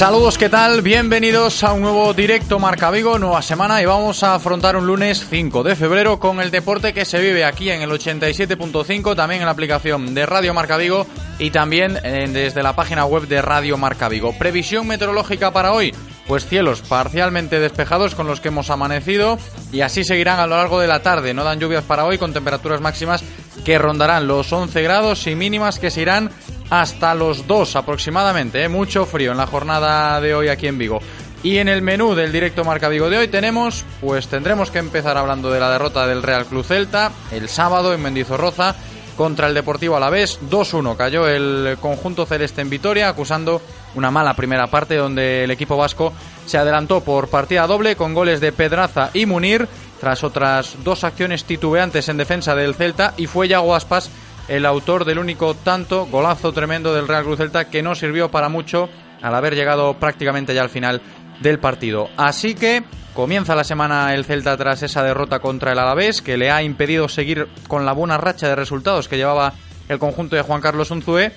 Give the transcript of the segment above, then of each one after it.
Saludos, ¿qué tal? Bienvenidos a un nuevo directo Marca Vigo, nueva semana y vamos a afrontar un lunes 5 de febrero con el deporte que se vive aquí en el 87.5, también en la aplicación de Radio Marca Vigo y también eh, desde la página web de Radio Marca Vigo. Previsión meteorológica para hoy, pues cielos parcialmente despejados con los que hemos amanecido y así seguirán a lo largo de la tarde. No dan lluvias para hoy con temperaturas máximas que rondarán los 11 grados y mínimas que se irán hasta los 2 aproximadamente. ¿eh? Mucho frío en la jornada de hoy aquí en Vigo. Y en el menú del directo Marca Vigo de hoy tenemos, pues tendremos que empezar hablando de la derrota del Real Club Celta el sábado en Mendizorroza contra el Deportivo Alavés. 2-1 cayó el conjunto celeste en Vitoria acusando una mala primera parte donde el equipo vasco se adelantó por partida doble con goles de Pedraza y Munir tras otras dos acciones titubeantes en defensa del Celta y fue Yago Aspas el autor del único tanto, golazo tremendo del Real Cruz Celta que no sirvió para mucho al haber llegado prácticamente ya al final del partido. Así que comienza la semana el Celta tras esa derrota contra el Alavés que le ha impedido seguir con la buena racha de resultados que llevaba el conjunto de Juan Carlos Unzué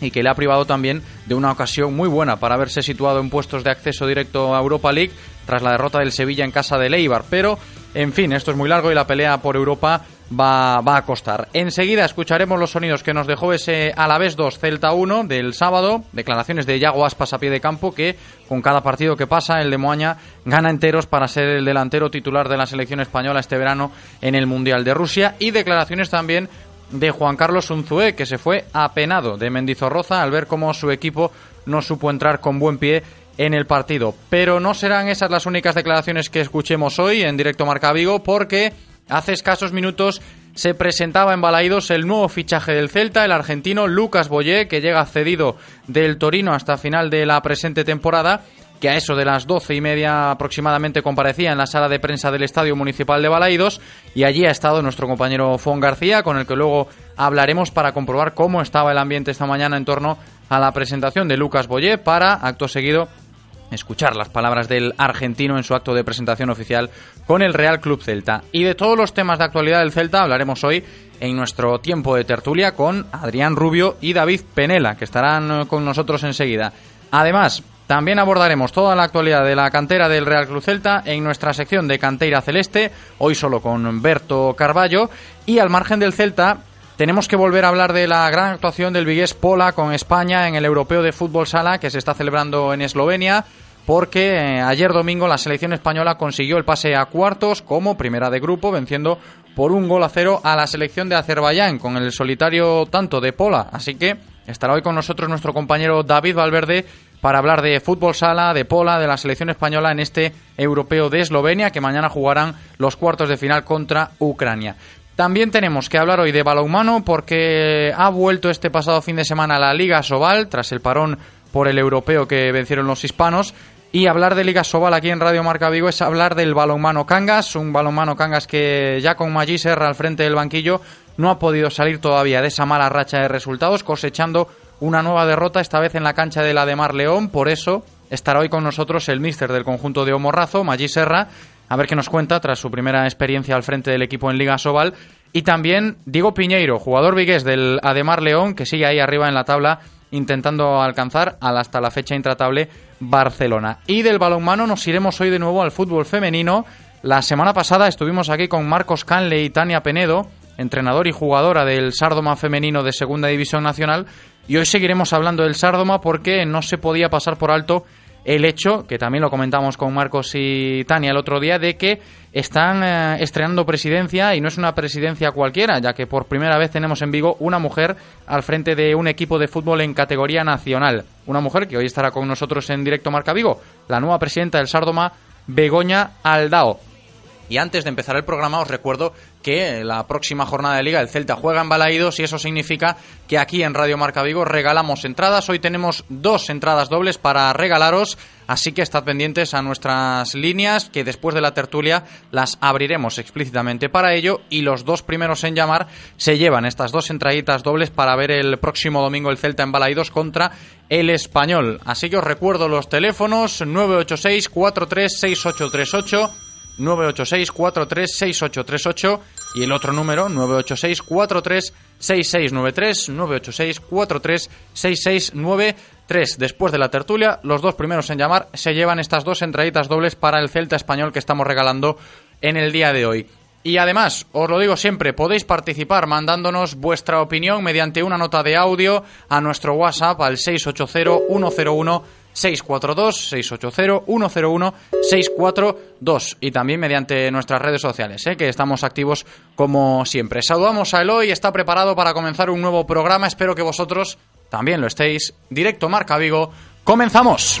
y que le ha privado también de una ocasión muy buena para haberse situado en puestos de acceso directo a Europa League tras la derrota del Sevilla en casa de Eibar. Pero, en fin, esto es muy largo y la pelea por Europa va, va a costar. Enseguida escucharemos los sonidos que nos dejó ese Alavés 2 Celta 1 del sábado, declaraciones de Yago Aspas a pie de campo que con cada partido que pasa el de Moaña gana enteros para ser el delantero titular de la selección española este verano en el Mundial de Rusia y declaraciones también de Juan Carlos Unzué que se fue apenado de Mendizorroza al ver cómo su equipo no supo entrar con buen pie en el partido. Pero no serán esas las únicas declaraciones que escuchemos hoy en directo Marca Vigo porque Hace escasos minutos se presentaba en Balaidos el nuevo fichaje del Celta, el argentino Lucas Boyé, que llega cedido del Torino hasta final de la presente temporada, que a eso de las doce y media aproximadamente comparecía en la sala de prensa del Estadio Municipal de Balaidos y allí ha estado nuestro compañero Fon García, con el que luego hablaremos para comprobar cómo estaba el ambiente esta mañana en torno a la presentación de Lucas Boyé para, acto seguido, escuchar las palabras del argentino en su acto de presentación oficial con el Real Club Celta. Y de todos los temas de actualidad del Celta hablaremos hoy en nuestro tiempo de tertulia con Adrián Rubio y David Penela, que estarán con nosotros enseguida. Además, también abordaremos toda la actualidad de la cantera del Real Club Celta en nuestra sección de Canteira Celeste, hoy solo con Berto Carballo, y al margen del Celta tenemos que volver a hablar de la gran actuación del Vigués Pola con España en el Europeo de Fútbol Sala que se está celebrando en Eslovenia porque eh, ayer domingo la selección española consiguió el pase a cuartos como primera de grupo, venciendo por un gol a cero a la selección de Azerbaiyán con el solitario tanto de Pola. Así que estará hoy con nosotros nuestro compañero David Valverde para hablar de fútbol sala, de Pola, de la selección española en este europeo de Eslovenia, que mañana jugarán los cuartos de final contra Ucrania. También tenemos que hablar hoy de balonmano porque ha vuelto este pasado fin de semana la Liga Sobal tras el parón por el europeo que vencieron los hispanos. Y hablar de Liga Sobal aquí en Radio Marca Vigo es hablar del balonmano Cangas, un balonmano Cangas que ya con Magiser al frente del banquillo no ha podido salir todavía de esa mala racha de resultados, cosechando una nueva derrota, esta vez en la cancha de la de Mar León. Por eso estará hoy con nosotros el míster del conjunto de Omorrazo, Maggi Serra, a ver qué nos cuenta tras su primera experiencia al frente del equipo en Liga Sobal. Y también Diego Piñeiro, jugador vigués del Ademar León, que sigue ahí arriba en la tabla intentando alcanzar al hasta la fecha intratable Barcelona. Y del balonmano nos iremos hoy de nuevo al fútbol femenino. La semana pasada estuvimos aquí con Marcos Canle y Tania Penedo, entrenador y jugadora del Sárdoma femenino de Segunda División Nacional, y hoy seguiremos hablando del Sárdoma porque no se podía pasar por alto el hecho, que también lo comentamos con Marcos y Tania el otro día, de que están eh, estrenando presidencia y no es una presidencia cualquiera, ya que por primera vez tenemos en Vigo una mujer al frente de un equipo de fútbol en categoría nacional. Una mujer que hoy estará con nosotros en directo Marca Vigo, la nueva presidenta del Sárdoma, Begoña Aldao. Y antes de empezar el programa os recuerdo que la próxima jornada de liga el Celta juega en Balaídos y eso significa que aquí en Radio Marca Vigo regalamos entradas. Hoy tenemos dos entradas dobles para regalaros, así que estad pendientes a nuestras líneas que después de la tertulia las abriremos explícitamente para ello y los dos primeros en llamar se llevan estas dos entraditas dobles para ver el próximo domingo el Celta en Balaídos contra el Español. Así que os recuerdo los teléfonos 986 436838 986-436838 y el otro número 986-436693 986-436693 Después de la tertulia, los dos primeros en llamar se llevan estas dos entraditas dobles para el Celta español que estamos regalando en el día de hoy. Y además, os lo digo siempre, podéis participar mandándonos vuestra opinión mediante una nota de audio a nuestro WhatsApp al 680 101 642-680-101-642 y también mediante nuestras redes sociales, ¿eh? que estamos activos como siempre. Saludamos a Eloy, está preparado para comenzar un nuevo programa, espero que vosotros también lo estéis. Directo Marca Vigo, comenzamos.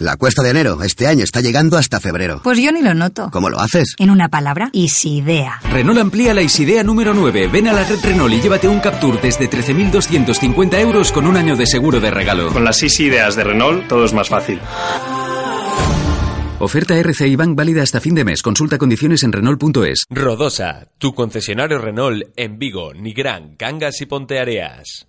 La cuesta de enero este año está llegando hasta febrero. Pues yo ni lo noto. ¿Cómo lo haces? En una palabra, Isidea. Renault amplía la Isidea número 9. Ven a la red Renault y llévate un Captur desde 13.250 euros con un año de seguro de regalo. Con las Isideas de Renault todo es más fácil. Oferta RCI Bank válida hasta fin de mes. Consulta condiciones en Renault.es. Rodosa, tu concesionario Renault en Vigo, Nigrán, Cangas y Ponteareas.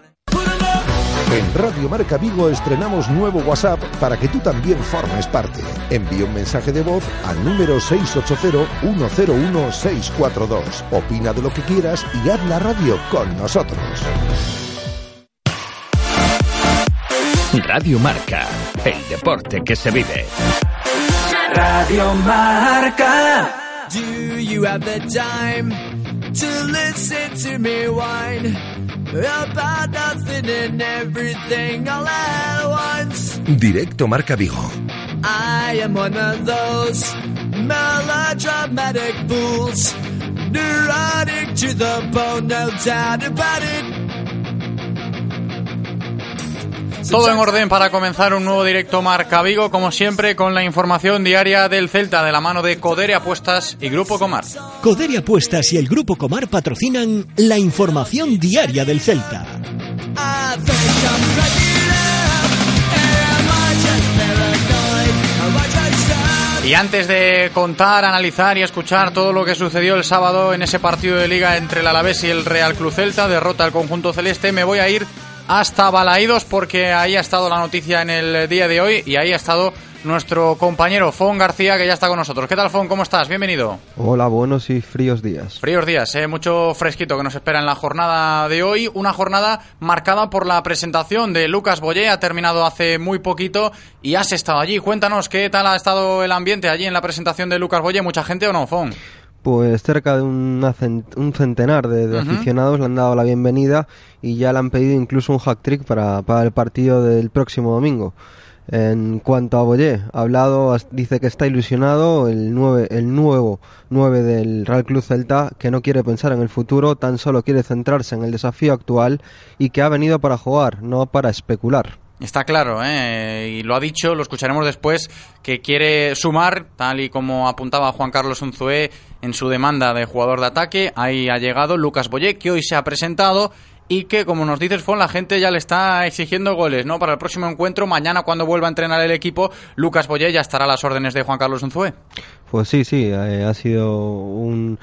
En Radio Marca Vigo estrenamos nuevo WhatsApp para que tú también formes parte. Envía un mensaje de voz al número 680-101-642. Opina de lo que quieras y haz la radio con nosotros. Radio Marca, el deporte que se vive. Radio Marca. Do you have the time to listen to me whine about nothing and everything all at once? Directo Marca Vigo. I am one of those melodramatic fools, neurotic to the bone, no doubt about. Todo en orden para comenzar un nuevo directo Marca Vigo, como siempre, con la información diaria del Celta de la mano de Codere Apuestas y Grupo Comar. Codere Apuestas y el Grupo Comar patrocinan la información diaria del Celta. Y antes de contar, analizar y escuchar todo lo que sucedió el sábado en ese partido de liga entre el Alavés y el Real Cruz Celta, derrota al conjunto celeste, me voy a ir hasta Balaídos porque ahí ha estado la noticia en el día de hoy y ahí ha estado nuestro compañero Fon García, que ya está con nosotros. ¿Qué tal, Fon? ¿Cómo estás? Bienvenido. Hola, buenos y fríos días. Fríos días, ¿eh? mucho fresquito que nos espera en la jornada de hoy. Una jornada marcada por la presentación de Lucas Boyé. Ha terminado hace muy poquito y has estado allí. Cuéntanos qué tal ha estado el ambiente allí en la presentación de Lucas Boyé. ¿Mucha gente o no, Fon? Pues cerca de una un centenar de, de aficionados le han dado la bienvenida y ya le han pedido incluso un hack trick para, para el partido del próximo domingo. En cuanto a Boyé, ha hablado, dice que está ilusionado, el, nueve, el nuevo 9 del Real Club Celta, que no quiere pensar en el futuro, tan solo quiere centrarse en el desafío actual y que ha venido para jugar, no para especular. Está claro, ¿eh? y lo ha dicho, lo escucharemos después, que quiere sumar, tal y como apuntaba Juan Carlos Unzué en su demanda de jugador de ataque. Ahí ha llegado Lucas Boyé, que hoy se ha presentado y que, como nos dices, Fon, la gente ya le está exigiendo goles, ¿no? Para el próximo encuentro, mañana cuando vuelva a entrenar el equipo, Lucas Boyé ya estará a las órdenes de Juan Carlos Unzué. Pues sí, sí, eh, ha sido un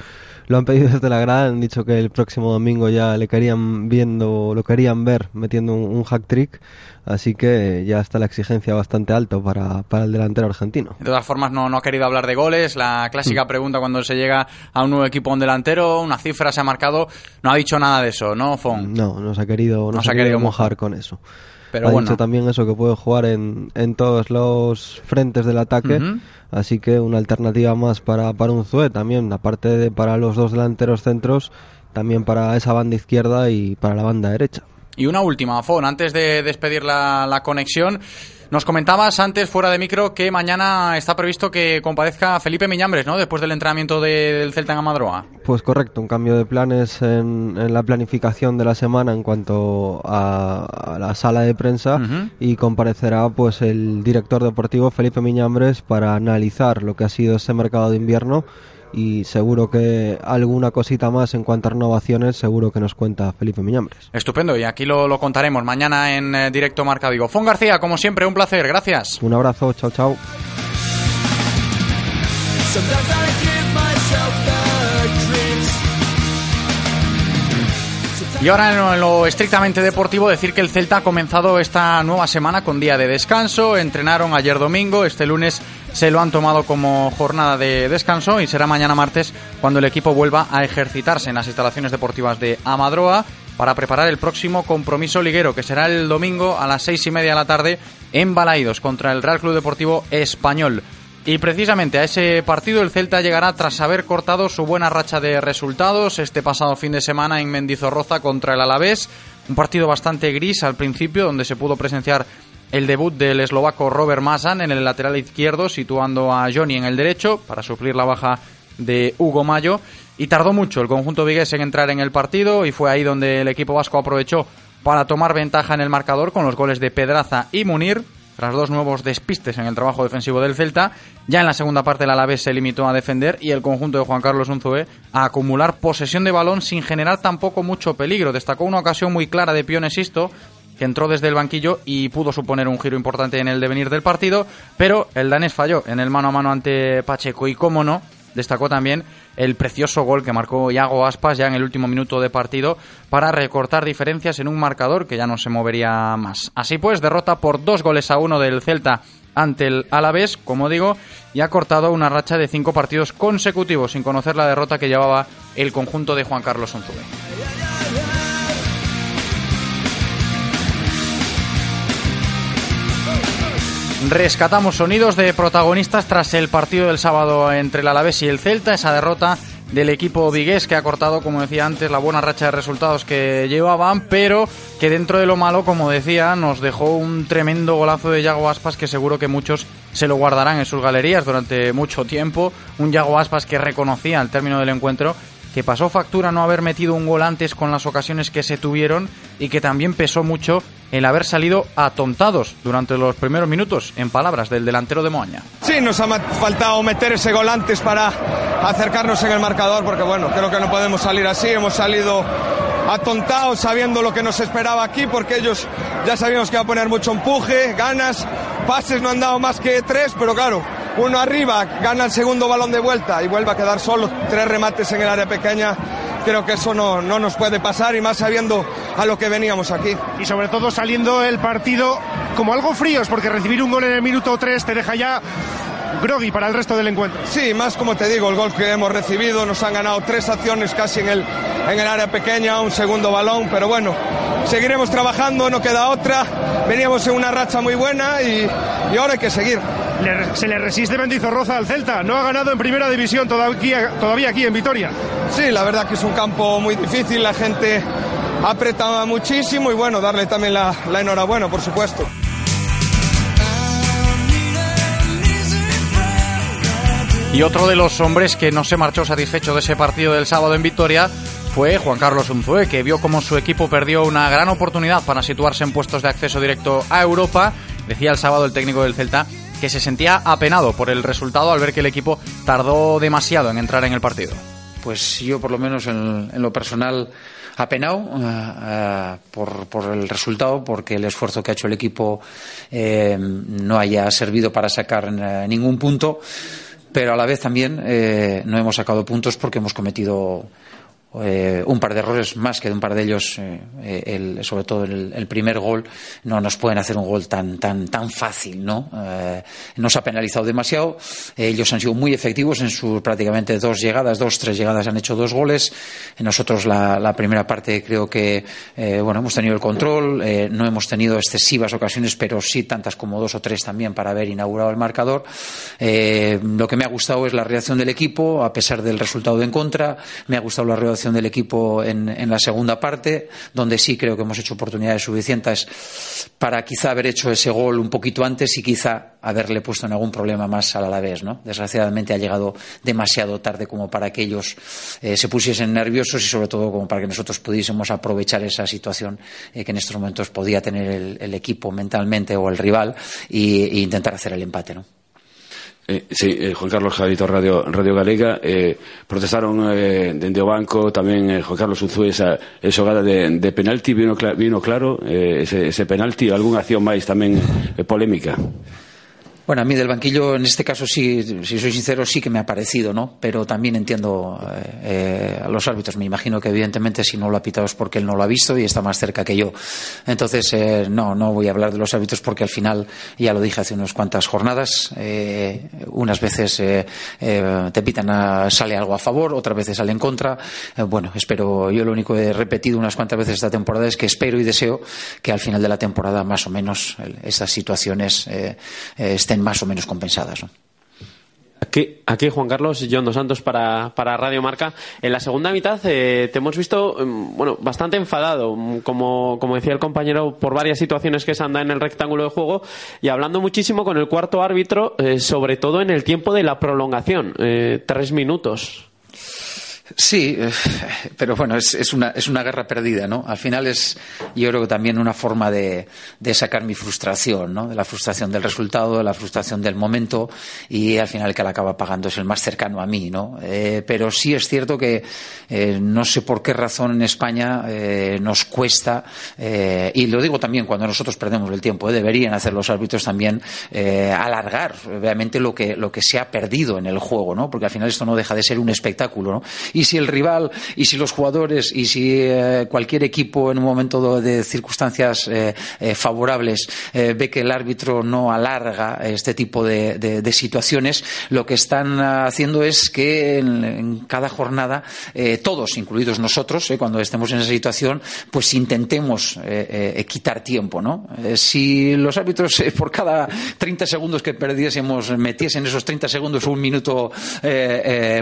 lo han pedido desde la grada, han dicho que el próximo domingo ya le querían viendo, lo querían ver metiendo un, hack trick, así que ya está la exigencia bastante alto para, para el delantero argentino. De todas formas, no, no ha querido hablar de goles, la clásica mm. pregunta cuando se llega a un nuevo equipo, un delantero, una cifra se ha marcado, no ha dicho nada de eso, ¿no, Fon? No, no se ha querido, no, se ha querido mojar con eso. Pero ha bueno. dicho también eso que puede jugar en, en todos los frentes del ataque. Así que una alternativa más para, para un Zue también, aparte de para los dos delanteros centros, también para esa banda izquierda y para la banda derecha. Y una última, Fon, antes de despedir la, la conexión. Nos comentabas antes, fuera de micro, que mañana está previsto que comparezca Felipe Miñambres, ¿no? Después del entrenamiento del Celta en Amadroa. Pues correcto, un cambio de planes en, la planificación de la semana en cuanto a, la sala de prensa y comparecerá pues el director deportivo Felipe Miñambres para analizar lo que ha sido ese mercado de invierno y seguro que alguna cosita más en cuanto a renovaciones seguro que nos cuenta Felipe Miñambres. Estupendo, y aquí lo, contaremos mañana en eh, directo Marca Vigo. Fon García, como siempre, un placer, gracias. Un abrazo, chao, chao. Y ahora en lo estrictamente deportivo decir que el Celta ha comenzado esta nueva semana con día de descanso. Entrenaron ayer domingo, este lunes se lo han tomado como jornada de descanso y será mañana martes cuando el equipo vuelva a ejercitarse en las instalaciones deportivas de Amadroa para preparar el próximo compromiso liguero que será el domingo a las seis y media de la tarde en Balaidos contra el Real Club Deportivo Español. Y precisamente a ese partido el Celta llegará tras haber cortado su buena racha de resultados este pasado fin de semana en Mendizorroza contra el Alavés. Un partido bastante gris al principio donde se pudo presenciar el debut del eslovaco Robert Mazan en el lateral izquierdo, situando a Johnny en el derecho para suplir la baja de Hugo Mayo. Y tardó mucho el conjunto vigués en entrar en el partido y fue ahí donde el equipo vasco aprovechó para tomar ventaja en el marcador con los goles de Pedraza y Munir tras dos nuevos despistes en el trabajo defensivo del Celta. Ya en la segunda parte el Alavés se limitó a defender y el conjunto de Juan Carlos Unzué a acumular posesión de balón sin generar tampoco mucho peligro. Destacó una ocasión muy clara de Pionesisto que entró desde el banquillo y pudo suponer un giro importante en el devenir del partido, pero el danés falló en el mano a mano ante Pacheco y cómo no, destacó también el precioso gol que marcó Iago Aspas ya en el último minuto de partido para recortar diferencias en un marcador que ya no se movería más. Así pues, derrota por dos goles a uno del Celta ante el Alavés, como digo, y ha cortado una racha de cinco partidos consecutivos sin conocer la derrota que llevaba el conjunto de Juan Carlos Unzué. Rescatamos sonidos de protagonistas tras el partido del sábado entre el Alavés y el Celta, esa derrota del equipo vigués que ha cortado, como decía antes, la buena racha de resultados que llevaban, pero que dentro de lo malo, como decía, nos dejó un tremendo golazo de Yago Aspas que seguro que muchos se lo guardarán en sus galerías durante mucho tiempo. Un Yago Aspas que reconocía al término del encuentro que pasó factura no haber metido un gol antes con las ocasiones que se tuvieron y que también pesó mucho el haber salido atontados durante los primeros minutos, en palabras del delantero de Moaña. Sí, nos ha faltado meter ese gol antes para acercarnos en el marcador, porque bueno, creo que no podemos salir así, hemos salido atontados sabiendo lo que nos esperaba aquí, porque ellos ya sabíamos que iba a poner mucho empuje, ganas, pases no han dado más que tres, pero claro, uno arriba, gana el segundo balón de vuelta y vuelve a quedar solo, tres remates en el área pequeña, creo que eso no, no nos puede pasar y más sabiendo a lo que veníamos aquí. Y sobre todo saliendo el partido como algo fríos, porque recibir un gol en el minuto 3 te deja ya groggy para el resto del encuentro. Sí, más como te digo, el gol que hemos recibido, nos han ganado tres acciones casi en el, en el área pequeña, un segundo balón, pero bueno, seguiremos trabajando, no queda otra. Veníamos en una racha muy buena y, y ahora hay que seguir. Le, se le resiste Mendizorroza al Celta, no ha ganado en primera división todavía, todavía aquí en Vitoria. Sí, la verdad que es un campo muy difícil, la gente aprieta muchísimo y bueno, darle también la, la enhorabuena, por supuesto. Y otro de los hombres que no se marchó satisfecho de ese partido del sábado en Vitoria fue Juan Carlos Unzué, que vio cómo su equipo perdió una gran oportunidad para situarse en puestos de acceso directo a Europa. Decía el sábado el técnico del Celta que se sentía apenado por el resultado al ver que el equipo tardó demasiado en entrar en el partido. Pues yo por lo menos en, lo personal apenado uh, uh, por, por, el resultado, porque el esfuerzo que ha hecho el equipo eh, no haya servido para sacar ningún punto, pero a la vez también eh, no hemos sacado puntos porque hemos cometido eh, un par de errores más que de un par de ellos, eh, el, sobre todo el, el, primer gol, no nos pueden hacer un gol tan, tan, tan fácil, ¿no? Eh, nos ha penalizado demasiado, ellos han sido muy efectivos en sus prácticamente dos llegadas, dos, tres llegadas han hecho dos goles, nosotros la, primera parte creo que, eh, bueno, hemos tenido el control, eh, no hemos tenido excesivas ocasiones, pero sí tantas como dos o tres también para haber inaugurado el marcador. Eh, lo que me ha gustado es la reacción del equipo, a pesar del resultado en contra, me ha gustado la reacción del equipo en, la segunda parte, donde sí creo que hemos hecho oportunidades suficientes para quizá haber hecho ese gol un poquito antes y quizá haberle puesto en algún problema más al Alavés. ¿no? Desgraciadamente ha llegado demasiado tarde como para que ellos eh, se pusiesen nerviosos y sobre todo como para que nosotros pudiésemos aprovechar esa situación eh, que en estos momentos podía tener el, equipo mentalmente o el rival e intentar hacer el empate. ¿no? Eh, sí, eh, Juan Carlos Javito Radio, Radio Galega. Eh, protestaron eh, dende o banco tamén eh, Juan Carlos Unzúe esa, esa xogada de, de penalti. Vino, vino claro eh, ese, ese penalti. Algunha acción máis tamén eh, polémica. Bueno, a mí del banquillo, en este caso, sí, si soy sincero, sí que me ha parecido, ¿no? Pero también entiendo eh, a los árbitros. Me imagino que, evidentemente, si no lo ha pitado es porque él no lo ha visto y está más cerca que yo. Entonces, eh, no, no voy a hablar de los árbitros porque al final, ya lo dije hace unas cuantas jornadas, eh, unas veces eh, eh, te pitan, a, sale algo a favor, otras veces sale en contra. Eh, bueno, espero, yo lo único que he repetido unas cuantas veces esta temporada es que espero y deseo que al final de la temporada, más o menos, esas situaciones eh, más o menos compensadas. Aquí, Juan Carlos, John Dos Santos para, para Radio Marca. En la segunda mitad eh, te hemos visto bueno, bastante enfadado, como, como decía el compañero, por varias situaciones que se anda en el rectángulo de juego y hablando muchísimo con el cuarto árbitro, eh, sobre todo en el tiempo de la prolongación, eh, tres minutos. Sí, pero bueno, es, es, una, es una guerra perdida, ¿no? Al final es, yo creo que también una forma de, de sacar mi frustración, ¿no? De la frustración del resultado, de la frustración del momento y al final el que la acaba pagando es el más cercano a mí, ¿no? Eh, pero sí es cierto que eh, no sé por qué razón en España eh, nos cuesta, eh, y lo digo también cuando nosotros perdemos el tiempo, ¿eh? deberían hacer los árbitros también eh, alargar realmente lo que, lo que se ha perdido en el juego, ¿no? Porque al final esto no deja de ser un espectáculo, ¿no? Si el rival y si los jugadores y si eh, cualquier equipo en un momento de circunstancias eh, eh, favorables ve que el árbitro no alarga este tipo de, situaciones, lo que están haciendo es que en, cada jornada todos, incluidos nosotros, cuando estemos en esa situación, pues intentemos quitar tiempo. ¿no? si los árbitros por cada 30 segundos que perdiésemos metiesen esos 30 segundos un minuto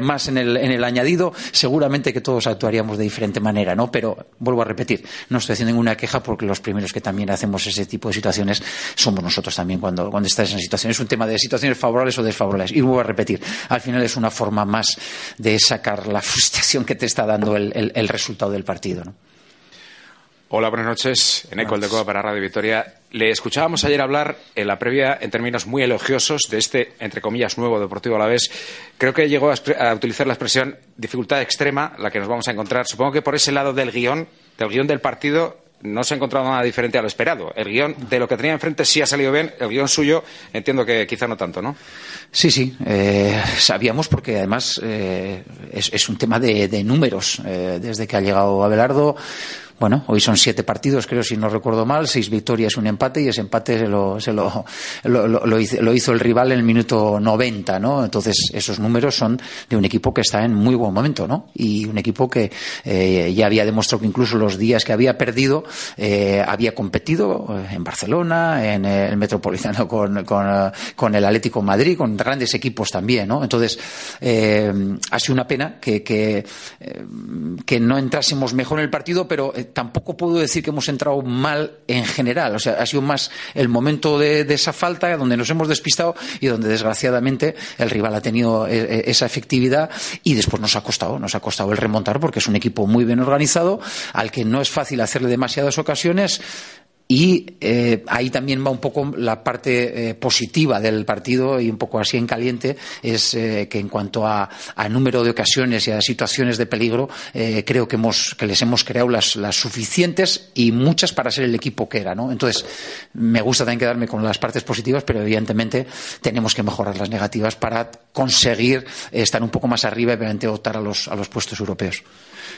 más en el añadido, seguramente que todos actuaríamos de diferente manera, ¿no? Pero vuelvo a repetir, no estoy haciendo ninguna queja porque los primeros que también hacemos ese tipo de situaciones somos nosotros también cuando, cuando estás en esa situación. Es un tema de situaciones favorables o desfavorables. Y vuelvo a repetir, al final es una forma más de sacar la frustración que te está dando el, el, el resultado del partido, ¿no? Hola, buenas noches. En Eco de Coa para Radio Victoria. Le escuchábamos ayer hablar en la previa en términos muy elogiosos de este, entre comillas, nuevo Deportivo Alavés. Creo que llegó a, a, utilizar la expresión dificultad extrema, la que nos vamos a encontrar. Supongo que por ese lado del guion, del guion del partido, no se ha encontrado nada diferente a lo esperado. El guion de lo que tenía enfrente sí ha salido bien, el guion suyo entiendo que quizá no tanto, ¿no? Sí, sí, eh, sabíamos porque además eh, es, es, un tema de, de números. Eh, desde que ha llegado Abelardo, bueno, hoy son siete partidos, creo, si no recuerdo mal, seis victorias, un empate, y ese empate se lo, se lo, lo, hizo, lo, hizo, el rival en el minuto 90, ¿no? Entonces, esos números son de un equipo que está en muy buen momento, ¿no? Y un equipo que eh, ya había demostrado que incluso los días que había perdido, eh, había competido en Barcelona, en el Metropolitano con, con, con, el Atlético Madrid, con grandes equipos también, ¿no? Entonces, eh, ha sido una pena que, que, que no entrásemos mejor en el partido, pero tampoco puedo decir que hemos entrado mal en general. O sea, ha sido más el momento de, esa falta donde nos hemos despistado y donde desgraciadamente el rival ha tenido esa efectividad y después nos ha costado, nos ha costado el remontar porque es un equipo muy bien organizado al que no es fácil hacerle demasiadas ocasiones y eh, ahí también va un poco la parte eh, positiva del partido y un poco así en caliente es eh, que en cuanto a, número de ocasiones y a situaciones de peligro creo que, hemos, que les hemos creado las, las, suficientes y muchas para ser el equipo que era. ¿no? Entonces me gusta también quedarme con las partes positivas pero evidentemente tenemos que mejorar las negativas para conseguir estar un poco más arriba y obviamente optar a los, a los puestos europeos.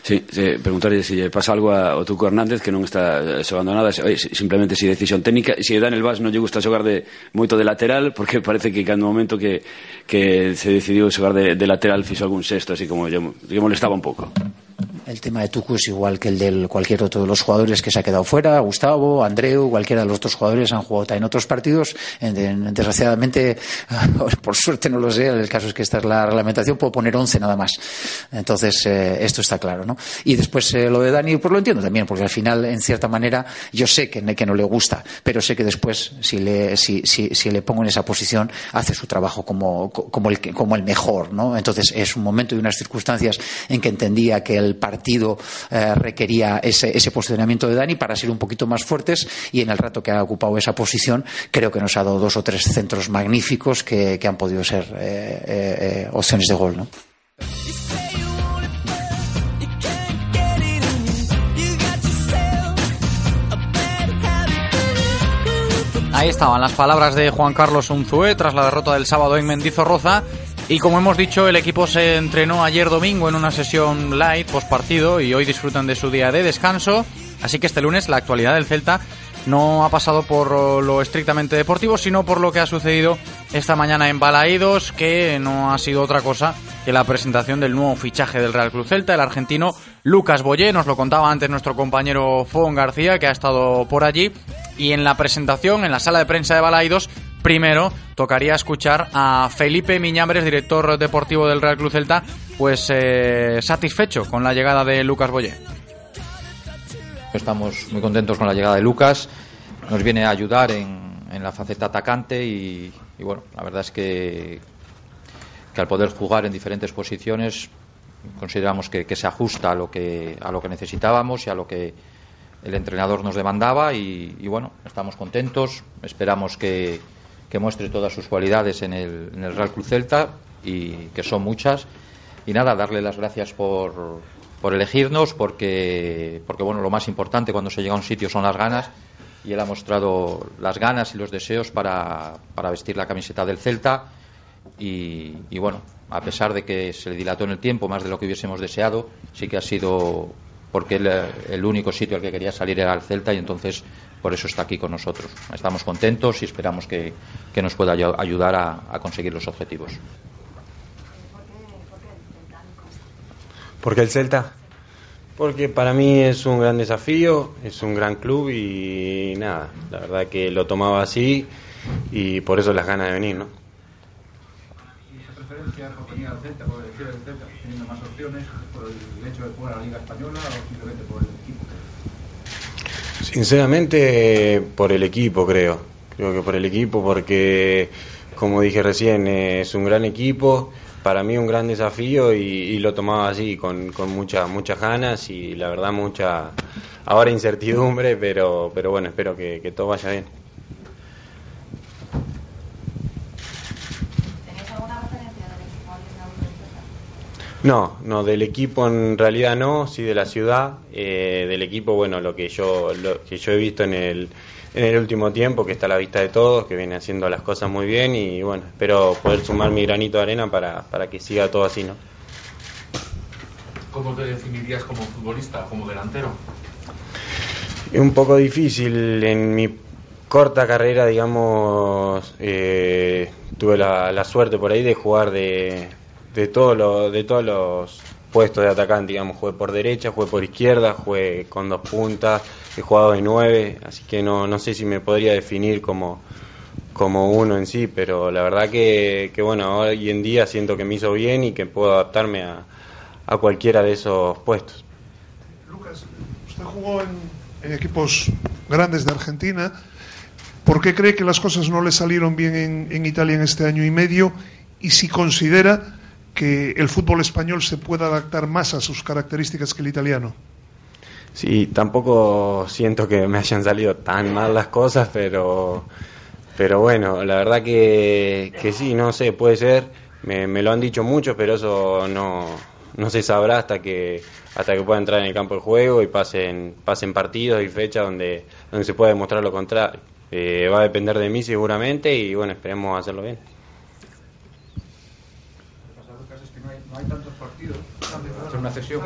Sí, sí, preguntarlle se si lle pasa algo ao Tuco Hernández que non está eh, xogando nada, se, simplemente si decisión técnica, se si Dan el Vaz non lle gusta xogar de moito de lateral porque parece que cando momento que que se decidiu xogar de, de lateral fixo algún sexto, así como lle, lle molestaba un pouco. El tema de Tucu es igual que el de cualquier otro de los jugadores que se ha quedado fuera, Gustavo, Andreu, cualquiera de los otros jugadores han jugado en otros partidos. Desgraciadamente, por suerte no lo sé, el caso es que esta es la reglamentación, puedo poner 11 nada más. Entonces, eh, esto está claro, ¿no? Y después eh, lo de Dani, pues lo entiendo también, porque al final, en cierta manera, yo sé que, que no le gusta, pero sé que después, si le, si, si, le pongo en esa posición, hace su trabajo como, como, el, como el mejor, ¿no? Entonces, es un momento y unas circunstancias en que entendía que el partido eh, requería ese, posicionamiento de Dani para ser un poquito más fuertes y en el rato que ha ocupado esa posición creo que nos ha dado dos o tres centros magníficos que, que han podido ser eh, eh, opciones de gol. ¿no? Ahí estaban las palabras de Juan Carlos Unzué tras la derrota del sábado en Mendizorroza. Y como hemos dicho, el equipo se entrenó ayer domingo en una sesión light post partido y hoy disfrutan de su día de descanso. Así que este lunes la actualidad del Celta no ha pasado por lo estrictamente deportivo, sino por lo que ha sucedido esta mañana en Balaídos, que no ha sido otra cosa que la presentación del nuevo fichaje del Real Club Celta, el argentino Lucas Boyé. Nos lo contaba antes nuestro compañero Fon García, que ha estado por allí. Y en la presentación, en la sala de prensa de Balaídos, primero tocaría escuchar a Felipe Miñambres, director deportivo del Real Club Celta, pues eh, satisfecho con la llegada de Lucas Boyé. Estamos muy contentos con la llegada de Lucas, nos viene a ayudar en, la faceta atacante y, y, bueno, la verdad es que, que, al poder jugar en diferentes posiciones consideramos que, se ajusta a lo que, a lo que necesitábamos y a lo que el entrenador nos demandaba y bueno, estamos contentos, esperamos que, que muestre todas sus cualidades en el, el Real Club Celta y que son muchas. Y nada, darle las gracias por, por elegirnos porque, porque bueno, lo más importante cuando se llega a un sitio son las ganas. Y él ha mostrado las ganas y los deseos para, para vestir la camiseta del Celta. Y, bueno, a pesar de que se le dilató en el tiempo más de lo que hubiésemos deseado, sí que ha sido porque el único sitio al que quería salir era el Celta y entonces por eso está aquí con nosotros. Estamos contentos y esperamos que, que nos pueda ayudar a, a conseguir los objetivos. ¿Por qué el Celta? Porque para mí es un gran desafío, es un gran club y nada, la verdad que lo tomaba así y por eso las ganas de venir, ¿no? ¿Y esa preferencia por venir al Celta, por elegir el Celta, teniendo más opciones, por el hecho de jugar a la Liga Española o simplemente por el? Sinceramente, por el equipo, creo. Creo que por el equipo, porque, como dije recién, es un gran equipo para mí un gran desafío y, lo tomaba así, con, con muchas muchas ganas y la verdad mucha, ahora incertidumbre, pero, pero bueno, espero que todo vaya bien. No, no, del equipo en realidad no, sí de la ciudad. Eh, del equipo, bueno, lo que yo lo que yo he visto en el en el último tiempo, que está a la vista de todos, que viene haciendo las cosas muy bien y bueno, espero poder sumar mi granito de arena para, para que siga todo así, ¿no? ¿Cómo te definirías como futbolista, como delantero? Es un poco difícil. En mi corta carrera, digamos, eh, tuve la, la suerte por ahí de jugar de, de, todo lo- de todos los puestos de atacante, digamos. Jugué por derecha, jugué por izquierda, jugué con dos puntas, he jugado de nueve, así que no, no sé si me podría definir como, como uno en sí, pero la verdad que, que, bueno, hoy en día siento que me hizo bien y que puedo adaptarme a, a cualquiera de esos puestos. Lucas, usted jugó en, en equipos grandes de Argentina. ¿Por qué cree que las cosas no le salieron bien en, en Italia en este año y medio? Y si considera que el fútbol español se puede adaptar más a sus características que el italiano. Sí, tampoco siento que me hayan salido tan mal las cosas, pero, pero bueno, la verdad que, que sí, no sé, puede ser. Me, me lo han dicho mucho, pero eso no, no se sabrá hasta que hasta que pueda entrar en el campo de juego y pasen, pasen partidos y fechas donde, donde se pueda demostrar lo contrario. Eh, va a depender de mí seguramente y bueno, esperemos hacerlo bien. No hay tantos partidos. Una cesión.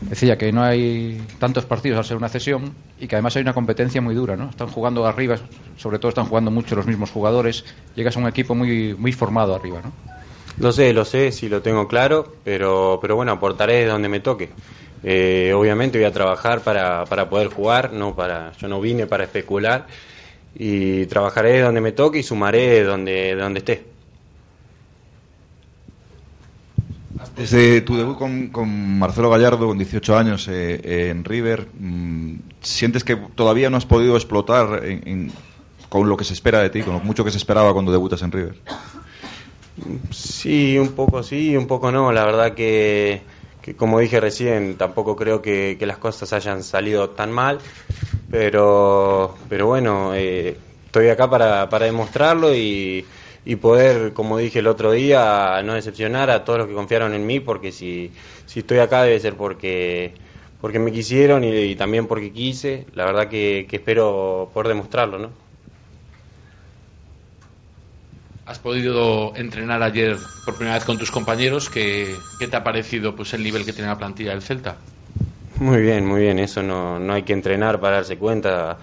Decía que no hay tantos partidos al ser una cesión y que además hay una competencia muy dura, ¿no? Están jugando arriba, sobre todo están jugando mucho los mismos jugadores. Llegas a un equipo muy, muy formado arriba, ¿no? Lo sé, lo sé, sí lo tengo claro, pero, pero bueno, aportaré donde me toque. Eh, obviamente voy a trabajar para, para poder jugar, no para, yo no vine para especular y trabajaré donde me toque y sumaré donde, donde esté. Desde tu debut con, con Marcelo Gallardo, con 18 años eh, eh, en River, mm, ¿sientes que todavía no has podido explotar en- en- con lo que se espera de ti, con lo mucho que se esperaba cuando debutas en River? Sí, un poco sí, un poco no. La verdad que, que como dije recién, tampoco creo que, que las cosas hayan salido tan mal, pero, pero bueno, eh, estoy acá para, para demostrarlo y, y poder, como dije el otro día, no decepcionar a todos los que confiaron en mí, porque si, si estoy acá debe ser porque porque me quisieron y, y también porque quise. La verdad que, que espero poder demostrarlo, ¿no? Has podido entrenar ayer por primera vez con tus compañeros. ¿Qué, qué te ha parecido pues, el nivel que tiene la plantilla del Celta? Muy bien, muy bien. Eso no, no hay que entrenar para darse cuenta.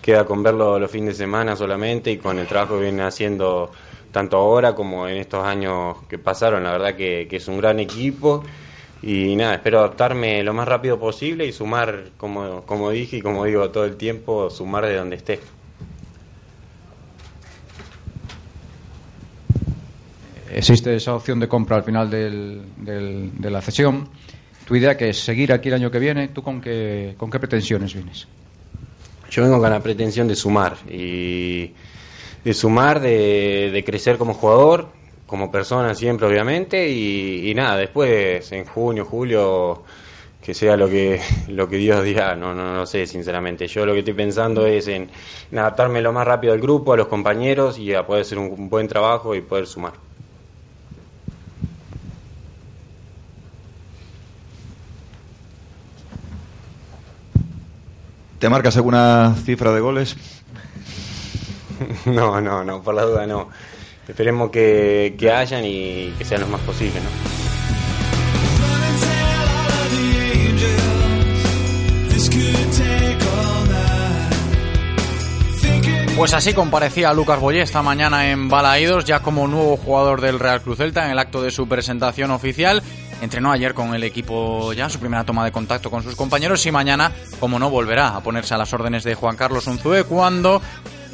Queda con verlo los fines de semana solamente y con el trabajo que viene haciendo tanto ahora como en estos años que pasaron. La verdad que, que es un gran equipo y nada, espero adaptarme lo más rápido posible y sumar, como, como dije y como digo todo el tiempo, sumar de donde esté. Existe esa opción de compra al final del- del- de la cesión. Tu idea que es seguir aquí el año que viene, ¿tú con qué, con qué pretensiones vienes? Yo vengo con la pretensión de sumar y de sumar, de, de crecer como jugador, como persona siempre obviamente y, nada, después en junio, julio que sea lo que lo que Dios diga, no, no, no sé sinceramente. Yo lo que estoy pensando es en, en adaptarme lo más rápido al grupo, a los compañeros y a poder hacer un, un buen trabajo y poder sumar. ¿Te marcas alguna cifra de goles? No, no, no, por la duda no. Esperemos que, que hayan y que sean los más posibles, ¿no? Pues así comparecía Lucas Boyé esta mañana en Balaídos, ya como nuevo jugador del Real Cruz Celta en el acto de su presentación oficial. Entrenó ayer con el equipo ya, su primera toma de contacto con sus compañeros y mañana, como no, volverá a ponerse a las órdenes de Juan Carlos Unzué cuando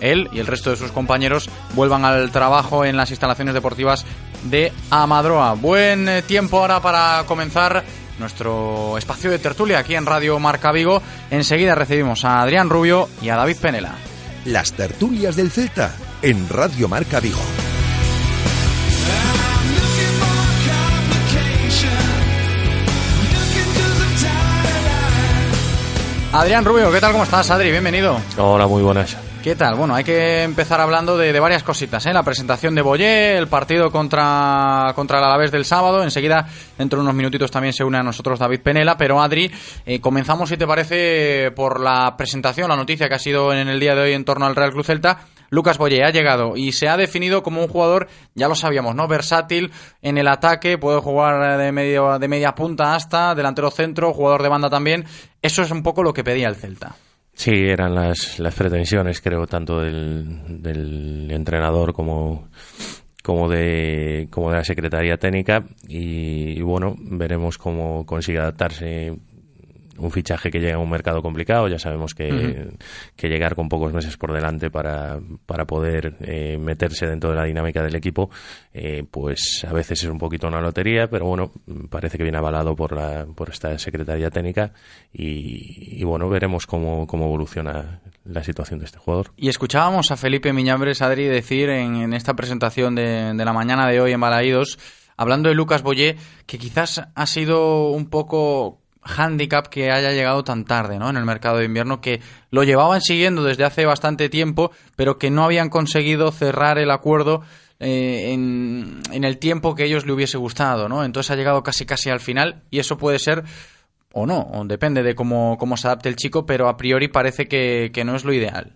él y el resto de sus compañeros vuelvan al trabajo en las instalaciones deportivas de Amadroa. Buen eh, tiempo ahora para comenzar nuestro espacio de tertulia aquí en Radio Marca Vigo. Enseguida recibimos a Adrián Rubio y a David Penela. Las tertulias del Celta en Radio Marca Vigo. Adrián Rubio, ¿qué tal? ¿Cómo estás, Adri? Bienvenido. Hola, muy buenas. ¿Qué tal? Bueno, hay que empezar hablando de, varias cositas, ¿eh? La presentación de Boyé, el partido contra, contra el Alavés del sábado. Enseguida, dentro de unos minutitos, también se une a nosotros David Penela. Pero Adri, eh, comenzamos, si te parece, por la presentación, la noticia que ha sido en el día de hoy en torno al Real Cruz Celta. Lucas Boyé ha llegado y se ha definido como un jugador, ya lo sabíamos, ¿no? Versátil en el ataque, puede jugar de, medio, de media punta hasta delantero centro, jugador de banda también. Eso es un poco lo que pedía el Celta. Sí, eran las, las pretensiones, creo, tanto del, del entrenador como, como de, como de la Secretaría Técnica. Y, y bueno, veremos cómo consigue adaptarse un fichaje que llega a un mercado complicado. Ya sabemos que, que llegar con pocos meses por delante para, para poder eh, meterse dentro de la dinámica del equipo, eh, pues a veces es un poquito una lotería, pero bueno, parece que viene avalado por, la, por esta Secretaría Técnica y, y bueno, veremos cómo, cómo evoluciona la situación de este jugador. Y escuchábamos a Felipe Miñambres, Adri, decir en, en esta presentación de, de la mañana de hoy en Balaídos, hablando de Lucas Boyé, que quizás ha sido un poco handicap que haya llegado tan tarde ¿no? en el mercado de invierno, que lo llevaban siguiendo desde hace bastante tiempo, pero que no habían conseguido cerrar el acuerdo eh, en, en el tiempo que ellos le hubiese gustado. ¿no? Entonces ha llegado casi casi al final y eso puede ser o no, o depende de cómo, cómo se adapte el chico, pero a priori parece que, que no es lo ideal.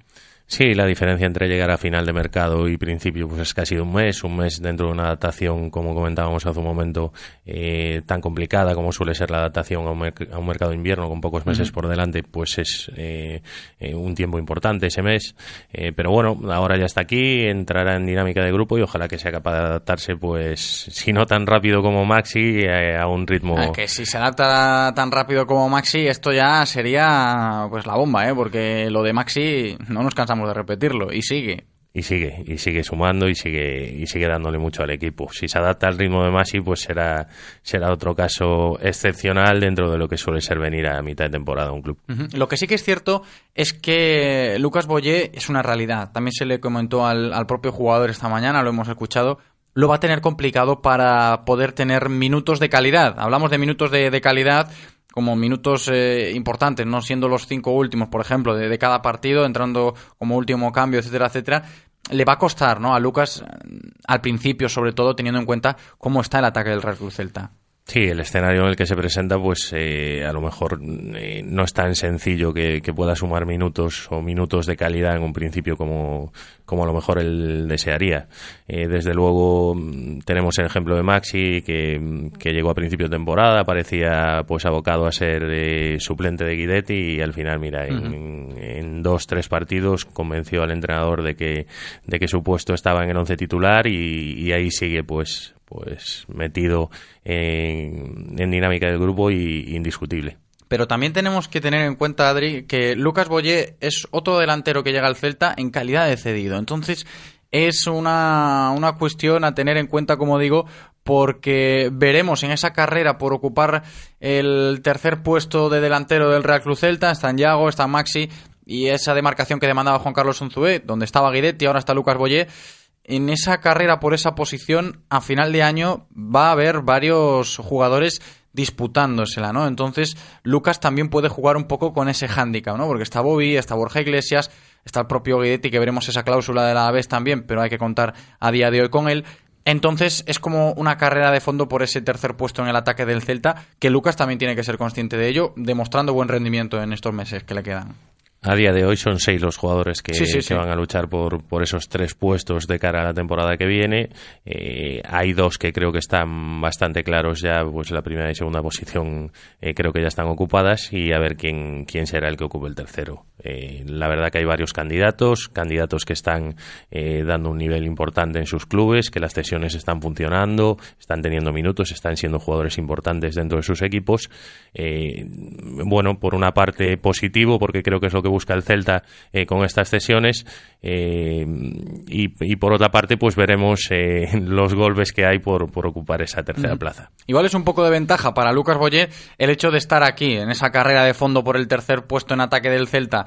Sí, la diferencia entre llegar a final de mercado y principio pues es casi un mes, un mes dentro de una adaptación, como comentábamos hace un momento, eh, tan complicada como suele ser la adaptación a un, merc- a un mercado de invierno con pocos meses por delante, pues es eh, eh, un tiempo importante ese mes. Eh, pero bueno, ahora ya está aquí, entrará en dinámica de grupo y ojalá que sea capaz de adaptarse, pues si no tan rápido como Maxi, eh, a un ritmo... Ah, que si se adapta tan rápido como Maxi, esto ya sería pues la bomba, ¿eh? Porque lo de Maxi no nos cansamos de repetirlo y sigue. y sigue y sigue sumando y sigue y sigue dándole mucho al equipo si se adapta al ritmo de Masi pues será será otro caso excepcional dentro de lo que suele ser venir a mitad de temporada a un club. Lo que sí que es cierto es que Lucas Boyé es una realidad. También se le comentó al, al propio jugador esta mañana, lo hemos escuchado. Lo va a tener complicado para poder tener minutos de calidad. Hablamos de minutos de, de calidad como minutos eh, importantes, no siendo los cinco últimos, por ejemplo, de, cada partido, entrando como último cambio, etcétera, etcétera. Le va a costar, ¿no? A Lucas, eh, al principio, sobre todo, teniendo en cuenta cómo está el ataque del Real Cruz Celta. Sí, el escenario en el que se presenta, pues eh, a lo mejor eh, no es tan sencillo que, que pueda sumar minutos o minutos de calidad en un principio como, como a lo mejor él desearía. Eh, desde luego mm, tenemos el ejemplo de Maxi que, mm, que llegó a principio de temporada, parecía pues abocado a ser eh, suplente de Guidetti y al final, mira, en, en dos, tres partidos convenció al entrenador de que, de que su puesto estaba en el once titular y, y ahí sigue pues pues metido en, en dinámica del grupo y indiscutible. Pero también tenemos que tener en cuenta, Adri, que Lucas Boyé es otro delantero que llega al Celta en calidad de cedido. Entonces, es una, una cuestión a tener en cuenta, como digo, porque veremos en esa carrera por ocupar el tercer puesto de delantero del Real Cruz Celta, está Yago, está Maxi, y esa demarcación que demandaba Juan Carlos Unzué, donde estaba Guidetti, ahora está Lucas Boyé, en esa carrera por esa posición, a final de año va a haber varios jugadores disputándosela, ¿no? Entonces, Lucas también puede jugar un poco con ese hándicap, ¿no? Porque está Bobby, está Borja Iglesias, está el propio Guidetti, que veremos esa cláusula de la vez también, pero hay que contar a día de hoy con él. Entonces, es como una carrera de fondo por ese tercer puesto en el ataque del Celta, que Lucas también tiene que ser consciente de ello, demostrando buen rendimiento en estos meses que le quedan. A día de hoy son seis los jugadores que, Sí, sí, que sí. van a luchar por, por esos tres puestos de cara a la temporada que viene. Eh, hay dos que creo que están bastante claros ya, pues la primera y segunda posición eh, creo que ya están ocupadas y a ver quién, quién será el que ocupe el tercero. Eh, la verdad que hay varios candidatos, candidatos que están eh, dando un nivel importante en sus clubes, que las cesiones están funcionando, están teniendo minutos, están siendo jugadores importantes dentro de sus equipos. Eh, bueno, por una parte positivo, porque creo que es lo que busca el Celta eh, con estas cesiones, eh, y, y por otra parte, pues veremos eh, los golpes que hay por, por ocupar esa tercera plaza. Igual es un poco de ventaja para Lucas Boyer el hecho de estar aquí, en esa carrera de fondo por el tercer puesto en ataque del Celta.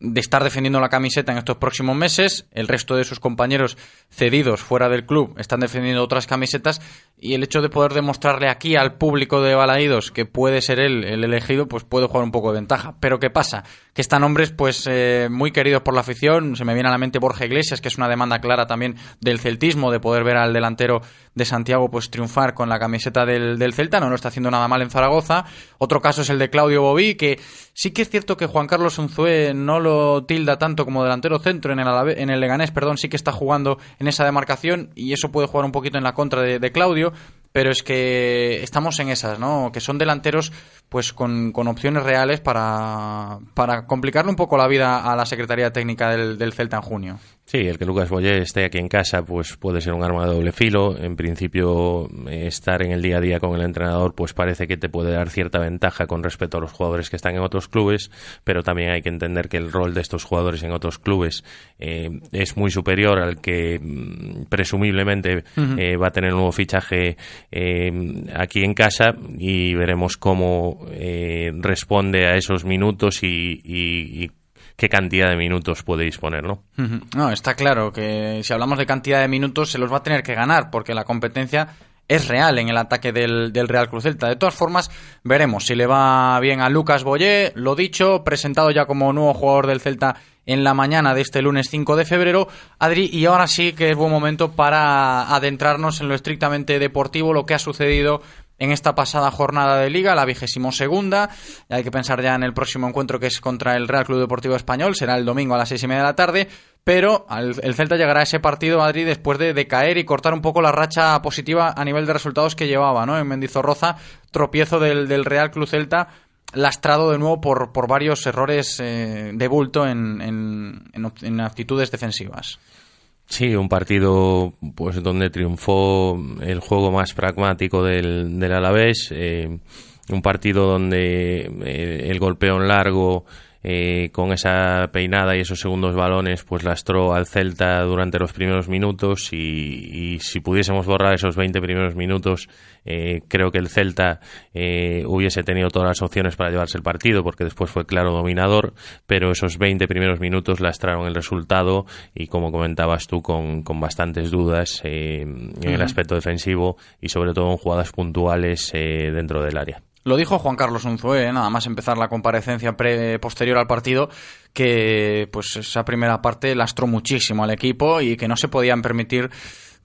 De estar defendiendo la camiseta en estos próximos meses. El resto de sus compañeros cedidos fuera del club están defendiendo otras camisetas y el hecho de poder demostrarle aquí al público de Balaídos que puede ser él el elegido, pues puede jugar un poco de ventaja. Pero ¿qué pasa? Que están hombres pues eh, muy queridos por la afición. Se me viene a la mente Borja Iglesias, que es una demanda clara también del celtismo, de poder ver al delantero de Santiago pues triunfar con la camiseta del, del Celta. No lo está haciendo nada mal en Zaragoza. Otro caso es el de Claudio Bobí, que sí que es cierto que Juan Carlos Unzué no lo tilda tanto como delantero centro en el, en el Leganés, perdón, sí que está jugando en esa demarcación y eso puede jugar un poquito en la contra de, de Claudio, pero es que estamos en esas, ¿no? Que son delanteros pues con, con opciones reales para, para complicarle un poco la vida a la Secretaría Técnica del, del Celta en junio. Sí, el que Lucas Boyer esté aquí en casa pues puede ser un arma de doble filo. En principio, estar en el día a día con el entrenador pues parece que te puede dar cierta ventaja con respecto a los jugadores que están en otros clubes, pero también hay que entender que el rol de estos jugadores en otros clubes eh, es muy superior al que mm, presumiblemente eh, va a tener un nuevo fichaje eh, aquí en casa y veremos cómo responde a esos minutos y, y- y qué cantidad de minutos puede disponer, ¿no? No, está claro que si hablamos de cantidad de minutos se los va a tener que ganar porque la competencia es real en el ataque del, del Real Cruz Celta. De todas formas, veremos si le va bien a Lucas Boyé, lo dicho, presentado ya como nuevo jugador del Celta en la mañana de este lunes 5 de febrero. Adri, y ahora sí que es buen momento para adentrarnos en lo estrictamente deportivo, lo que ha sucedido en esta pasada jornada de liga, la vigésimo segunda. Hay que pensar ya en el próximo encuentro que es contra el Real Club Deportivo Español, será el domingo a las seis y media de la tarde. Pero el Celta llegará a ese partido, Madrid, después de, caer y cortar un poco la racha positiva a nivel de resultados que llevaba, ¿no? En Mendizorroza, tropiezo del, Real Club Celta, lastrado de nuevo por, por varios errores eh, de bulto en, en, en actitudes defensivas. Sí, un partido pues donde triunfó el juego más pragmático del, del Alavés, eh, un partido donde eh, el golpeo en largo eh, con esa peinada y esos segundos balones pues lastró al Celta durante los primeros minutos y, y si pudiésemos borrar esos 20 primeros minutos eh, creo que el Celta eh, hubiese tenido todas las opciones para llevarse el partido porque después fue claro dominador pero esos 20 primeros minutos lastraron el resultado y como comentabas tú con, con bastantes dudas eh, en el aspecto defensivo y sobre todo en jugadas puntuales eh, dentro del área. Lo dijo Juan Carlos Unzué, ¿eh? nada más empezar la comparecencia pre- posterior al partido, que pues esa primera parte lastró muchísimo al equipo y que no se podían permitir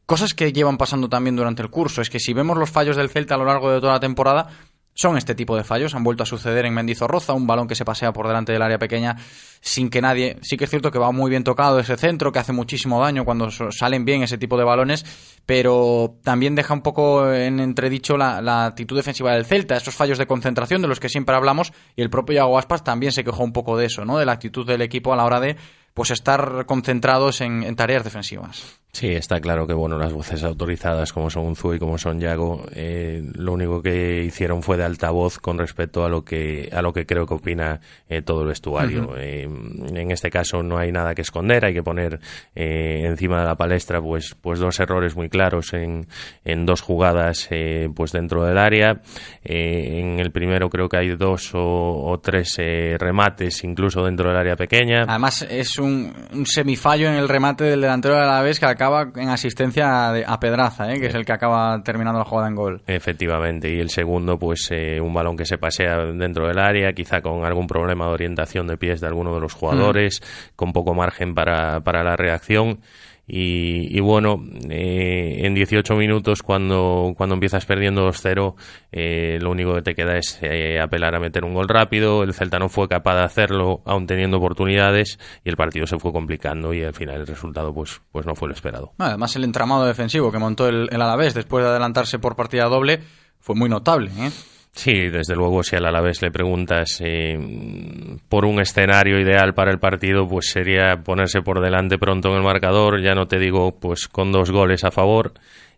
cosas que llevan pasando también durante el curso. Es que si vemos los fallos del Celta a lo largo de toda la temporada, son este tipo de fallos. Han vuelto a suceder en Mendizorroza, un balón que se pasea por delante del área pequeña sin que nadie. Sí que es cierto que va muy bien tocado ese centro, que hace muchísimo daño cuando salen bien ese tipo de balones, pero también deja un poco en entredicho la, la actitud defensiva del Celta, esos fallos de concentración de los que siempre hablamos, y el propio Iago Aspas también se quejó un poco de eso, ¿no? De la actitud del equipo a la hora de pues estar concentrados en, en tareas defensivas. Sí, está claro que bueno, las voces autorizadas como son Unzu y como son Yago, eh, lo único que hicieron fue de altavoz con respecto a lo que a lo que creo que opina eh, todo el vestuario. Eh, en este caso no hay nada que esconder, hay que poner encima de la palestra pues pues dos errores muy claros en, en dos jugadas pues dentro del área. En el primero creo que hay dos o, o tres remates incluso dentro del área pequeña. Además, es un, un semifallo en el remate del delantero de la vez que acaba en asistencia a, a Pedraza, ¿eh? que es el que acaba terminando la jugada en gol. Efectivamente, y el segundo, pues eh, un balón que se pasea dentro del área, quizá con algún problema de orientación de pies de alguno de los jugadores, con poco margen para, para la reacción. Y, y bueno, eh, en 18 minutos, cuando, cuando empiezas perdiendo 2-0, eh, lo único que te queda es eh, apelar a meter un gol rápido. El Celta no fue capaz de hacerlo, aún teniendo oportunidades, y el partido se fue complicando. Y al final el resultado, pues, pues no fue lo esperado. Además, el entramado defensivo que montó el, el Alavés después de adelantarse por partida doble fue muy notable. ¿eh? Sí, desde luego, si al Alavés le preguntas eh, por un escenario ideal para el partido, pues sería ponerse por delante pronto en el marcador, ya no te digo pues con dos goles a favor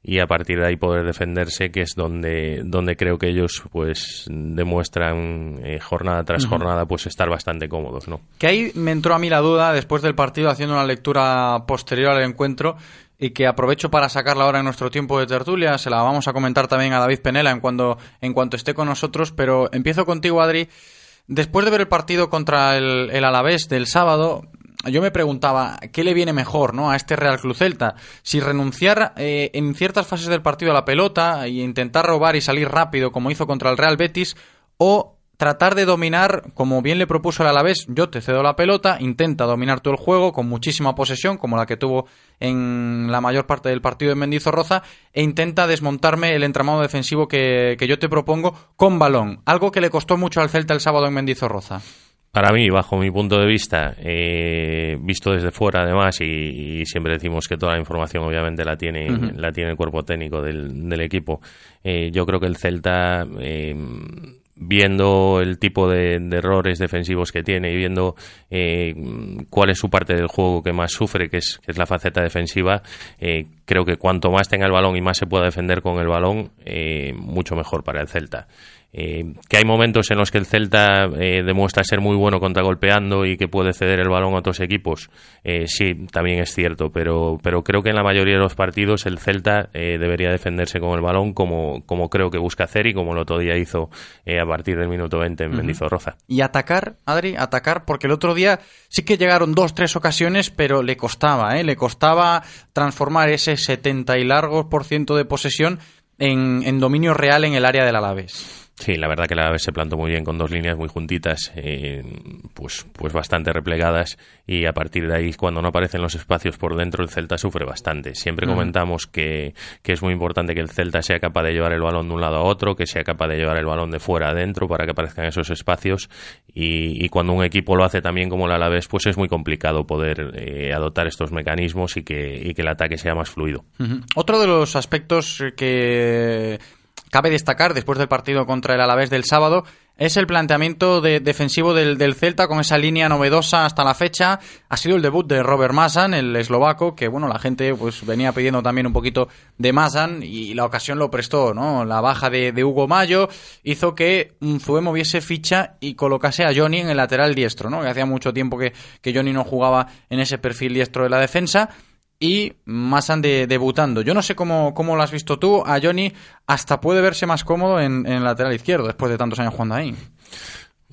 y a partir de ahí poder defenderse, que es donde, donde creo que ellos pues demuestran eh, jornada tras jornada pues estar bastante cómodos, ¿no? Que ahí me entró a mí la duda después del partido haciendo una lectura posterior al encuentro y que aprovecho para sacarla ahora en nuestro tiempo de tertulia. Se la vamos a comentar también a David Penela en cuanto, en cuanto esté con nosotros, pero empiezo contigo, Adri. después de ver el partido contra el, Alavés del sábado, yo me preguntaba qué le viene mejor ¿no? a este Real Club Celta. Si renunciar eh, en ciertas fases del partido a la pelota e intentar robar y salir rápido como hizo contra el Real Betis o tratar de dominar, como bien le propuso el Alavés, yo te cedo la pelota, intenta dominar todo el juego con muchísima posesión, como la que tuvo en la mayor parte del partido en Mendizorroza, e intenta desmontarme el entramado defensivo que, que yo te propongo con balón, algo que le costó mucho al Celta el sábado en Mendizorroza. Para mí, bajo mi punto de vista, eh, visto desde fuera además, y, y, siempre decimos que toda la información obviamente la tiene, la tiene el cuerpo técnico del, del equipo, eh, yo creo que el Celta, eh, viendo el tipo de, errores defensivos que tiene y viendo eh, cuál es su parte del juego que más sufre, que es, que es la faceta defensiva, eh, creo que cuanto más tenga el balón y más se pueda defender con el balón, eh, mucho mejor para el Celta. Eh, que hay momentos en los que el Celta eh, demuestra ser muy bueno contragolpeando y que puede ceder el balón a otros equipos, eh, sí, también es cierto, pero, pero creo que en la mayoría de los partidos el Celta eh, debería defenderse con el balón como, como creo que busca hacer y como el otro día hizo eh, a partir del minuto 20 en Ujú. Mendizorroza. Y atacar, Adri, atacar, porque el otro día sí que llegaron dos, tres ocasiones, pero le costaba, ¿eh? Le costaba transformar ese 70 y largos por ciento de posesión en, en dominio real en el área del Alavés. Sí, la verdad que la vez se plantó muy bien con dos líneas muy juntitas, eh, pues, pues bastante replegadas y a partir de ahí cuando no aparecen los espacios por dentro el Celta sufre bastante. Siempre Ujú. comentamos que, que es muy importante que el Celta sea capaz de llevar el balón de un lado a otro, que sea capaz de llevar el balón de fuera a adentro para que aparezcan esos espacios y, y cuando un equipo lo hace también como el Alavés pues es muy complicado poder eh, adoptar estos mecanismos y que, y que el ataque sea más fluido. Otro de los aspectos que cabe destacar después del partido contra el Alavés del sábado es el planteamiento de- defensivo del, del Celta con esa línea novedosa hasta la fecha. Ha sido el debut de Robert Mazan, el eslovaco, que bueno, la gente pues venía pidiendo también un poquito de Mazan y la ocasión lo prestó, ¿no? La baja de, de Hugo Mayo hizo que Zue moviese ficha y colocase a Johnny en el lateral diestro, ¿no? Que hacía mucho tiempo que, que Johnny no jugaba en ese perfil diestro de la defensa y Masan de, debutando. Yo no sé cómo, cómo lo has visto tú. A Johnny hasta puede verse más cómodo en, en el lateral izquierdo después de tantos años jugando ahí.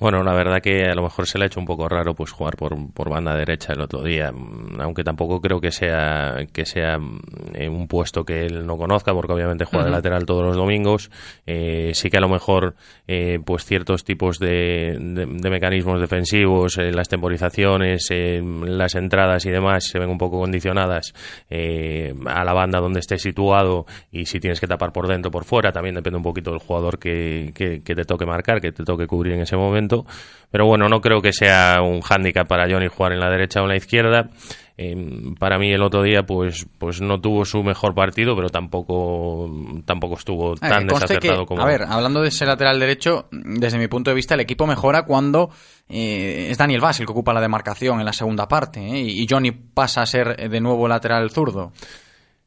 Bueno, la verdad que a lo mejor se le ha hecho un poco raro pues jugar por, por banda derecha el otro día, mm, aunque tampoco creo que sea que sea mm, eh, un puesto que él no conozca, porque obviamente juega de lateral todos los domingos. Eh, sí que a lo mejor eh, pues ciertos tipos de, de- de mecanismos defensivos, eh, las temporizaciones, las entradas y demás se ven un poco condicionadas a la banda donde esté situado y si tienes que tapar por dentro o por fuera, también depende un poquito del jugador que, que- que te toque marcar, que te toque cubrir en ese momento. Pero bueno, no creo que sea un hándicap para Johnny jugar en la derecha o en la izquierda. Eh, para mí el otro día pues pues no tuvo su mejor partido, pero tampoco tampoco estuvo tan desacertado que, como A ver, hablando de ese lateral derecho, desde mi punto de vista, el equipo mejora cuando eh, es Daniel Vaz el que ocupa la demarcación en la segunda parte ¿eh? y Johnny pasa a ser eh, de nuevo lateral zurdo.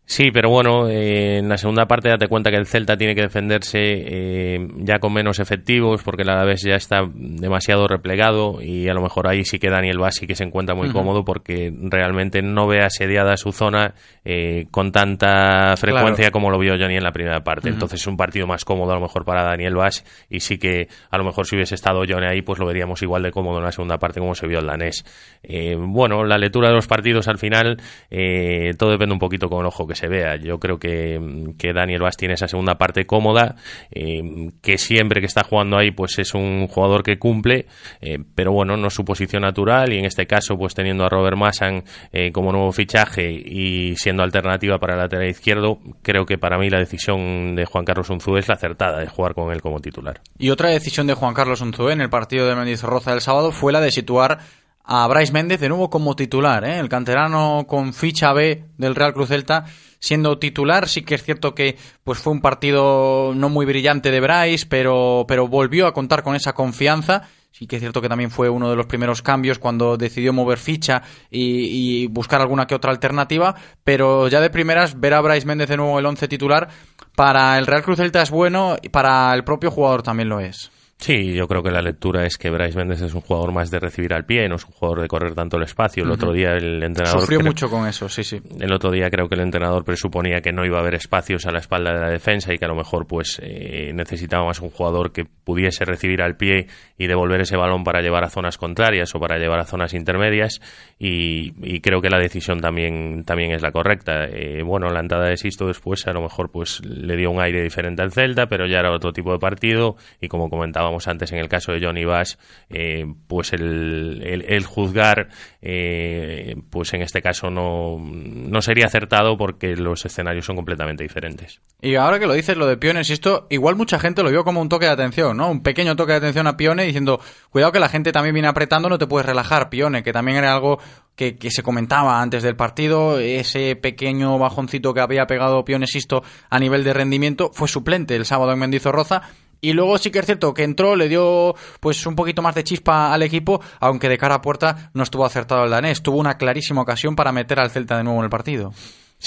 Sí, pero bueno, eh, en la segunda parte date cuenta que el Celta tiene que defenderse eh, ya con menos efectivos porque la vez ya está demasiado replegado y a lo mejor ahí sí que Daniel Bassi que se encuentra muy cómodo porque realmente no ve asediada su zona eh, con tanta frecuencia Claro. como lo vio Johnny en la primera parte. Entonces es un partido más cómodo a lo mejor para Daniel Bass y sí que a lo mejor si hubiese estado Johnny ahí pues lo veríamos igual de cómodo en la segunda parte como se vio el danés. Eh, bueno, la lectura de los partidos al final eh, todo depende un poquito con el ojo que se vea. Yo creo que, que Daniel Bass tiene esa segunda parte cómoda, eh, que siempre que está jugando ahí pues es un jugador que cumple, eh, pero bueno, no es su posición natural y en este caso pues teniendo a Robert Massan eh, como nuevo fichaje y siendo alternativa para el lateral izquierdo, creo que para mí la decisión de Juan Carlos Unzú es la acertada de jugar con él como titular. Y otra decisión de Juan Carlos Unzué en el partido de Mendizorroza del sábado fue la de situar a Bryce Méndez de nuevo como titular, ¿eh? el canterano con ficha B del Real Cruz Celta siendo titular. Sí que es cierto que pues fue un partido no muy brillante de Bryce, pero, pero volvió a contar con esa confianza. Sí que es cierto que también fue uno de los primeros cambios cuando decidió mover ficha y, y buscar alguna que otra alternativa, pero ya de primeras ver a Bryce Méndez de nuevo el once titular para el Real Cruz Celta es bueno y para el propio jugador también lo es. Sí, yo creo que la lectura es que Bryce Méndez es un jugador más de recibir al pie, no es un jugador de correr tanto el espacio. El otro día el entrenador... Sufrió creo- mucho con eso, sí, sí. El otro día creo que el entrenador presuponía que no iba a haber espacios a la espalda de la defensa y que a lo mejor pues eh, necesitaba más un jugador que pudiese recibir al pie y devolver ese balón para llevar a zonas contrarias o para llevar a zonas intermedias y, y creo que la decisión también también es la correcta. Eh, bueno, la entrada de Sisto después a lo mejor pues le dio un aire diferente al Celta, pero ya era otro tipo de partido y como comentábamos antes en el caso de Johnny Bass, eh, pues el, el- el juzgar eh, pues en este caso no, no sería acertado porque los escenarios son completamente diferentes. Y ahora que lo dices, lo de Piones, esto, igual mucha gente lo vio como un toque de atención, ¿no? Un pequeño toque de atención a Pione diciendo, cuidado que la gente también viene apretando, no te puedes relajar, Pione, que también era algo que, que se comentaba antes del partido, ese pequeño bajoncito que había pegado Pione Sisto a nivel de rendimiento, fue suplente el sábado en Mendizorroza. Y luego sí que es cierto que entró, le dio pues un poquito más de chispa al equipo, aunque de cara a puerta no estuvo acertado el danés. Tuvo una clarísima ocasión para meter al Celta de nuevo en el partido.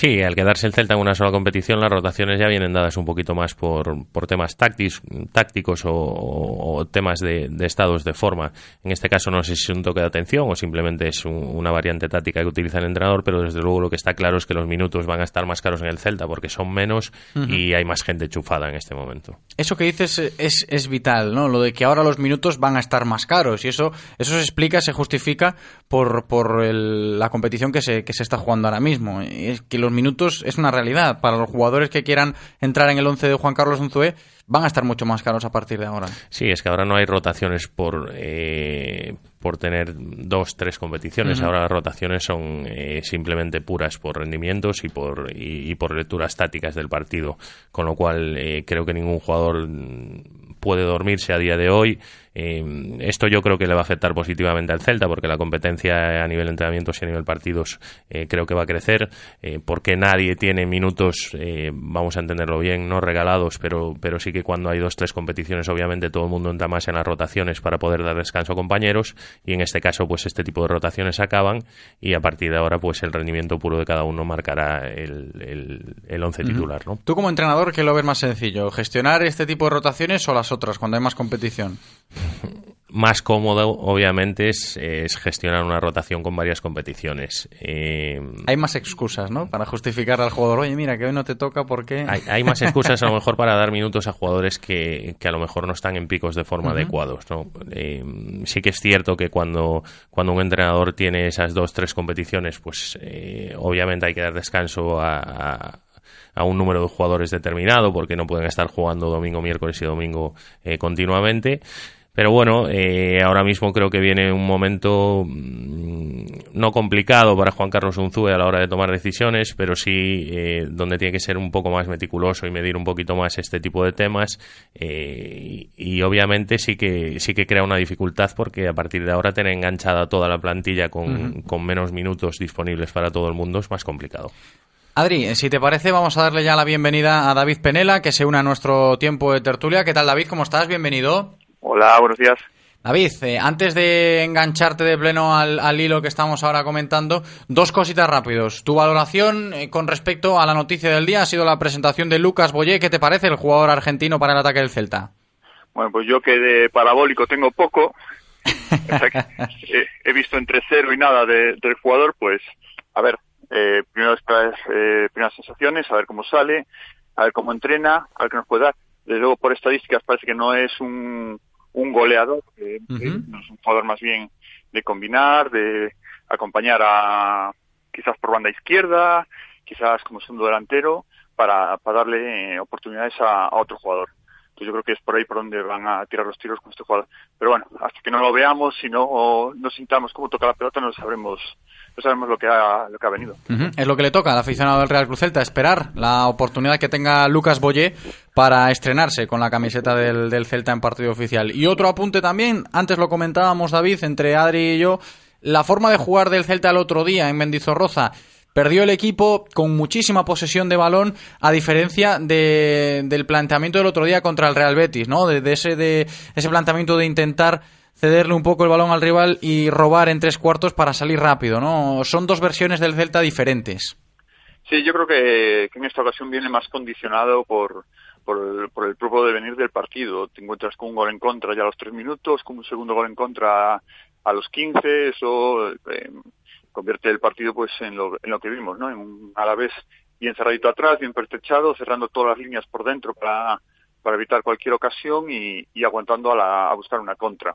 Sí, al quedarse el Celta en una sola competición, las rotaciones ya vienen dadas un poquito más por, por temas táctis, tácticos o, o temas de, de estados de forma. En este caso no sé si es un toque de atención o simplemente es un- una variante táctica que utiliza el entrenador, pero desde luego lo que está claro es que los minutos van a estar más caros en el Celta porque son menos y hay más gente chufada en este momento. Eso que dices es, es vital, ¿no? Lo de que ahora los minutos van a estar más caros y eso, eso se explica, se justifica por, por el- la competición que se, que se está jugando ahora mismo. Es que los minutos es una realidad. Para los jugadores que quieran entrar en el 11 de Juan Carlos Unzué, van a estar mucho más caros a partir de ahora. Sí, es que ahora no hay rotaciones por, eh, por tener dos, tres competiciones. Ahora las rotaciones son eh, simplemente puras por rendimientos y por, y, y por lecturas tácticas del partido. Con lo cual eh, creo que ningún jugador mm, puede dormirse a día de hoy. Eh, esto yo creo que le va a afectar positivamente al Celta porque la competencia a nivel de entrenamientos y a nivel partidos eh, creo que va a crecer eh, porque nadie tiene minutos, eh, vamos a entenderlo bien, no regalados, pero, pero sí que cuando hay dos, tres competiciones obviamente todo el mundo entra más en las rotaciones para poder dar descanso a compañeros y en este caso pues este tipo de rotaciones acaban y a partir de ahora pues el rendimiento puro de cada uno marcará el, el, el once titular. ¿no? Tú como entrenador, ¿qué lo ves más sencillo? ¿Gestionar este tipo de rotaciones o las otras cuando hay más competición? Más cómodo, obviamente, es, es gestionar una rotación con varias competiciones. Eh, Hay más excusas, ¿no? Para justificar al jugador, oye, mira, que hoy no te toca porque... hay, hay más excusas a lo mejor para dar minutos a jugadores que, que a lo mejor no están en picos de forma Ujú. adecuados. ¿no? Eh, sí que es cierto que cuando, cuando un entrenador tiene esas dos, tres competiciones, pues eh, obviamente hay que dar descanso a, a- a un número de jugadores determinado porque no pueden estar jugando domingo, miércoles y domingo eh, continuamente. Pero bueno, eh, ahora mismo creo que viene un momento mm, no complicado para Juan Carlos Unzúe a la hora de tomar decisiones, pero sí eh, donde tiene que ser un poco más meticuloso y medir un poquito más este tipo de temas. eh, y, y obviamente sí que sí que crea una dificultad porque a partir de ahora tener enganchada toda la plantilla con, con menos minutos disponibles para todo el mundo es más complicado. Adri, eh, si te parece, vamos a darle ya la bienvenida a David Penela, que se une a nuestro tiempo de tertulia. ¿Qué tal, David? ¿Cómo estás? Bienvenido. Hola, buenos días. David, eh, antes de engancharte de pleno al, al hilo que estamos ahora comentando, dos cositas rápidos. Tu valoración eh, con respecto a la noticia del día ha sido la presentación de Lucas Boyé. ¿Qué te parece el jugador argentino para el ataque del Celta? Bueno, pues yo que de parabólico tengo poco, he, he visto entre cero y nada de- del jugador, pues a ver, eh, primero estas eh, primeras sensaciones, a ver cómo sale, a ver cómo entrena, a ver qué nos puede dar. Desde luego, por estadísticas parece que no es un, un goleador, eh, no es un jugador más bien de combinar, de acompañar a quizás por banda izquierda, quizás como segundo delantero, para, para darle eh, oportunidades a, a otro jugador. Entonces yo creo que es por ahí por donde van a tirar los tiros con este jugador. Pero bueno, hasta que no lo veamos y no, no sintamos cómo toca la pelota, no sabremos, no sabemos lo que ha, lo que ha venido. Es lo que le toca al aficionado del Real Cruz Celta, esperar la oportunidad que tenga Lucas Boyé para estrenarse con la camiseta del, del Celta en partido oficial. Y otro apunte también, antes lo comentábamos David, entre Adri y yo, la forma de jugar del Celta el otro día en Mendizorroza. Perdió el equipo con muchísima posesión de balón, a diferencia de- del planteamiento del otro día contra el Real Betis, ¿no? De, ese, de ese planteamiento de intentar cederle un poco el balón al rival y robar en tres cuartos para salir rápido, ¿no? Son dos versiones del Celta diferentes. Sí, yo creo que, que en esta ocasión viene más condicionado por, por el, por el propio devenir del partido. Te encuentras con un gol en contra ya a los tres minutos, con un segundo gol en contra a los 15, eso eh, convierte el partido pues en lo, en lo que vimos, ¿no? En un Alavés bien cerradito atrás, bien pertrechado, cerrando todas las líneas por dentro para, para evitar cualquier ocasión y, y aguantando a, la, a buscar una contra.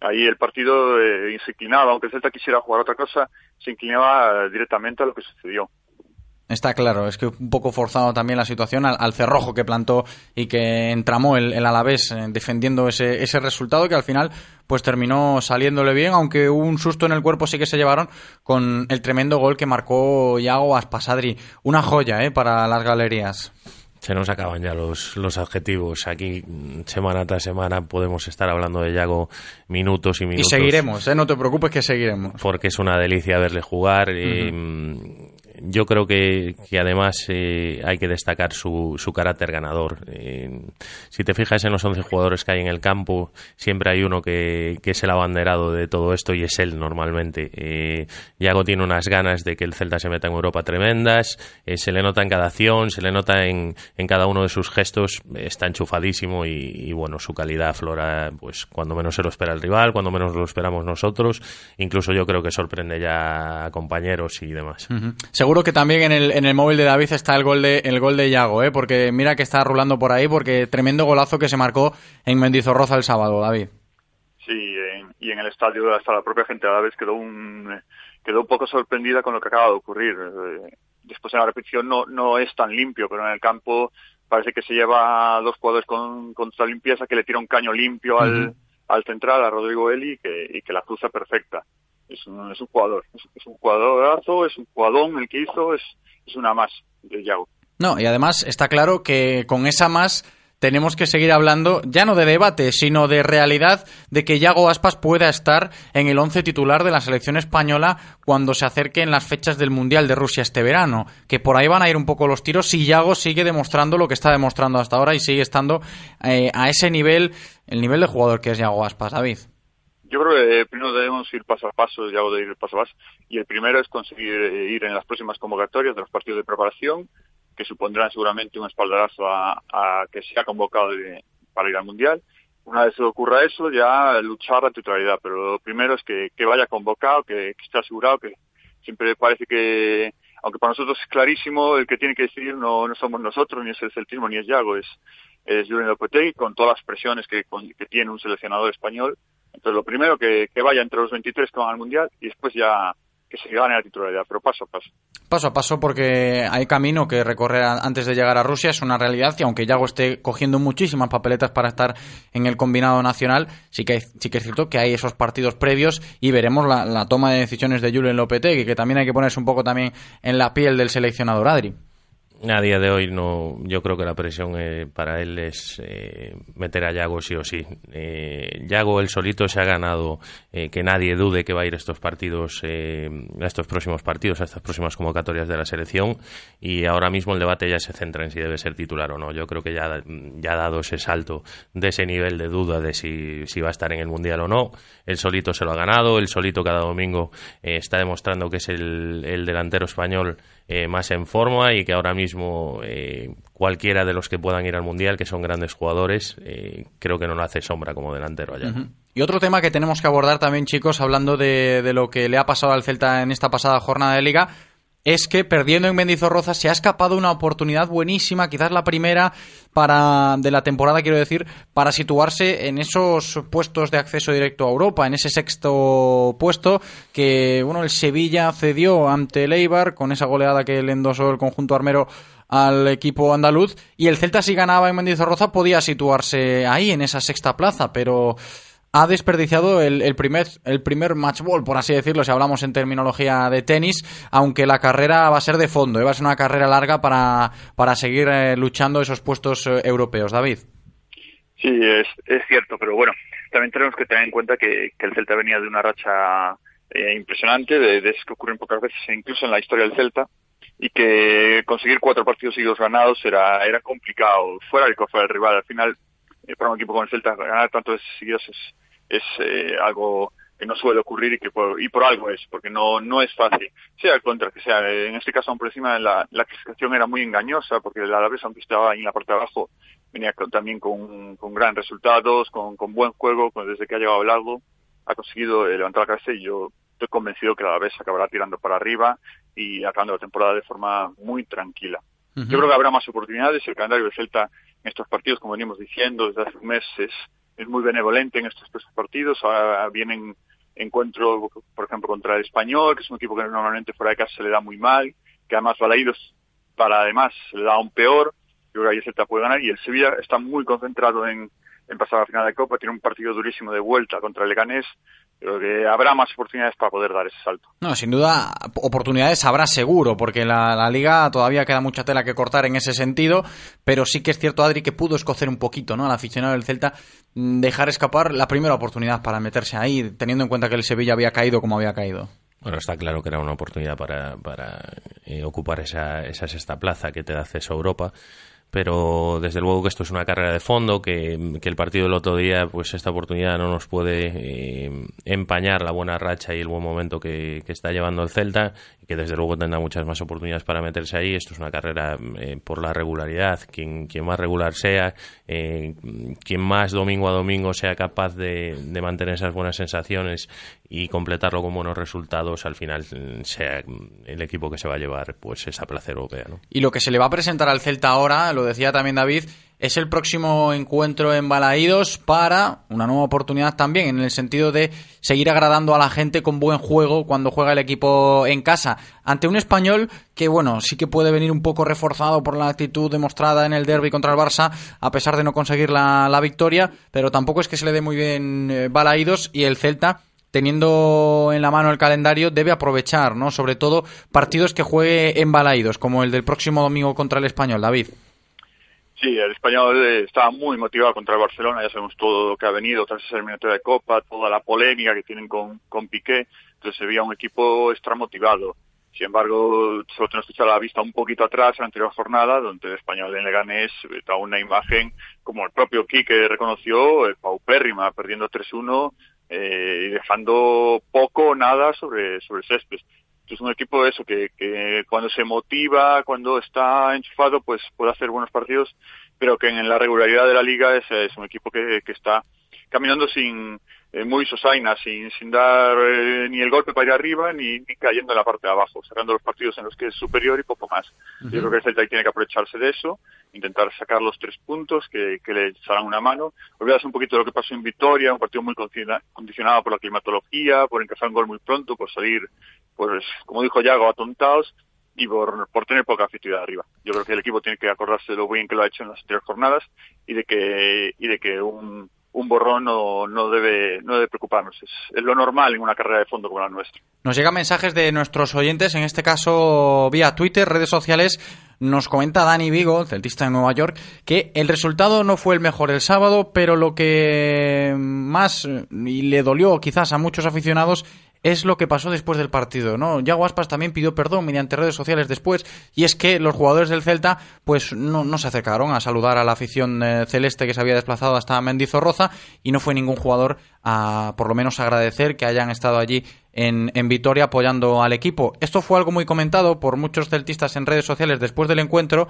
Ahí el partido eh, se inclinaba, aunque el Celta quisiera jugar otra cosa, se inclinaba eh, directamente a lo que sucedió. Está claro, es que un poco forzado también la situación al, al cerrojo que plantó y que entramó el, el Alavés eh, defendiendo ese, ese resultado que al final pues terminó saliéndole bien, aunque un susto en el cuerpo sí que se llevaron con el tremendo gol que marcó Iago Aspasadri. Una joya ¿eh? para las galerías. Se nos acaban ya los, los adjetivos. Aquí, mm, semana tras semana, podemos estar hablando de Yago minutos y Y minutos. seguiremos, ¿eh? no te preocupes que seguiremos. porque es una delicia verle jugar. eh, yo creo que, además eh, hay que destacar su, su carácter ganador. Eh, si te fijas en los 11 jugadores que hay en el campo, siempre hay uno que, es el abanderado de todo esto y es él normalmente. Eh, Yago tiene unas ganas de que el Celta se meta en Europa tremendas, se le nota en cada acción, se le nota en, en cada uno de sus gestos, está enchufadísimo y, bueno, su calidad aflora pues cuando menos se lo espera el rival, cuando menos lo esperamos nosotros, incluso yo creo que sorprende ya a compañeros y demás. Seguro que también en el, en el móvil de David está el gol de el gol de Yago, ¿eh? porque mira que está rulando por ahí, porque tremendo golazo que se marcó en Mendizorroza el sábado, David. Sí, en- y en el estadio hasta la propia gente a la vez quedó un quedó un poco sorprendida con lo que acaba de ocurrir. Eh, Después en la repetición no no es tan limpio, pero en el campo parece que se lleva a dos jugadores con, con total limpieza que le tira un caño limpio al, al central, a Rodrigo Eli, que, y que la cruza perfecta. Es un, jugador, es, un jugadorazo, es un jugadón el que hizo, es, es una más de Yago. No, y además está claro que con esa más tenemos que seguir hablando ya no de debate, sino de realidad de que Yago Aspas pueda estar en el once titular de la selección española cuando se acerquen las fechas del Mundial de Rusia este verano. Que por ahí van a ir un poco los tiros si Yago sigue demostrando lo que está demostrando hasta ahora y sigue estando eh, a ese nivel, el nivel de jugador que es Yago Aspas, David. Yo creo que eh, primero debemos ir paso a paso, ya de ir paso a paso, y el primero es conseguir eh, ir en las próximas convocatorias de los partidos de preparación, que supondrán seguramente un espaldarazo a, que sea convocado para ir al Mundial. Una vez se ocurra eso, ya luchar la titularidad, pero lo primero es que, que vaya convocado, que, que esté asegurado, que siempre parece que, aunque para nosotros es clarísimo, el que tiene que decidir no, somos nosotros, ni es el celtismo, ni es Yago, es, es Julen Lopetegui, con todas las presiones que, con- que tiene un seleccionador español. Entonces, lo primero que, vaya entre los 23 que van al Mundial y después ya que se gane la titularidad, pero paso a paso. Paso a paso porque hay camino que recorrer antes de llegar a Rusia, es una realidad y aunque Yago esté cogiendo muchísimas papeletas para estar en el combinado nacional, sí que, hay- sí que es cierto que hay esos partidos previos y veremos la, la toma de decisiones de Julen Lopetegui, que también hay que ponerse un poco también en la piel del seleccionador Adri. A día de hoy no, yo creo que la presión eh, para él es eh, meter a Yago sí o sí. Eh, Yago él solito se ha ganado eh, que nadie dude que va a ir a estos partidos, eh, a estos próximos partidos, a estas próximas convocatorias de la selección y ahora mismo el debate ya se centra en si debe ser titular o no. Yo creo que ya, ya ha dado ese salto de ese nivel de duda de si, si va a estar en el mundial o no. Él solito se lo ha ganado, él solito cada domingo eh, está demostrando que es el, el delantero español eh, más en forma y que ahora mismo eh, cualquiera de los que puedan ir al mundial, que son grandes jugadores, eh, creo que no le hace sombra como delantero allá. Y otro tema que tenemos que abordar también, chicos, hablando de, de lo que le ha pasado al Celta en esta pasada jornada de liga, es que perdiendo en Mendizorroza se ha escapado una oportunidad buenísima, quizás la primera para de la temporada, quiero decir, para situarse en esos puestos de acceso directo a Europa, en ese sexto puesto que, bueno, el Sevilla cedió ante el Eibar con esa goleada que le endosó el conjunto armero al equipo andaluz y el Celta si ganaba en Mendizorroza podía situarse ahí en esa sexta plaza, pero ha desperdiciado el, el primer el primer match ball, por así decirlo, si hablamos en terminología de tenis, aunque la carrera va a ser de fondo, ¿eh? va a ser una carrera larga para, seguir eh, luchando esos puestos eh, europeos. David. Sí, es, cierto, pero bueno, también tenemos que tener en cuenta que, que el Celta venía de una racha eh, impresionante, de, de que ocurren pocas veces, incluso en la historia del Celta, y que conseguir cuatro partidos seguidos ganados era, era complicado, fuera del que fuera el rival. Al final, para un equipo como el Celta, ganar tantos seguidos es, es eh, algo que no suele ocurrir y que por, y por algo es, porque no, no es fácil. Sea el contra que sea, en este caso aún por encima la, la clasificación era muy engañosa, porque el Alavés, aunque estaba ahí en la parte de abajo, venía con- también con, con gran resultados, con, con buen juego, con- desde que ha llegado lago, ha conseguido eh, levantar la cabeza y yo estoy convencido que el Alavés acabará tirando para arriba y acabando la temporada de forma muy tranquila. Yo creo que habrá más oportunidades. El calendario de Celta en estos partidos, como venimos diciendo desde hace un mes, es, muy benevolente en estos tres partidos. Ahora vienen encuentro, por ejemplo, contra el Español, que es un equipo que normalmente fuera de casa se le da muy mal, que además Balaídos, para además, se le da aún peor. Yo creo que ahí el Celta puede ganar y el Sevilla está muy concentrado en, en pasar a la final de Copa. Tiene un partido durísimo de vuelta contra el Leganés. Creo que habrá más oportunidades para poder dar ese salto. No, sin duda, oportunidades habrá seguro, porque la, la liga todavía queda mucha tela que cortar en ese sentido, pero sí que es cierto, Adri, que pudo escocer un poquito, ¿no? Al aficionado del Celta, mm, dejar escapar la primera oportunidad para meterse ahí, teniendo en cuenta que el Sevilla había caído como había caído. Bueno, está claro que era una oportunidad para, para eh, ocupar esa, esa sexta plaza que te da acceso a Europa. Pero desde luego que esto es una carrera de fondo, que, que el partido del otro día, pues esta oportunidad no nos puede eh, empañar la buena racha y el buen momento que, que está llevando el Celta, y que desde luego tendrá muchas más oportunidades para meterse ahí. Esto es una carrera eh, por la regularidad, quien, quien más regular sea, eh, quien más domingo a domingo sea capaz de, de mantener esas buenas sensaciones y completarlo con buenos resultados, al final mm, sea el equipo que se va a llevar pues esa plaza europea. ¿no? Y lo que se le va a presentar al Celta ahora, lo decía también David, es el próximo encuentro en Balaídos para una nueva oportunidad también, en el sentido de seguir agradando a la gente con buen juego cuando juega el equipo en casa. Ante un español que, bueno, sí que puede venir un poco reforzado por la actitud demostrada en el derby contra el Barça, a pesar de no conseguir la, la victoria, pero tampoco es que se le dé muy bien eh, Balaídos y el Celta teniendo en la mano el calendario, debe aprovechar, ¿no? Sobre todo partidos que juegue en Balaídos, como el del próximo domingo contra el Español, David. Sí, el español eh, estaba muy motivado contra el Barcelona, ya sabemos todo lo que ha venido tras esa eliminatoria de Copa, toda la polémica que tienen con, con Piqué, entonces se veía un equipo extra motivado. Sin embargo, solo tenemos que echar la vista un poquito atrás, en la anterior jornada, donde el español en Leganés eh, da una imagen, como el propio Quique reconoció, eh, paupérrima, perdiendo 3-1 eh, y dejando poco o nada sobre, sobre el césped. Es un equipo eso que, que cuando se motiva, cuando está enchufado, pues puede hacer buenos partidos, pero que en la regularidad de la liga es, es un equipo que, que está caminando sin eh, muy sosaina, sin, sin dar eh, ni el golpe para ir arriba ni, ni cayendo en la parte de abajo, cerrando los partidos en los que es superior y poco más. Yo creo que el Celta tiene que aprovecharse de eso, intentar sacar los tres puntos que, que le echarán una mano. Olvidarse un poquito de lo que pasó en Vitoria, un partido muy condiciona- condicionado por la climatología, por encajar un gol muy pronto, por salir, pues, como dijo Yago, atontados y por, por tener poca efectividad arriba. Yo creo que el equipo tiene que acordarse de lo bien que lo ha hecho en las anteriores jornadas y de que, y de que un, un borrón no, no debe, no debe preocuparnos. Es, lo normal en una carrera de fondo como la nuestra. Nos llegan mensajes de nuestros oyentes, en este caso vía Twitter, redes sociales. Nos comenta Dani Vigo, celtista de Nueva York, que el resultado no fue el mejor el sábado, pero lo que más le dolió quizás a muchos aficionados es lo que pasó después del partido, ¿no? Yago Aspas también pidió perdón mediante redes sociales después, y es que los jugadores del Celta, pues no, se acercaron a saludar a la afición eh, celeste que se había desplazado hasta Mendizorroza, y no fue ningún jugador a, por lo menos, agradecer que hayan estado allí en, en Vitoria apoyando al equipo. Esto fue algo muy comentado por muchos celtistas en redes sociales después del encuentro,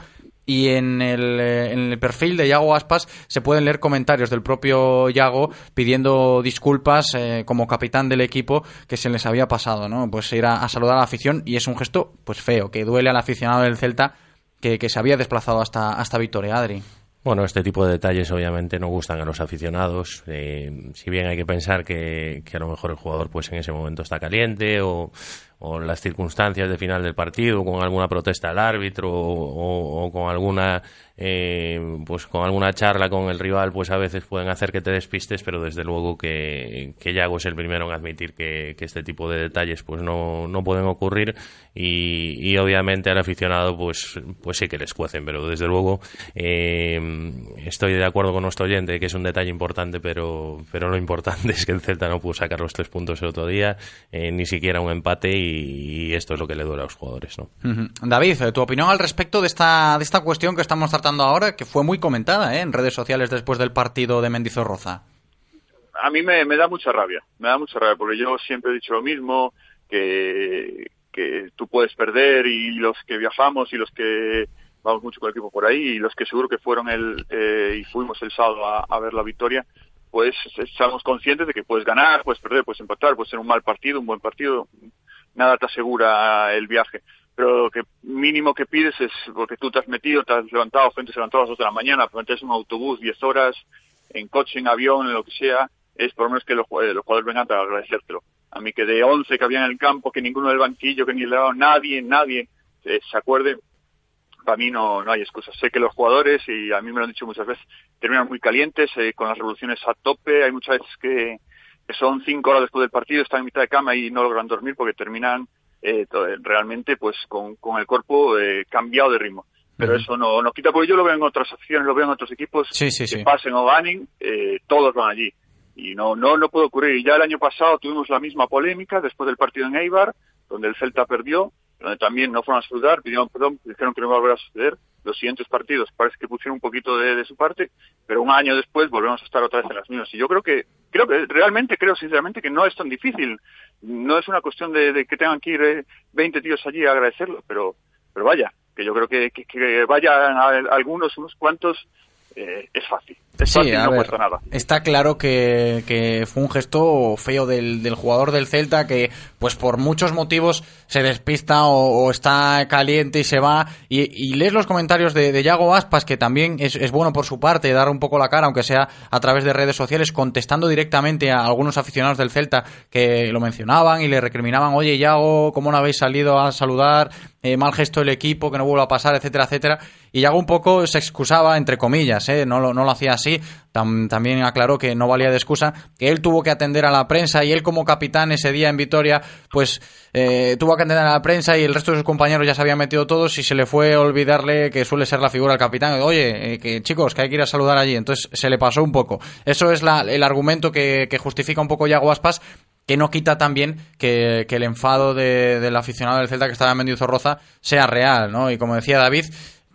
y en el, eh, en el perfil de Yago Aspas se pueden leer comentarios del propio Yago pidiendo disculpas eh, como capitán del equipo que se les había pasado, ¿no? Pues ir a, a saludar a la afición y es un gesto pues feo, que duele al aficionado del Celta que, que se había desplazado hasta, hasta Vitoria, Adri. Bueno, este tipo de detalles obviamente no gustan a los aficionados. eh, si bien hay que pensar que, que a lo mejor el jugador pues en ese momento está caliente o, o las circunstancias de final del partido con alguna protesta al árbitro o, con alguna eh, pues con alguna charla con el rival pues a veces pueden hacer que te despistes pero desde luego que, que Yago es el primero en admitir que, que este tipo de detalles pues no, no pueden ocurrir y, y obviamente al aficionado pues pues sí que les cuecen pero desde luego eh, estoy de acuerdo con nuestro oyente que es un detalle importante pero pero lo importante es que el Celta no pudo sacar los tres puntos el otro día eh, ni siquiera un empate y, y esto es lo que le duele a los jugadores ¿no? David, eh, tu opinión al respecto de esta, de esta cuestión que estamos tratando ahora, que fue muy comentada ¿eh? en redes sociales después del partido de Mendizorroza. a mí me, me da mucha rabia, me da mucha rabia, porque yo siempre he dicho lo mismo, que, que tú puedes perder y los que viajamos y los que vamos mucho con el equipo por ahí y los que seguro que fueron el eh, y fuimos el sábado a, a, ver la victoria, pues estamos conscientes de que puedes ganar, puedes perder, puedes empatar, puede ser un mal partido, un buen partido, nada te asegura el viaje. Pero lo que mínimo que pides es, porque tú te has metido, te has levantado, gente se levantó a las dos de la mañana, metes un autobús 10 horas, en coche, en avión, en lo que sea, es por lo menos que los, los jugadores vengan a agradecértelo. A mí que de 11 que había en el campo, que ninguno del banquillo, que ni el lado, nadie, nadie eh, se acuerde, para mí no, no hay excusas. Sé que los jugadores, y a mí me lo han dicho muchas veces, terminan muy calientes, eh, con las revoluciones a tope. Hay muchas veces que, que, son cinco horas después del partido, están en mitad de cama y no logran dormir porque terminan eh, realmente pues con, con el cuerpo eh, cambiado de ritmo. Pero uh -huh. eso no, no quita, porque yo lo veo en otras acciones, lo veo en otros equipos sí, sí, que sí. pasen o ganen, eh, todos van allí. Y no, no, no puede ocurrir. Y ya el año pasado tuvimos la misma polémica después del partido en Eibar, donde el Celta perdió, donde también no fueron a saludar, pidieron perdón, dijeron que no iba a volver a suceder. Los siguientes partidos parece que pusieron un poquito de, de, su parte, pero un año después volvemos a estar otra vez en las mismas. Y yo creo que, creo que realmente, creo sinceramente que no es tan difícil. No es una cuestión de, que tengan que ir eh, 20 tíos allí a agradecerlo, pero, pero vaya, que yo creo que, que, que vayan a algunos, unos cuantos, eh, es fácil. Sí, a no ver, nada. Está claro que, que, fue un gesto feo del, del, jugador del Celta que, pues por muchos motivos, se despista o, o está caliente y se va. Y, y lees los comentarios de, de Yago Aspas, que también es, es, bueno por su parte dar un poco la cara, aunque sea a través de redes sociales, contestando directamente a algunos aficionados del Celta que lo mencionaban y le recriminaban: Oye, Yago, ¿cómo no habéis salido a saludar? Eh, mal gesto del equipo, que no vuelva a pasar, etcétera, etcétera. Y Yago un poco se excusaba, entre comillas, ¿eh? no, lo, no lo hacía así. Tam, también aclaró que no valía de excusa, que él tuvo que atender a la prensa y él como capitán ese día en Vitoria, pues eh, tuvo que atender a la prensa y el resto de sus compañeros ya se habían metido todos y se le fue olvidarle que suele ser la figura del capitán. Oye, eh, que chicos, que hay que ir a saludar allí. Entonces se le pasó un poco. Eso es la, el argumento que, que justifica un poco Yago Aspas que no quita también que, que el enfado de, del aficionado del Celta que estaba en Mendizorroza sea real, ¿no? Y como decía David,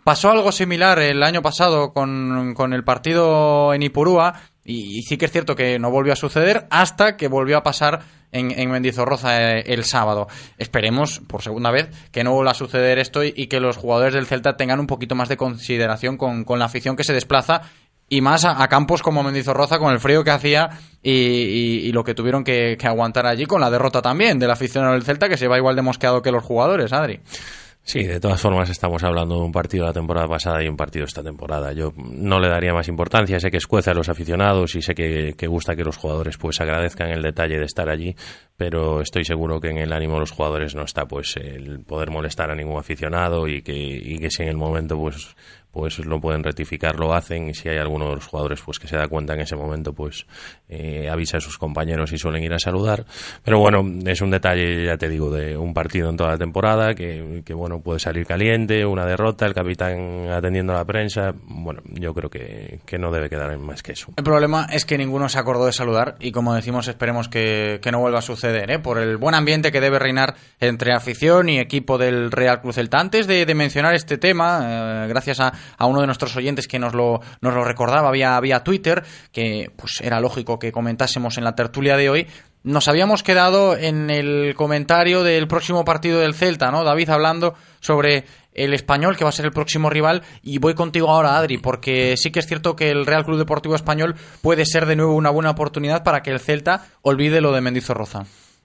pasó algo similar el año pasado con, con el partido en Ipurúa y, sí que es cierto que no volvió a suceder hasta que volvió a pasar en, en Mendizorroza eh, el sábado. Esperemos, por segunda vez, que no vuelva a suceder esto y, que los jugadores del Celta tengan un poquito más de consideración con, con la afición que se desplaza y más a, campos como Mendizorroza con el frío que hacía y, lo que tuvieron que, que, aguantar allí con la derrota también del aficionado del Celta que se va igual de mosqueado que los jugadores, Adri. Sí, de todas formas estamos hablando de un partido de la temporada pasada y un partido esta temporada. Yo no le daría más importancia, sé que escuece a los aficionados y sé que, que, gusta que los jugadores pues agradezcan el detalle de estar allí, pero estoy seguro que en el ánimo de los jugadores no está pues el poder molestar a ningún aficionado y que, y que si en el momento pues pues lo pueden rectificar, lo hacen y si hay alguno de los jugadores pues que se da cuenta en ese momento pues eh, avisa a sus compañeros y suelen ir a saludar. Pero bueno, es un detalle ya te digo de un partido en toda la temporada que, bueno, puede salir caliente una derrota, el capitán atendiendo a la prensa. Bueno, yo creo que, que no debe quedar en más que eso. El problema es que ninguno se acordó de saludar y como decimos esperemos que, que no vuelva a suceder ¿eh? por el buen ambiente que debe reinar entre afición y equipo del Real Cruz Celta. Antes de, de mencionar este tema, eh, gracias a a uno de nuestros oyentes que nos lo, nos lo recordaba vía, Twitter, que pues era lógico que comentásemos en la tertulia de hoy. Nos habíamos quedado en el comentario del próximo partido del Celta, ¿no? David hablando sobre el español, que va a ser el próximo rival, y voy contigo ahora, Adri, porque sí que es cierto que el Real Club Deportivo Español puede ser de nuevo una buena oportunidad para que el Celta olvide lo de Mendizorroza.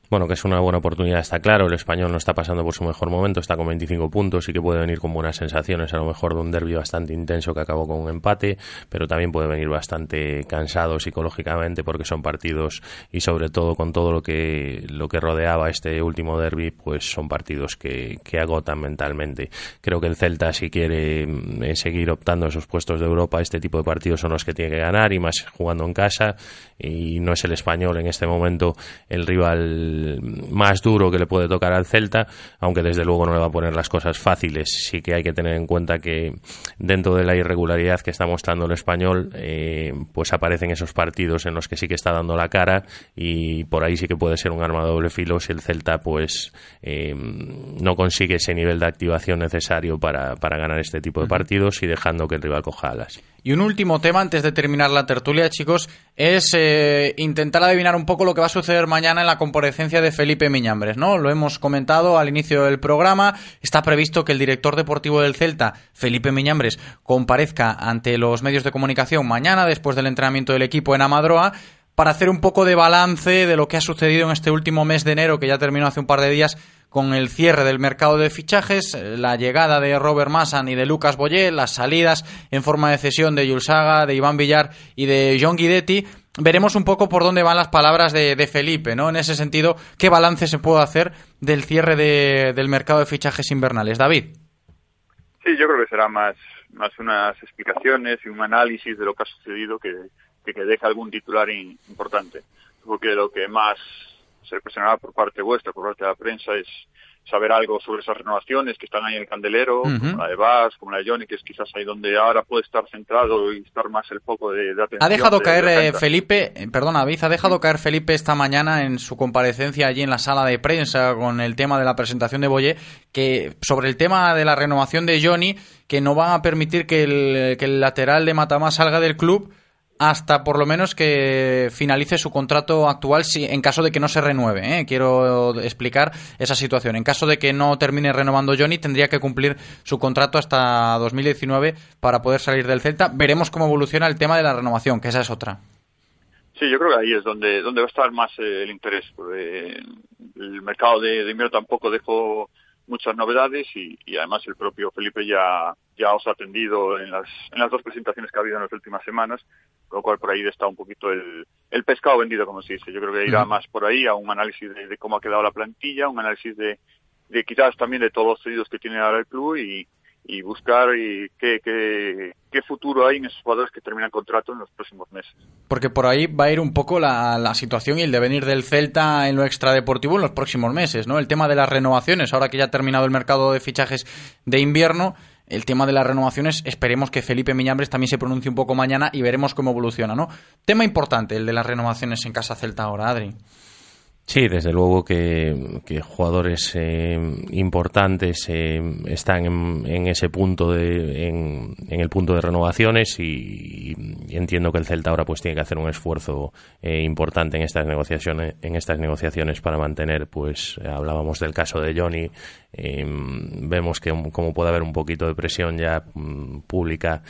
Bueno, que es una buena oportunidad, está claro. El español no está pasando por su mejor momento, está con 25 puntos y que puede venir con buenas sensaciones, a lo mejor de un derbi bastante intenso que acabó con un empate, pero también puede venir bastante cansado psicológicamente porque son partidos y sobre todo con todo lo que lo que rodeaba este último derby, pues son partidos que, que agotan mentalmente. Creo que el Celta si quiere eh, seguir optando esos puestos de Europa, este tipo de partidos son los que tiene que ganar y más jugando en casa y no es el español en este momento el rival rival más duro que le puede tocar al Celta, aunque desde luego no le va a poner las cosas fáciles. Sí que hay que tener en cuenta que dentro de la irregularidad que está mostrando el español, eh, pues aparecen esos partidos en los que sí que está dando la cara y por ahí sí que puede ser un arma de doble filo si el Celta pues eh, no consigue ese nivel de activación necesario para, para ganar este tipo de partidos y dejando que el rival coja alas. Y un último tema antes de terminar la tertulia, chicos, es eh, intentar adivinar un poco lo que va a suceder mañana en la comparecencia de Felipe Miñambres, ¿no? Lo hemos comentado al inicio del programa. Está previsto que el director deportivo del Celta, Felipe Miñambres, comparezca ante los medios de comunicación mañana, después del entrenamiento del equipo en Amadroa, para hacer un poco de balance de lo que ha sucedido en este último mes de enero, que ya terminó hace un par de días con el cierre del mercado de fichajes, la llegada de Robert Massan y de Lucas Boyé, las salidas en forma de cesión de Yulsaga, de Iván Villar y de John Guidetti. Veremos un poco por dónde van las palabras de, Felipe, ¿no? En ese sentido, ¿qué balance se puede hacer del cierre del mercado de fichajes invernales? David. Sí, yo creo que será más, más unas explicaciones y un análisis de lo que ha sucedido que, que, deja algún titular importante. Porque lo que más se presionará por parte vuestra, por parte de la prensa, es saber algo sobre esas renovaciones que están ahí en el candelero, como la de Vaz, como la de Johnny, que es quizás ahí donde ahora puede estar centrado y estar más el foco de, atención. Ha dejado caer eh, Felipe, eh, perdona, David, ha dejado caer Felipe esta mañana en su comparecencia allí en la sala de prensa con el tema de la presentación de Boye, que sobre el tema de la renovación de Johnny, que no van a permitir que el, que el lateral de Matamá salga del club hasta por lo menos que finalice su contrato actual si en caso de que no se renueve. ¿eh? Quiero explicar esa situación. En caso de que no termine renovando Johnny, tendría que cumplir su contrato hasta 2019 para poder salir del Celta. Veremos cómo evoluciona el tema de la renovación, que esa es otra. Sí, yo creo que ahí es donde, donde va a estar más eh, el interés. El mercado de, de invierno tampoco dejó muchas novedades y, y, además el propio Felipe ya, ya os ha atendido en las, en las dos presentaciones que ha habido en las últimas semanas, con lo cual por ahí está un poquito el, el pescado vendido, como se dice. Yo creo que irá más por ahí a un análisis de, cómo ha quedado la plantilla, un análisis de, de quizás también de todos los cedidos que tiene ahora el club y, y buscar y qué, qué, qué, futuro hay en esos jugadores que terminan contrato en los próximos meses. Porque por ahí va a ir un poco la, la, situación y el devenir del Celta en lo extradeportivo en los próximos meses, ¿no? El tema de las renovaciones, ahora que ya ha terminado el mercado de fichajes de invierno, el tema de las renovaciones, esperemos que Felipe Miñambres también se pronuncie un poco mañana y veremos cómo evoluciona, ¿no? Tema importante, el de las renovaciones en Casa Celta ahora, Adri. Sí, desde luego que, jugadores eh, importantes eh, están en, ese punto de, en, el punto de renovaciones y, entiendo que el Celta ahora pues tiene que hacer un esfuerzo eh, importante en estas negociaciones en estas negociaciones para mantener pues hablábamos del caso de Johnny vemos que como puede haber un poquito de presión ya mm, pública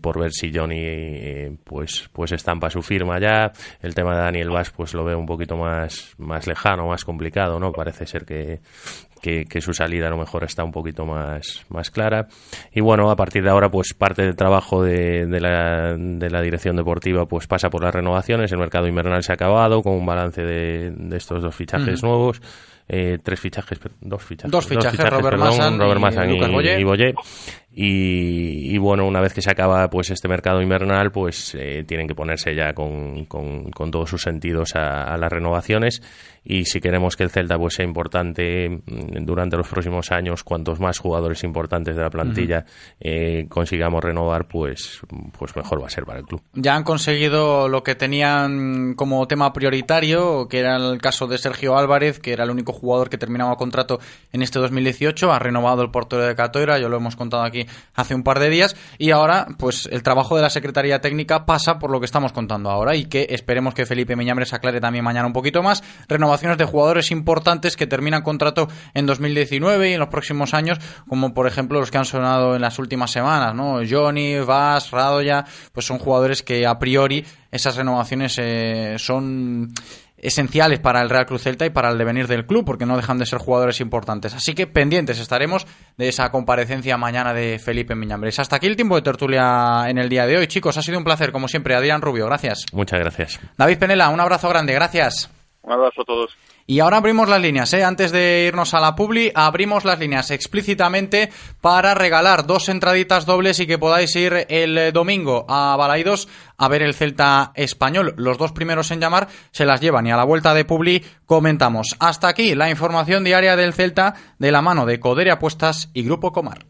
por ver si Johnny pues pues estampa su firma ya el tema de Daniel Vaz pues lo veo un poquito más más lejano, más complicado, ¿no? Parece ser que, que, su salida a lo mejor está un poquito más, más clara. Y bueno, a partir de ahora, pues parte del trabajo de, de, la, de la dirección deportiva pues pasa por las renovaciones. El mercado invernal se ha acabado con un balance de, de estos dos fichajes nuevos. Eh, tres fichajes, dos fichajes. Dos fichajes, Robert, Massan y, y, y, y, bueno, una vez que se acaba pues este mercado invernal, pues eh, tienen que ponerse ya con, con, todos sus sentidos a, las renovaciones. Y si queremos que el Celta pues sea importante mm, durante los próximos años, cuantos más jugadores importantes de la plantilla eh, consigamos renovar, pues, pues mejor va a ser para el club. Ya han conseguido lo que tenían como tema prioritario, que era el caso de Sergio Álvarez, que era el único jugador que terminaba contrato en este 2018. Ha renovado el portero de Catoira, yo lo hemos contado aquí hace un par de días y ahora pues el trabajo de la Secretaría Técnica pasa por lo que estamos contando ahora y que esperemos que Felipe Miñambres aclare también mañana un poquito más. Renovaciones de jugadores importantes que terminan contrato en 2019 y en los próximos años, como por ejemplo los que han sonado en las últimas semanas, ¿no? Johnny, Vas, Radoya, pues son jugadores que a priori esas renovaciones eh, son esenciales para el Real Cruz Celta y para el devenir del club, porque no dejan de ser jugadores importantes. Así que pendientes estaremos de esa comparecencia mañana de Felipe Miñambres. Hasta aquí el tiempo de tertulia en el día de hoy, chicos. Ha sido un placer, como siempre. Adrián Rubio, gracias. Muchas gracias. David Penela, un abrazo grande, gracias. Un abrazo a todos. Y ahora abrimos las líneas, ¿eh? antes de irnos a la publi, abrimos las líneas explícitamente para regalar dos entraditas dobles y que podáis ir el eh, domingo a Balaidos a ver el Celta español. Los dos primeros en llamar se las llevan y a la vuelta de publi comentamos. Hasta aquí la información diaria del Celta de la mano de Codere Apuestas y Grupo Comar.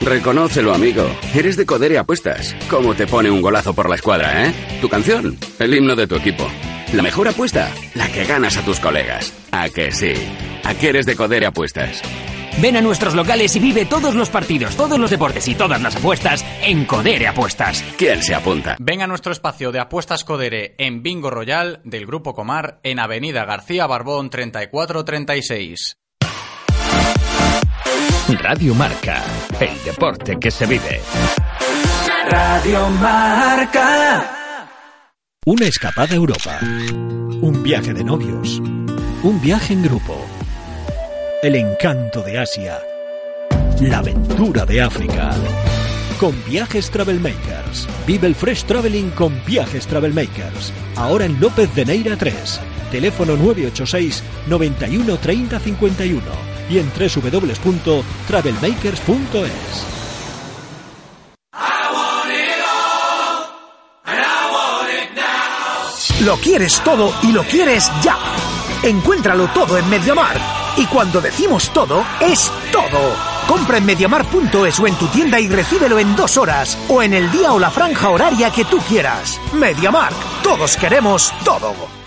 Reconócelo, amigo. Eres de Codere Apuestas. ¿Cómo te pone un golazo por la escuadra, eh? Tu canción, el himno de tu equipo. La mejor apuesta, la que ganas a tus colegas. ¿A que sí? ¿A que eres de Codere Apuestas? Ven a nuestros locales y vive todos los partidos, todos los deportes y todas las apuestas en Codere Apuestas. ¿Quién se apunta? Ven a nuestro espacio de apuestas Codere en Bingo Royal del Grupo Comar en Avenida García Barbón 3436. Radio Marca, el deporte que se vive. Radio Marca. Una escapada a Europa. Un viaje de novios. Un viaje en grupo. El encanto de Asia. La aventura de África. Con Viajes Travel Makers. Vive el Fresh Traveling con Viajes Travel Makers. Ahora en López de Neira 3. Teléfono 986 91 30 51 y en www.travelmakers.es. Lo quieres todo y lo quieres ya. Encuéntralo todo en Mediamar. Y cuando decimos todo, es todo. Compra en mediamar.es o en tu tienda y recíbelo en dos horas. O en el día o la franja horaria que tú quieras. Mediamar. Todos queremos todo.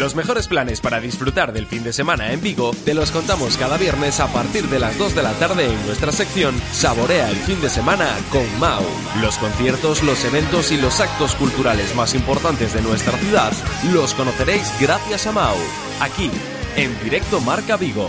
Los mejores planes para disfrutar del fin de semana en Vigo te los contamos cada viernes a partir de las 2 de la tarde en nuestra sección Saborea el fin de semana con Mau. Los conciertos, los eventos y los actos culturales más importantes de nuestra ciudad los conoceréis gracias a Mau. Aquí, en directo Marca Vigo.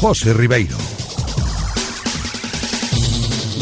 José Ribeiro.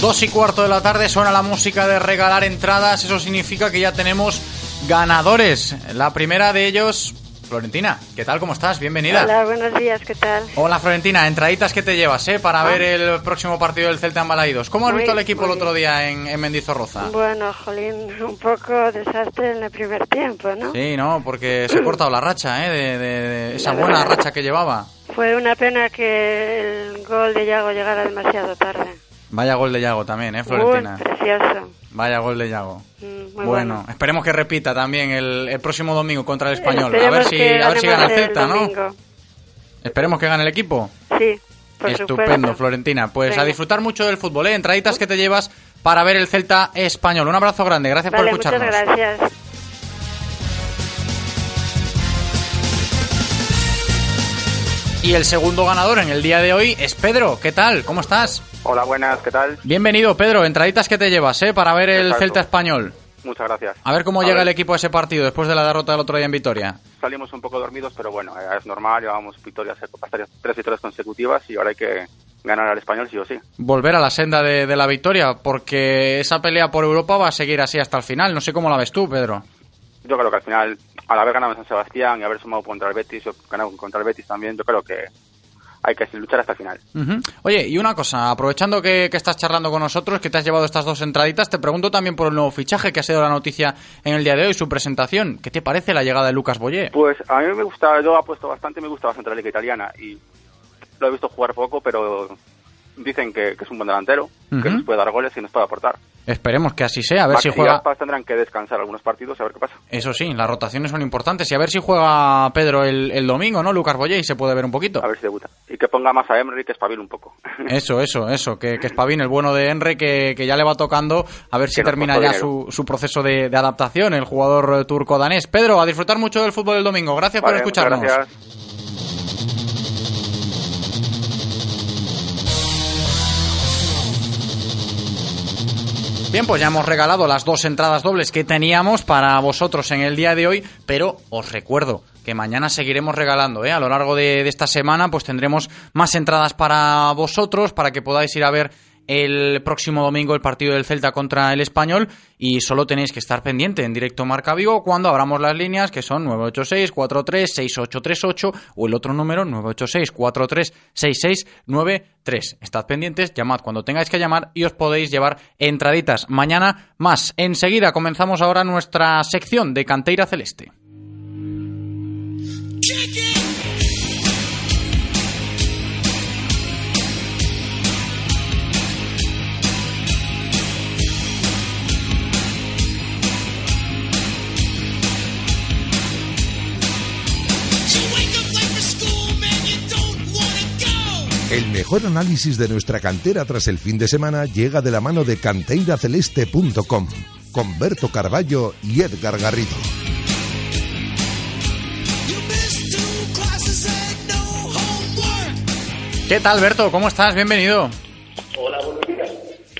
Dos y cuarto de la tarde suena la música de regalar entradas. Eso significa que ya tenemos ganadores. La primera de ellos, Florentina. ¿Qué tal? ¿Cómo estás? Bienvenida. Hola, buenos días, ¿qué tal? Hola, Florentina. Entraditas que te llevas, ¿eh? Para Ah. ver el próximo partido del Celta en Balaidos. ¿Cómo has Muy- visto el equipo el otro día en, en Mendizorroza? Bueno, Jolín, un poco desastre en el primer tiempo, ¿no? Sí, ¿no? Porque se ha cortado la racha, ¿eh? De, de- de esa buena racha que llevaba. Fue una pena que el gol de Yago llegara demasiado tarde. Vaya gol de Yago también, ¿eh, Florentina? Precioso. Vaya gol de Yago. Mm, bueno, bueno. esperemos que repita también el, el próximo domingo contra el Español. A ver si, a ver si gana el el Celta, ¿no? Esperemos que gane el equipo. Sí, por Estupendo, supuesto. Florentina. Pues Venga. a disfrutar mucho del fútbol, ¿eh? Entraditas que te llevas para ver el Celta español. Un abrazo grande, gracias Vale, por muchas escucharnos. gracias. Y el segundo ganador en el día de hoy es Pedro. ¿Qué tal? ¿Cómo estás? Hola, buenas, ¿qué tal? Bienvenido, Pedro. Entraditas que te llevas, ¿eh? Para ver el. Celta español. Muchas gracias. A ver cómo A llega ver. el equipo a ese partido después de la derrota del otro día en Vitoria. Salimos un poco dormidos, pero bueno, eh, es normal, llevamos victorias, tres victorias consecutivas y ahora hay que ganar al español sí o sí. Volver a la senda de, de la victoria, porque esa pelea por Europa va a seguir así hasta el final. No sé cómo la ves tú, Pedro. Yo creo que al final, al haber ganado en San Sebastián y haber sumado contra el Betis, yo ganado contra el Betis también, yo creo que hay que luchar hasta el final. Oye, y una cosa, aprovechando que, que estás charlando con nosotros, que te has llevado estas dos entraditas, te pregunto también por el nuevo fichaje que ha sido la noticia en el día de hoy, su presentación. ¿Qué te parece la llegada de Lucas Boyé? Pues a mí me gusta, yo apuesto bastante, me gusta bastante la liga italiana y lo he visto jugar poco, pero dicen que, que es un buen delantero, que nos puede dar goles y nos puede aportar. Esperemos que así sea, a ver Max si y juega... Aspas tendrán que descansar algunos partidos a ver qué pasa. Eso sí, las rotaciones son importantes y a ver si juega Pedro el, el domingo, ¿no? Lucas Boyé y se puede ver un poquito. A ver si debuta. Y que ponga más a Emery, que espabile un poco. Eso, eso, eso, que, que el bueno de Enre, que, que ya le va tocando a ver si termina ya su, su proceso de, de adaptación, el jugador eh, turco-danés. Pedro, a disfrutar mucho del fútbol el domingo. Gracias Vale, por escucharnos. gracias. Bien, pues ya hemos regalado las dos entradas dobles que teníamos para vosotros en el día de hoy, pero os recuerdo que mañana seguiremos regalando, ¿eh? A lo largo de, de esta semana, pues tendremos más entradas para vosotros, para que podáis ir a ver el próximo domingo el partido del Celta contra el Español y solo tenéis que estar pendiente en directo Marca Vigo cuando abramos las líneas que son 986 43 6838 o el otro número 986 43 6693. Estad pendientes, llamad cuando tengáis que llamar y os podéis llevar entraditas. Mañana más. Enseguida comenzamos ahora nuestra sección de Canteira Celeste. El mejor análisis de nuestra cantera tras el fin de semana llega de la mano de canteiraceleste.com, con Berto Carballo y Edgar Garrido. ¿Qué tal, Berto? ¿Cómo estás? Bienvenido. Hola.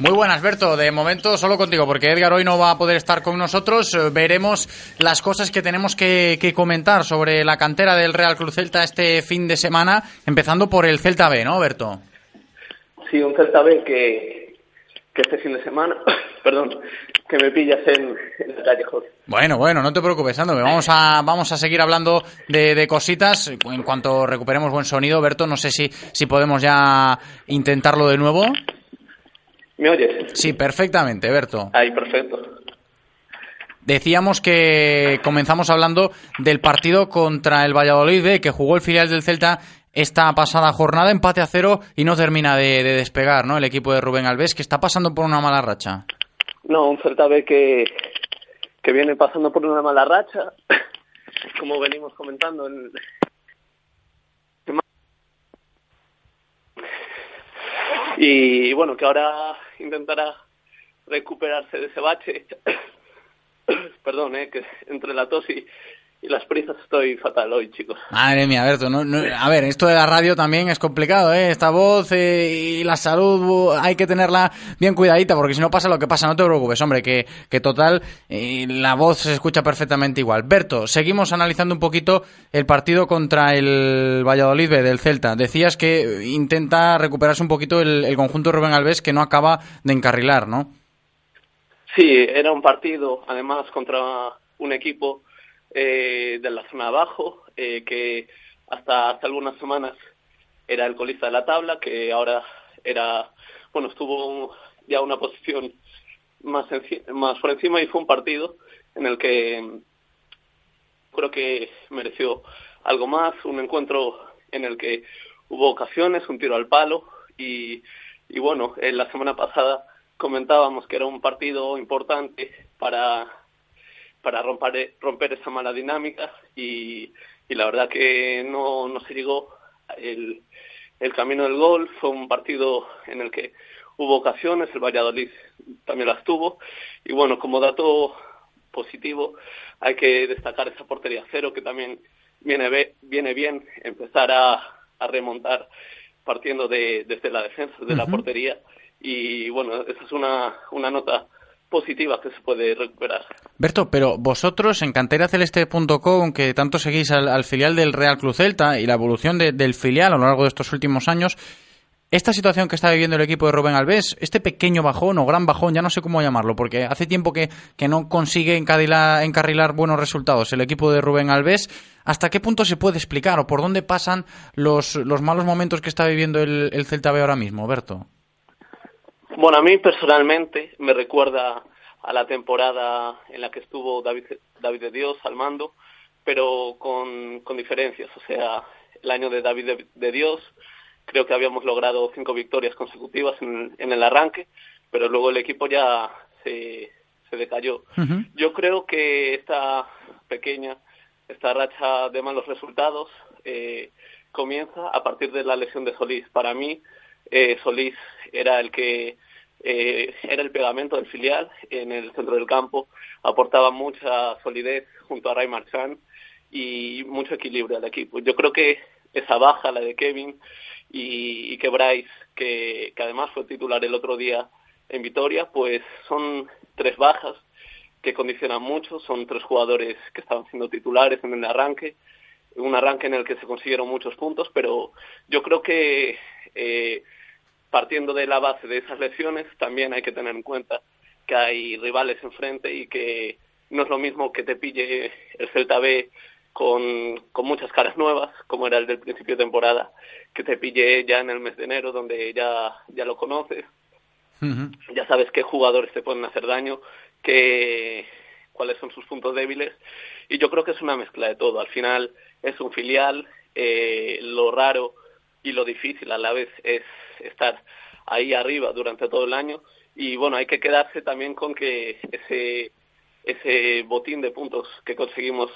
Muy buenas, Berto. De momento solo contigo, porque Edgar hoy no va a poder estar con nosotros. Eh, Veremos las cosas que tenemos que, que comentar sobre la cantera del Real Cruz Celta este fin de semana, empezando por el Celta B, ¿no, Berto? Sí, un Celta B que, que este fin de semana, perdón, que me pillas en, en la calle, Jorge. Bueno, bueno, no te preocupes, Ando, que vamos a, vamos a seguir hablando de, de cositas. En cuanto recuperemos buen sonido, Berto, no sé si, si podemos ya intentarlo de nuevo. ¿Me oyes? Sí, perfectamente, Berto. Ahí, perfecto. Decíamos que comenzamos hablando del partido contra el Valladolid B, que jugó el filial del Celta esta pasada jornada, empate a cero y no termina de, de despegar, ¿no? El equipo de Rubén Alves, que está pasando por una mala racha. No, un Celta B que, que viene pasando por una mala racha, como venimos comentando en, y bueno, que ahora intentará recuperarse de ese bache. Perdón, eh, que entre la tos y, y las prisas estoy fatal hoy, chicos. Madre mía, Berto, no, no- a ver, esto de la radio también es complicado, ¿eh? Esta voz eh, y la salud hay que tenerla bien cuidadita, porque si no pasa lo que pasa, no te preocupes, hombre, que, que total, eh, la voz se escucha perfectamente igual. Berto, seguimos analizando un poquito el partido contra el Valladolid B del Celta. Decías que intenta recuperarse un poquito el, el conjunto de Rubén Alves, que no acaba de encarrilar, ¿no? Sí, era un partido, además, contra un equipo eh, de la zona abajo, eh, que hasta hace algunas semanas era el colista de la tabla, que ahora era, bueno, estuvo ya una posición más, más por encima y fue un partido en el que mm, creo que mereció algo más, un encuentro en el que hubo ocasiones, un tiro al palo y, y bueno, en la semana pasada comentábamos que era un partido importante para para romper, romper esa mala dinámica y, y la verdad que no, no se llegó el, el camino del gol. Fue un partido en el que hubo ocasiones, el Valladolid también las tuvo. Y bueno, como dato positivo hay que destacar esa portería cero que también viene, viene bien empezar a, a remontar partiendo de, desde la defensa, de la portería. Y bueno, esa es una, una nota positiva que se puede recuperar. Berto, pero vosotros en canteraceleste.com, que tanto seguís al, al filial del Real Cruz Celta y la evolución de- del filial a lo largo de estos últimos años, esta situación que está viviendo el equipo de Rubén Alves, este pequeño bajón o gran bajón, ya no sé cómo llamarlo, porque hace tiempo que, que no consigue encadila- encarrilar buenos resultados el equipo de Rubén Alves, ¿hasta qué punto se puede explicar o por dónde pasan los, los malos momentos que está viviendo el, el Celta B ahora mismo, Berto? Bueno, a mí personalmente me recuerda a la temporada en la que estuvo David, David de Dios al mando, pero con, con diferencias. O sea, el año de David de, de Dios creo que habíamos logrado cinco victorias consecutivas en, en el arranque, pero luego el equipo ya se, se decayó. Yo creo que esta pequeña, esta racha de malos resultados eh, comienza a partir de la lesión de Solís. Para mí, eh, Solís era el que eh, era el pegamento del filial en el centro del campo, aportaba mucha solidez junto a Ray Marchand y mucho equilibrio al equipo. Yo creo que esa baja, la de Kevin y, que Bryce, que, que además fue titular el otro día en Vitoria, pues son tres bajas que condicionan mucho, son tres jugadores que estaban siendo titulares en el arranque, un arranque en el que se consiguieron muchos puntos, pero yo creo que eh, partiendo de la base de esas lesiones, también hay que tener en cuenta que hay rivales enfrente y que no es lo mismo que te pille el Celta B con, con muchas caras nuevas, como era el del principio de temporada, que te pille ya en el mes de enero, donde ya, ya lo conoces, ya sabes qué jugadores te pueden hacer daño, qué, cuáles son sus puntos débiles, y yo creo que es una mezcla de todo. Al final es un filial, eh, lo raro y lo difícil a la vez es estar ahí arriba durante todo el año, y bueno, hay que quedarse también con que ese, ese botín de puntos que conseguimos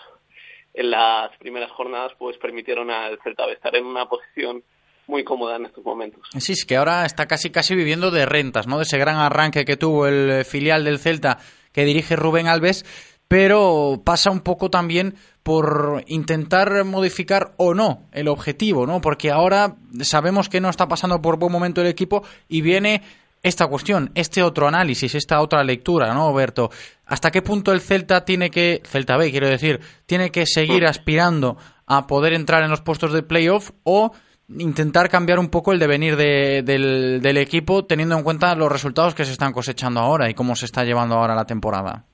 en las primeras jornadas pues permitieron al Celta estar en una posición muy cómoda en estos momentos. Sí, es que ahora está casi casi viviendo de rentas, ¿no? De ese gran arranque que tuvo el filial del Celta que dirige Rubén Alves, pero pasa un poco también por intentar modificar o no el objetivo, ¿no? Porque ahora sabemos que no está pasando por buen momento el equipo y viene esta cuestión, este otro análisis, esta otra lectura, ¿no, Berto? ¿Hasta qué punto el Celta tiene que, Celta B quiero decir, tiene que seguir aspirando a poder entrar en los puestos de playoff o intentar cambiar un poco el devenir del, del equipo teniendo en cuenta los resultados que se están cosechando ahora y cómo se está llevando ahora la temporada?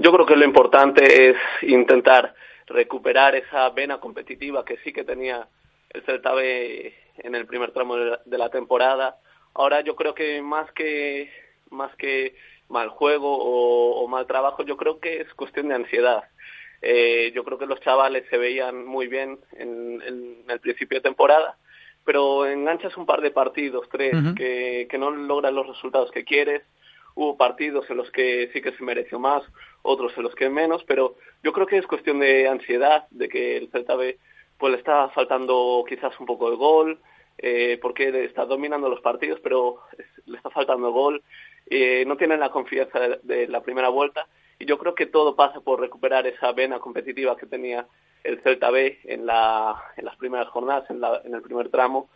Yo creo que lo importante es intentar recuperar esa vena competitiva que sí que tenía el Celta B en el primer tramo de la temporada Ahora yo creo que más que más que mal juego o, mal trabajo, yo creo que es cuestión de ansiedad. Eh, yo creo que los chavales se veían muy bien en, el principio de temporada, pero enganchas un par de partidos, tres, que, que no logran los resultados que quieres. Hubo partidos en los que sí que se mereció más, otros en los que menos, pero yo creo que es cuestión de ansiedad, de que el Celta B pues le está faltando quizás un poco de gol, eh, porque está dominando los partidos, pero le está faltando gol, eh, no tienen la confianza de, la primera vuelta y yo creo que todo pasa por recuperar esa vena competitiva que tenía el Celta B en, la, en las primeras jornadas, en, la, en el primer tramo.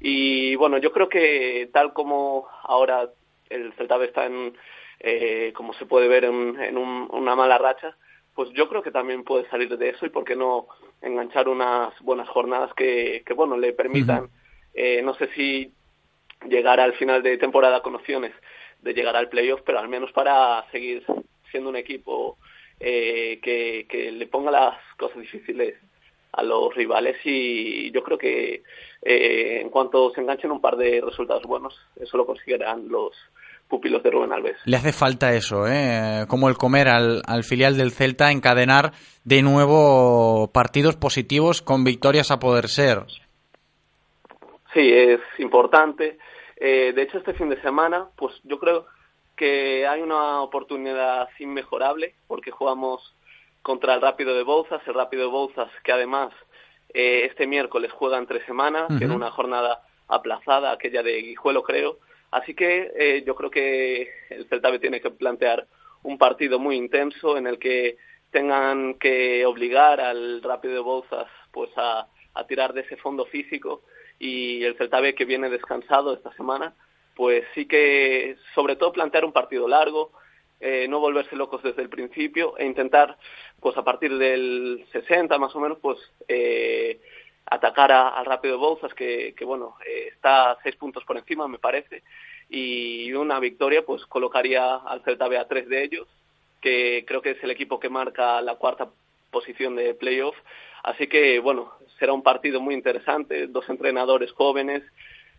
Y bueno, yo creo que tal como ahora el Celta B está en, eh, como se puede ver, en, en una mala racha, pues yo creo que también puede salir de eso y por qué no enganchar unas buenas jornadas que, que bueno, le permitan eh, no sé si llegar al final de temporada con opciones de llegar al playoff, pero al menos para seguir siendo un equipo eh, que, que, le ponga las cosas difíciles a los rivales y yo creo que eh, en cuanto se enganchen un par de resultados buenos, eso lo conseguirán los pupilos de Rubén Alves. Le hace falta eso, ¿eh? como el comer al, al filial del Celta, encadenar de nuevo partidos positivos con victorias a poder ser. Sí, es importante. Eh, de hecho, este fin de semana, pues yo creo que hay una oportunidad inmejorable porque jugamos contra el Rápido de Bouzas, el Rápido de Bouzas que además eh, este miércoles juega entre semanas, en una jornada aplazada, aquella de Guijuelo creo. Así que eh, yo creo que el Celta tiene que plantear un partido muy intenso en el que tengan que obligar al Rápido de Bouzas pues a, tirar de ese fondo físico. Y el Celta que viene descansado esta semana, pues sí que sobre todo plantear un partido largo, eh, no volverse locos desde el principio e intentar, pues a partir del 60 más o menos, pues eh, atacar al Rápido Bouzas, que, que bueno, eh, está seis puntos por encima, me parece, y una victoria pues colocaría al Celta B a tres de ellos, que creo que es el equipo que marca la cuarta posición de playoff. Así que, bueno, será un partido muy interesante, dos entrenadores jóvenes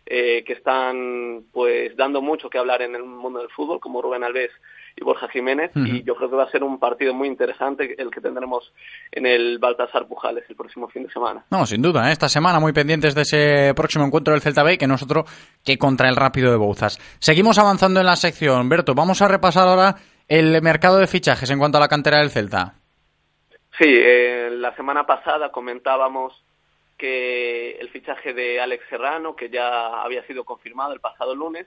eh, que están pues dando mucho que hablar en el mundo del fútbol, como Rubén Alves y Borja Jiménez, y yo creo que va a ser un partido muy interesante el que tendremos en el Baltasar Pujales el próximo fin de semana. No, sin duda, ¿eh? esta semana muy pendientes de ese próximo encuentro del Celta B que nosotros que contra el Rápido de Bouzas. Seguimos avanzando en la sección. Berto, vamos a repasar ahora el mercado de fichajes en cuanto a la cantera del Celta. Sí, eh, la semana pasada comentábamos que el fichaje de Alex Serrano, que ya había sido confirmado el pasado lunes,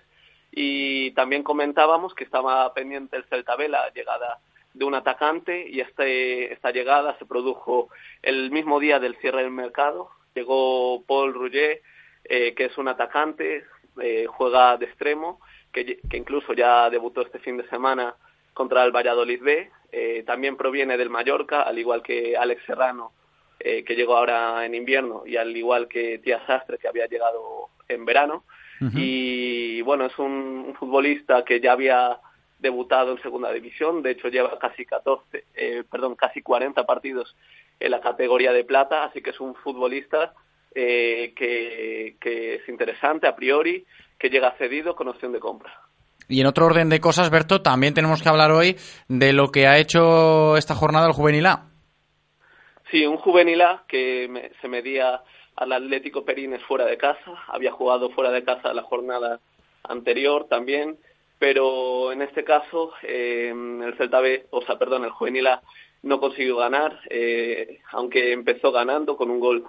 y también comentábamos que estaba pendiente el Celta B la llegada de un atacante y este, esta llegada se produjo el mismo día del cierre del mercado. Llegó Paul Rouget, eh, que es un atacante, eh, juega de extremo, que, que incluso ya debutó este fin de semana contra el Valladolid B. Eh, también proviene del Mallorca, al igual que Alex Serrano, eh, que llegó ahora en invierno, y al igual que Tía Sastre, que había llegado en verano. Y bueno, es un, un futbolista que ya había debutado en segunda división, de hecho lleva casi 14, eh, perdón, casi 40 partidos en la categoría de plata, así que es un futbolista eh, que, que es interesante a priori, que llega cedido con opción de compra. Y en otro orden de cosas, Berto, también tenemos que hablar hoy de lo que ha hecho esta jornada el Juvenil A. Sí, un Juvenil A que me- se medía al Atlético Perines fuera de casa, había jugado fuera de casa la jornada anterior también, pero en este caso eh, el Celta B, o sea, perdón, el Juvenil A no consiguió ganar, eh, aunque empezó ganando con un gol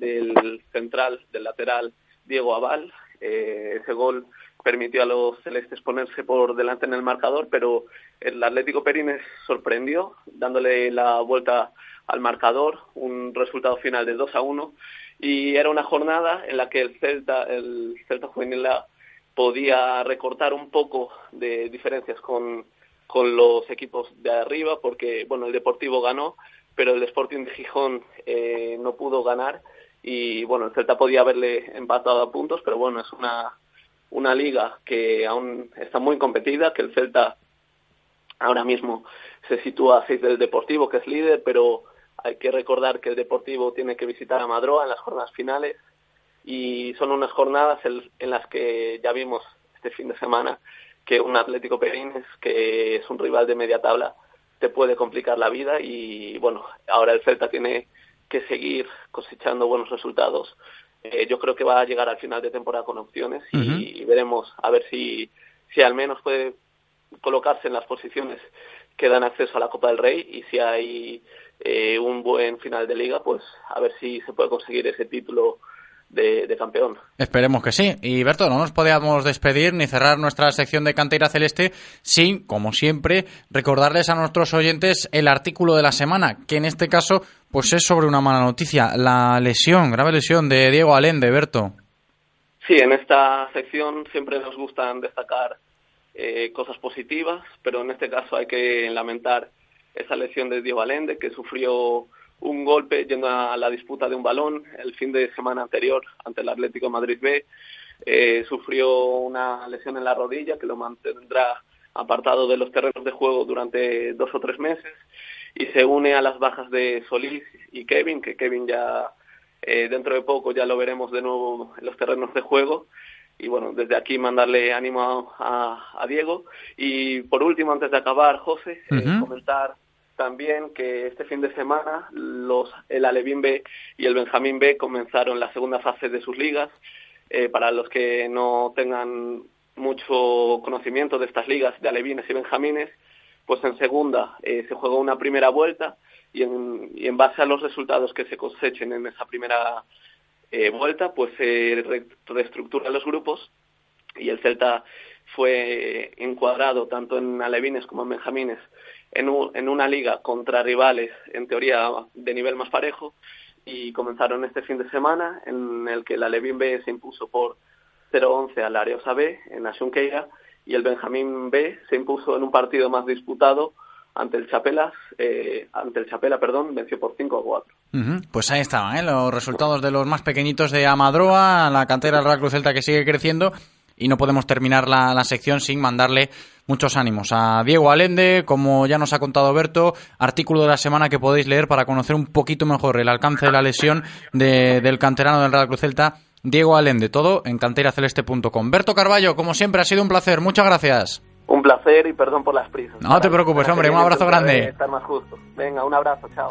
del central, del lateral Diego Aval. Eh, ese gol permitió a los celestes ponerse por delante en el marcador, pero el Atlético Perines sorprendió, dándole la vuelta al marcador, un resultado final de 2 a 1, y era una jornada en la que el Celta, el Celta Juvenil A podía recortar un poco de diferencias con, con los equipos de arriba, porque bueno, el Deportivo ganó, pero el Sporting de Gijón eh, no pudo ganar y bueno, el Celta podía haberle empatado a puntos, pero bueno, es una, una liga que aún está muy competida, que el Celta ahora mismo se sitúa a seis del Deportivo, que es líder, pero hay que recordar que el Deportivo tiene que visitar a Madroa en las jornadas finales y son unas jornadas en, en las que ya vimos este fin de semana que un Atlético Perines, que es un rival de media tabla, te puede complicar la vida y bueno, ahora el Celta tiene que seguir cosechando buenos resultados. Eh, yo creo que va a llegar al final de temporada con opciones y, y veremos a ver si, si al menos puede colocarse en las posiciones que dan acceso a la Copa del Rey y si hay eh, un buen final de liga, pues a ver si se puede conseguir ese título de, de campeón. Esperemos que sí. Y Berto, no nos podíamos despedir ni cerrar nuestra sección de Cantera Celeste sin, como siempre, recordarles a nuestros oyentes el artículo de la semana, que en este caso pues es sobre una mala noticia, la lesión, grave lesión de Diego Alende, Berto. Sí, en esta sección siempre nos gustan destacar eh, cosas positivas, pero en este caso hay que lamentar esa lesión de Diego Alende, que sufrió un golpe yendo a la disputa de un balón el fin de semana anterior ante el Atlético Madrid B. Eh, sufrió una lesión en la rodilla que lo mantendrá apartado de los terrenos de juego durante dos o tres meses y se une a las bajas de Solís y Kevin, que Kevin ya eh, dentro de poco ya lo veremos de nuevo en los terrenos de juego y bueno, desde aquí mandarle ánimo a, a, Diego. Y por último, antes de acabar, José, eh, comentar también que este fin de semana los, el Alevín B y el Benjamín B comenzaron la segunda fase de sus ligas. Eh, para los que no tengan mucho conocimiento de estas ligas de Alevines y Benjamines, pues en segunda eh, se juega una primera vuelta y en, y en base a los resultados que se cosechen en esa primera eh, vuelta, pues se re- reestructuran los grupos y el Celta fue encuadrado tanto en alevines como en benjamines en, un- en una liga contra rivales en teoría de nivel más parejo y comenzaron este fin de semana en el que el Alevín B se impuso por 0-11 al Areosa B en la Xunqueira y el Benjamín B se impuso en un partido más disputado ante el Chapelas, eh, ante el Chapela, perdón, venció por 5 a 4. Pues ahí estaban ¿eh? los resultados de los más pequeñitos de Amadroa, la cantera del Real Cruz Celta que sigue creciendo y no podemos terminar la, la sección sin mandarle muchos ánimos a Diego Alende, como ya nos ha contado Berto, artículo de la semana que podéis leer para conocer un poquito mejor el alcance de la lesión de- del canterano del Real Cruz Celta, Diego Alende, todo en canteraceleste.com. Berto Carballo, como siempre, ha sido un placer, muchas gracias. Un placer y perdón por las prisas. No te preocupes, hombre, un abrazo grande. Estar más justo. Venga, un abrazo, chao.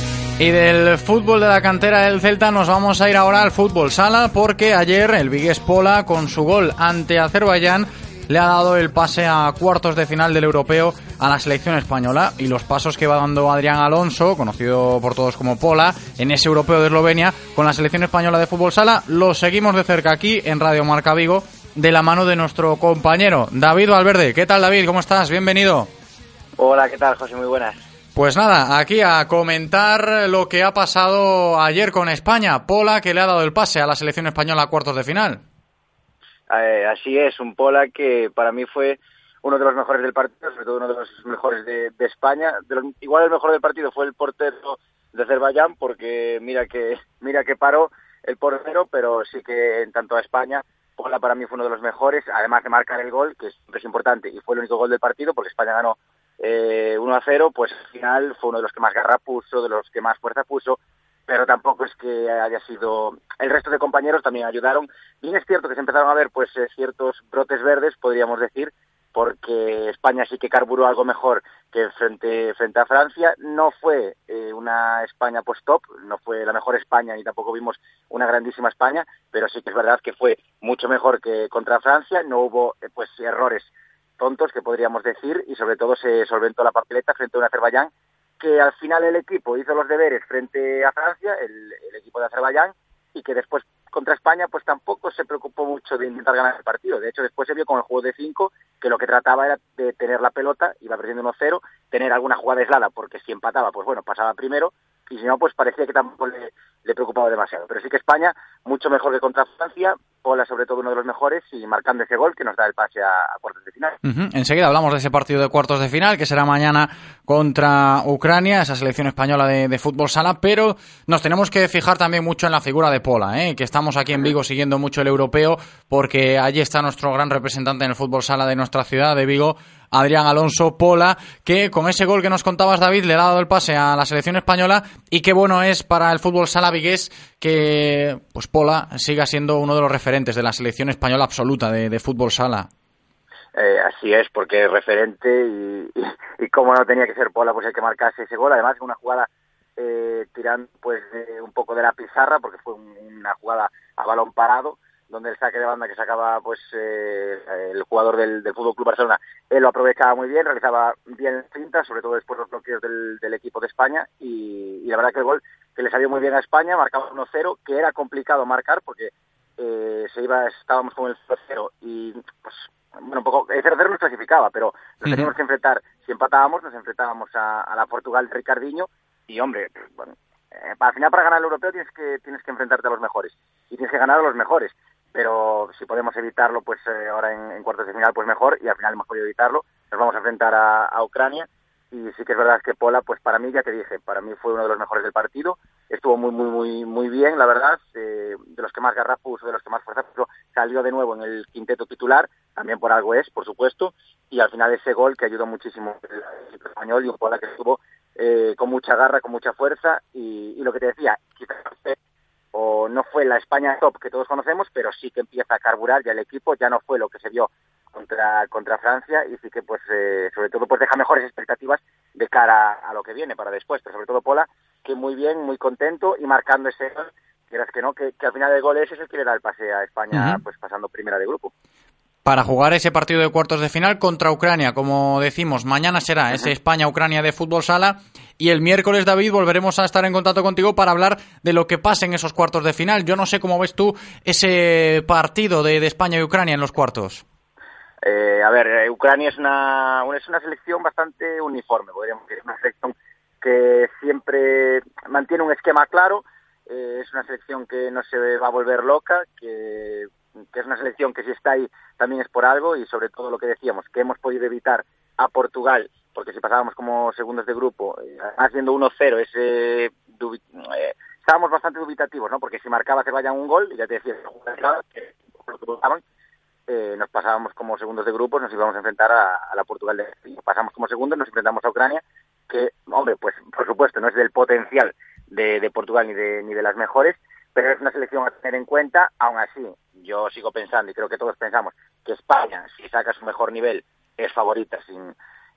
Y del fútbol de la cantera del Celta nos vamos a ir ahora al fútbol sala porque ayer el Vigues Pola con su gol ante Azerbaiyán le ha dado el pase a cuartos de final del europeo a la selección española y los pasos que va dando Adrián Alonso, conocido por todos como Pola, en ese europeo de Eslovenia con la selección española de fútbol sala, lo seguimos de cerca aquí en Radio Marca Vigo de la mano de nuestro compañero David Valverde. ¿Qué tal David? ¿Cómo estás? Bienvenido. Hola, ¿qué tal José? Muy buenas. Pues nada, aquí a comentar lo que ha pasado ayer con España. Pola que le ha dado el pase a la selección española a cuartos de final. Eh, así es, un Pola que para mí fue uno de los mejores del partido, sobre todo uno de los mejores de, España. igual el mejor del partido fue el portero de Azerbaiyán, porque mira que mira que paró el portero, pero sí que en tanto a España, Pola para mí fue uno de los mejores, además de marcar el gol, que es, es importante, y fue el único gol del partido, porque España ganó eh, 1 a 0, pues al final fue uno de los que más garra puso, de los que más fuerza puso, pero tampoco es que haya sido el resto de compañeros también ayudaron. Bien es cierto que se empezaron a ver pues eh, ciertos brotes verdes podríamos decir porque España sí que carburó algo mejor que frente frente a Francia. No fue eh, una España post top no fue la mejor España ni tampoco vimos una grandísima España pero sí que es verdad que fue mucho mejor que contra Francia. No hubo eh, pues errores tontos que podríamos decir y sobre todo se solventó la papeleta frente a un Azerbaiyán que al final el equipo hizo los deberes frente a Francia, el, equipo de Azerbaiyán, y que después contra España pues tampoco se preocupó mucho de intentar ganar el partido. De hecho, después se vio con el juego de cinco que lo que trataba era de tener la pelota, iba perdiendo 1-0, tener alguna jugada aislada, porque si empataba, pues bueno, pasaba primero, y si no, pues parecía que tampoco le, preocupaba demasiado. Pero sí que España, mucho mejor que contra Francia, Pola sobre todo uno de los mejores y marcando ese gol que nos da el pase a, cuartos de final. Enseguida hablamos de ese partido de cuartos de final que será mañana contra Ucrania, esa selección española de, fútbol sala, pero nos tenemos que fijar también mucho en la figura de Pola, ¿eh? que estamos aquí en Vigo siguiendo mucho el europeo porque allí está nuestro gran representante en el fútbol sala de nuestra ciudad de Vigo, Adrián Alonso Pola, que con ese gol que nos contabas, David, le ha dado el pase a la selección española y qué bueno es para el fútbol sala vigués que pues Pola siga siendo uno de los referentes de la selección española absoluta de, fútbol sala. Eh, así es, porque es referente y, como no tenía que ser Pola pues el que marcase ese gol, además una jugada eh, tirando pues un poco de la pizarra porque fue una jugada a balón parado donde el saque de banda que sacaba pues eh, el jugador del, del Fútbol Club Barcelona, él lo aprovechaba muy bien, realizaba bien cintas, sobre todo después los bloqueos del, del equipo de España y, la verdad que el gol que le salió muy bien a España, marcaba 1-0, que era complicado marcar porque eh, se iba, estábamos con el 0 y pues bueno, un poco, el 0-0 nos clasificaba, pero nos teníamos que enfrentar, si empatábamos, nos enfrentábamos a, a la Portugal de Ricardiño y hombre, bueno, eh, al final para ganar el europeo tienes que tienes que enfrentarte a los mejores y tienes que ganar a los mejores pero si podemos evitarlo, pues eh, ahora en, cuartos de final, pues mejor, y al final hemos podido evitarlo. Nos vamos a enfrentar a, Ucrania, y sí que es verdad que Pola, pues para mí, ya te dije, para mí fue uno de los mejores del partido, estuvo muy, muy, muy, muy bien, la verdad, eh, de los que más garra puso, de los que más fuerza puso, salió de nuevo en el quinteto titular, también por algo es, por supuesto, y al final ese gol que ayudó muchísimo el español y un Pola que estuvo eh, con mucha garra, con mucha fuerza, y, y lo que te decía, quizás o no fue la España top que todos conocemos, pero sí que empieza a carburar ya el equipo, ya no fue lo que se vio contra contra Francia y sí que pues eh, sobre todo pues deja mejores expectativas de cara a lo que viene para después, pero sobre todo Pola que muy bien, muy contento y marcando ese gol, quieras que no, que, al final el gol ese es el que le da el pase a España pues pasando primera de grupo para jugar ese partido de cuartos de final contra Ucrania. Como decimos, mañana será ese España-Ucrania de fútbol sala y el miércoles, David, volveremos a estar en contacto contigo para hablar de lo que pase en esos cuartos de final. Yo no sé cómo ves tú ese partido de, España y Ucrania en los cuartos. Eh, a ver, eh, Ucrania es una, es una selección bastante uniforme, podríamos decir, una selección que siempre mantiene un esquema claro, eh, es una selección que no se va a volver loca, que que es una selección que si está ahí también es por algo y sobre todo lo que decíamos, que hemos podido evitar a Portugal, porque si pasábamos como segundos de grupo, eh, además siendo 1-0, ese, eh, estábamos bastante dubitativos, ¿no? Porque si marcaba vaya un gol, y ya te decía, eh, nos pasábamos como segundos de grupo, nos íbamos a enfrentar a, la Portugal de pasamos como segundos, nos enfrentamos a Ucrania, que, hombre, pues por supuesto no es del potencial de, de Portugal ni de, ni de las mejores, pero es una selección a tener en cuenta, aún así, yo sigo pensando y creo que todos pensamos que España, si saca su mejor nivel, es favorita sin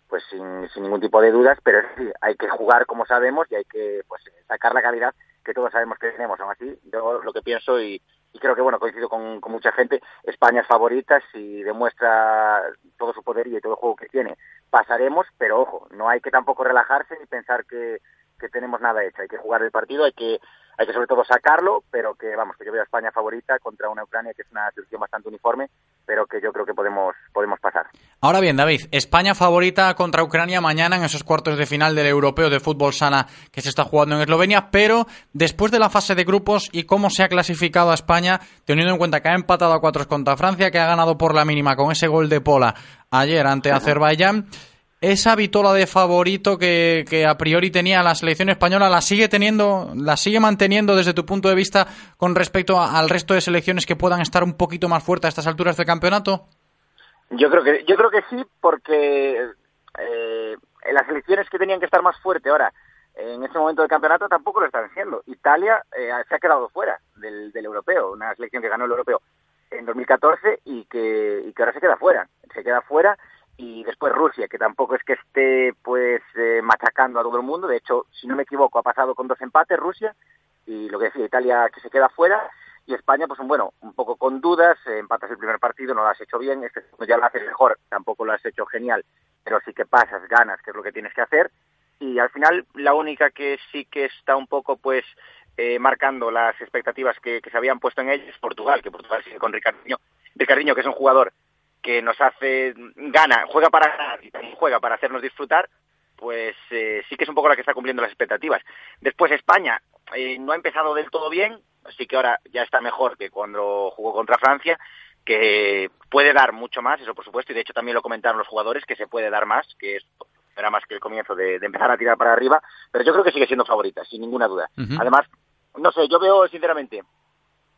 pues sin, sin ningún tipo de dudas, pero sí, hay que jugar como sabemos y hay que pues sacar la calidad que todos sabemos que tenemos. Aún así, yo lo que pienso y, y creo que, bueno, coincido con, con mucha gente, España es favorita, si demuestra todo su poderío y todo el juego que tiene, pasaremos, pero ojo, no hay que tampoco relajarse ni pensar que, que tenemos nada hecho, hay que jugar el partido, hay que hay que sobre todo sacarlo, pero que vamos, que yo veo a España favorita contra una Ucrania que es una selección bastante uniforme, pero que yo creo que podemos podemos pasar. Ahora bien, David, España favorita contra Ucrania mañana en esos cuartos de final del Europeo de Fútbol Sala que se está jugando en Eslovenia, pero después de la fase de grupos y cómo se ha clasificado a España, teniendo en cuenta que ha empatado a cuatro contra Francia, que ha ganado por la mínima con ese gol de Pola ayer ante Azerbaiyán, esa vitola de favorito que, a priori tenía la selección española, ¿la sigue teniendo, la sigue manteniendo desde tu punto de vista con respecto a, al resto de selecciones que puedan estar un poquito más fuertes a estas alturas del campeonato? Yo creo que, yo creo que sí, porque eh, las selecciones que tenían que estar más fuertes ahora, en este momento del campeonato, tampoco lo están siendo. Italia eh, se ha quedado fuera del, del europeo, una selección que ganó el europeo en 2014 y que, y que ahora se queda fuera. Se queda fuera y después Rusia, que tampoco es que esté pues eh, machacando a todo el mundo, de hecho, si no me equivoco, ha pasado con dos empates Rusia y lo que decía Italia que se queda fuera y España pues bueno, un poco con dudas, eh, empatas el primer partido, no lo has hecho bien, este ya lo haces mejor, tampoco lo has hecho genial, pero sí que pasas, ganas, que es lo que tienes que hacer y al final la única que sí que está un poco pues eh, marcando las expectativas que, que se habían puesto en ella es Portugal, que Portugal sigue con Ricardinho, Ricardinho que es un jugador que nos hace gana, juega para ganar y también juega para hacernos disfrutar, pues eh, sí que es un poco la que está cumpliendo las expectativas. Después España eh, no ha empezado del todo bien, así que ahora ya está mejor que cuando jugó contra Francia, que puede dar mucho más, eso por supuesto, y de hecho también lo comentaron los jugadores, que se puede dar más, que esto era más que el comienzo de, de empezar a tirar para arriba, pero yo creo que sigue siendo favorita, sin ninguna duda. Uh -huh. Además, no sé, yo veo sinceramente,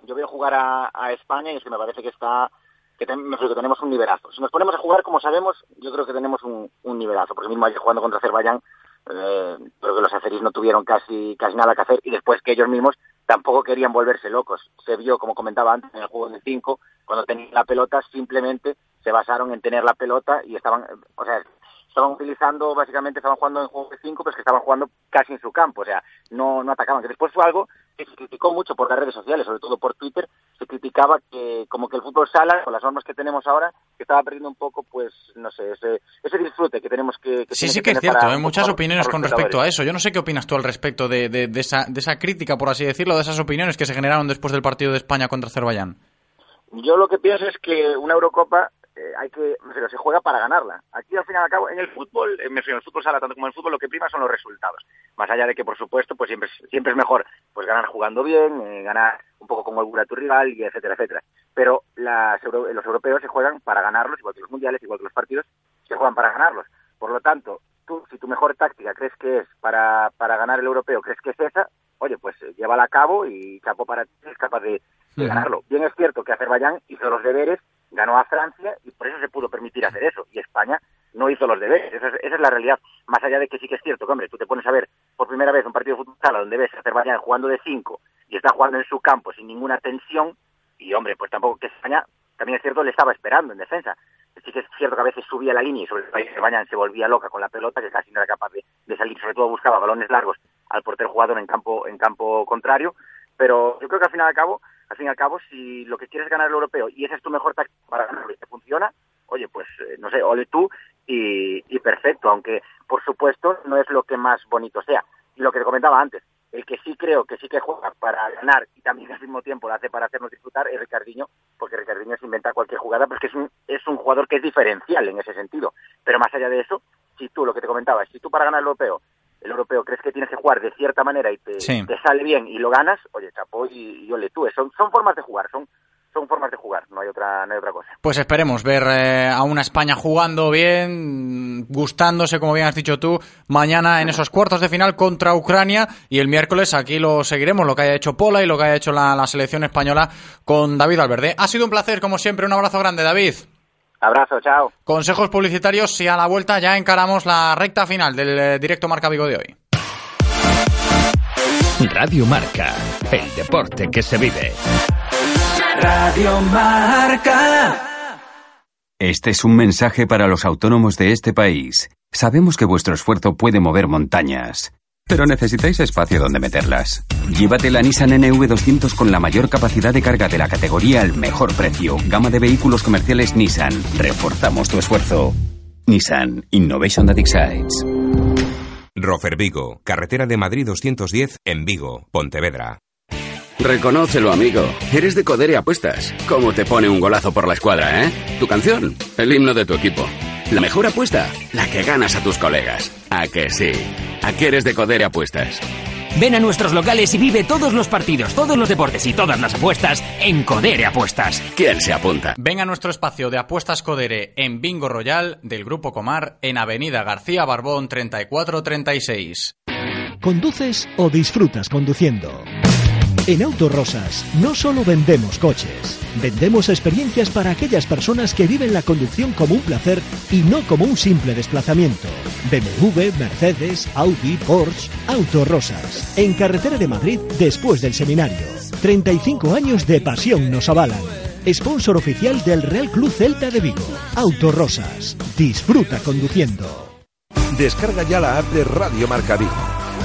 yo veo jugar a, a España y es que me parece que está que, ten, que tenemos un nivelazo. Si nos ponemos a jugar como sabemos, yo creo que tenemos un, nivelazo. Porque mismo ayer jugando contra Azerbaiyán, eh, creo que los azeríes no tuvieron casi, casi nada que hacer y después que ellos mismos tampoco querían volverse locos. Se vio, como comentaba antes, en el juego de 5, cuando tenían la pelota, simplemente se basaron en tener la pelota y estaban, o sea, estaban utilizando, básicamente estaban jugando en juego de 5, pero es que estaban jugando casi en su campo, o sea, no, no atacaban. Después fue algo que se criticó mucho por las redes sociales, sobre todo por Twitter, se criticaba que como que el fútbol sala, con las normas que tenemos ahora, que estaba perdiendo un poco, pues, no sé, ese, ese disfrute que tenemos que... que sí, sí que, que es cierto, hay muchas para, opiniones con respecto a eso. Yo no sé qué opinas tú al respecto de, de, de, esa, de esa crítica, por así decirlo, de esas opiniones que se generaron después del partido de España contra Azerbaiyán. Yo lo que pienso es que una Eurocopa eh, hay que, pero se juega para ganarla. Aquí al fin y al cabo, en el fútbol, en el fútbol sala tanto como en el fútbol, lo que prima son los resultados. Más allá de que, por supuesto, pues siempre, siempre es mejor pues ganar jugando bien, eh, ganar un poco con holgura a tu rival, y etcétera, etcétera. Pero las, los europeos se juegan para ganarlos, igual que los mundiales, igual que los partidos, se juegan para ganarlos. Por lo tanto, tú, si tu mejor táctica crees que es para, para ganar el europeo, crees que es esa, oye, pues eh, llévala a cabo y capo para ti, es capaz de, de ganarlo. Bien es cierto que Azerbaiyán hizo los deberes, ganó a Francia y por eso se pudo permitir hacer eso. Y España no hizo los deberes. Esa es, esa es, la realidad. Más allá de que sí que es cierto que, hombre, tú te pones a ver por primera vez un partido de fútbol sala donde ves a Azerbaiyán jugando de cinco y está jugando en su campo sin ninguna tensión y, hombre, pues tampoco que España, también es cierto, le estaba esperando en defensa. Sí que es cierto que a veces subía la línea y sobre todo Azerbaiyán se volvía loca con la pelota que casi no era capaz de, de salir. Sobre todo buscaba balones largos al portero jugador en campo, en campo contrario. Pero yo creo que al final y al cabo al fin y al cabo, si lo que quieres es ganar el europeo y esa es tu mejor táctica para ganarlo y te funciona, oye, pues, eh, no sé, ole tú y, perfecto, aunque, por supuesto, no es lo que más bonito sea. Y lo que te comentaba antes, el que sí creo que sí que juega para ganar y también al mismo tiempo lo hace para hacernos disfrutar es Ricardinho, porque Ricardinho se inventa cualquier jugada, pero es que es un, es un jugador que es diferencial en ese sentido. Pero más allá de eso, si tú, lo que te comentaba, si tú para ganar el europeo el europeo crees que tienes que jugar de cierta manera y te, sí. te sale bien y lo ganas, oye, chapó y, y ole tú. Son, son formas de jugar, son, son formas de jugar, no hay otra, no hay otra cosa. Pues esperemos ver eh, a una España jugando bien, gustándose, como bien has dicho tú, mañana en esos cuartos de final contra Ucrania y el miércoles aquí lo seguiremos, lo que haya hecho Pola y lo que haya hecho la, la selección española con David Valverde. Ha sido un placer, como siempre, un abrazo grande, David. Abrazo, chao. Consejos publicitarios y a la vuelta ya encaramos la recta final del eh, directo Marca Vigo de hoy. Radio Marca, el deporte que se vive. Radio Marca. Este es un mensaje para los autónomos de este país. Sabemos que vuestro esfuerzo puede mover montañas. Pero necesitáis espacio donde meterlas. Llévate la Nissan NV200 con la mayor capacidad de carga de la categoría al mejor precio. Gama de vehículos comerciales Nissan. Reforzamos tu esfuerzo. Nissan Innovation that excites. Rofer Vigo, carretera de Madrid 210 en Vigo, Pontevedra. Reconócelo, amigo. Eres de Codere Apuestas. ¿Cómo te pone un golazo por la escuadra, eh? Tu canción, el himno de tu equipo. La mejor apuesta, la que ganas a tus colegas. ¿A que sí? ¿A qué eres de Codere Apuestas? Ven a nuestros locales y vive todos los partidos, todos los deportes y todas las apuestas en Codere Apuestas. ¿Quién se apunta? Ven a nuestro espacio de apuestas Codere en Bingo Royal del Grupo Comar en Avenida García Barbón 3436. ¿Conduces o disfrutas conduciendo? En Autorosas no solo vendemos coches, vendemos experiencias para aquellas personas que viven la conducción como un placer y no como un simple desplazamiento. BMW, Mercedes, Audi, Porsche, Autorosas. En carretera de Madrid después del seminario. 35 años de pasión nos avalan. Sponsor oficial del Real Club Celta de Vigo. Autorosas. Disfruta conduciendo. Descarga ya la app de Radio Marca Vigo.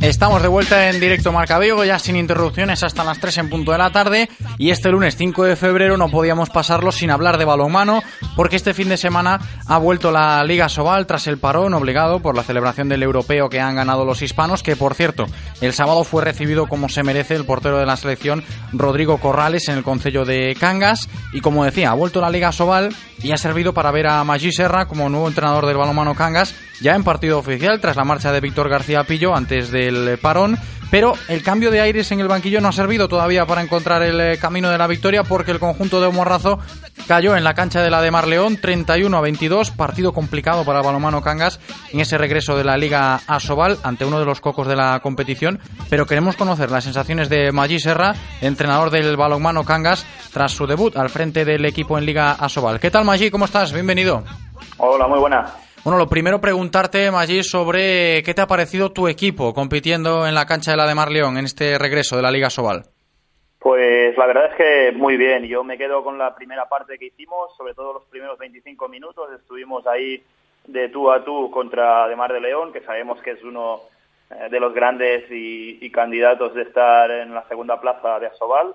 Estamos de vuelta en directo Marca Vigo, ya sin interrupciones hasta las 3 en punto de la tarde. Y este lunes 5 de febrero no podíamos pasarlo sin hablar de balonmano, porque este fin de semana ha vuelto la Liga Sobal tras el parón obligado por la celebración del europeo que han ganado los hispanos, que por cierto, el sábado fue recibido como se merece el portero de la selección Rodrigo Corrales en el concello de Cangas. Y como decía, ha vuelto la Liga Sobal y ha servido para ver a Maggi Serra como nuevo entrenador del balonmano Cangas, ya en partido oficial tras la marcha de Víctor García Pillo antes del parón. Pero el cambio de aires en el banquillo no ha servido todavía para encontrar el eh, camino de la victoria porque el conjunto de Morrazo cayó en la cancha de la de Marleón 31 a 22, partido complicado para el balonmano Cangas en ese regreso de la Liga Asobal ante uno de los cocos de la competición. Pero queremos conocer las sensaciones de Maggi Serra, entrenador del balonmano Cangas, tras su debut al frente del equipo en Liga Asobal. ¿Qué tal Maggi? ¿Cómo estás? Bienvenido. Hola, muy buena. Bueno, lo primero preguntarte, Maggi, sobre qué te ha parecido tu equipo compitiendo en la cancha de la de Marleón en este regreso de la Liga Sobal. Pues la verdad es que muy bien. Yo me quedo con la primera parte que hicimos, sobre todo los primeros 25 minutos. Estuvimos ahí de tú a tú contra de Mar de León, que sabemos que es uno eh, de los grandes y, y candidatos de estar en la segunda plaza de Asobal.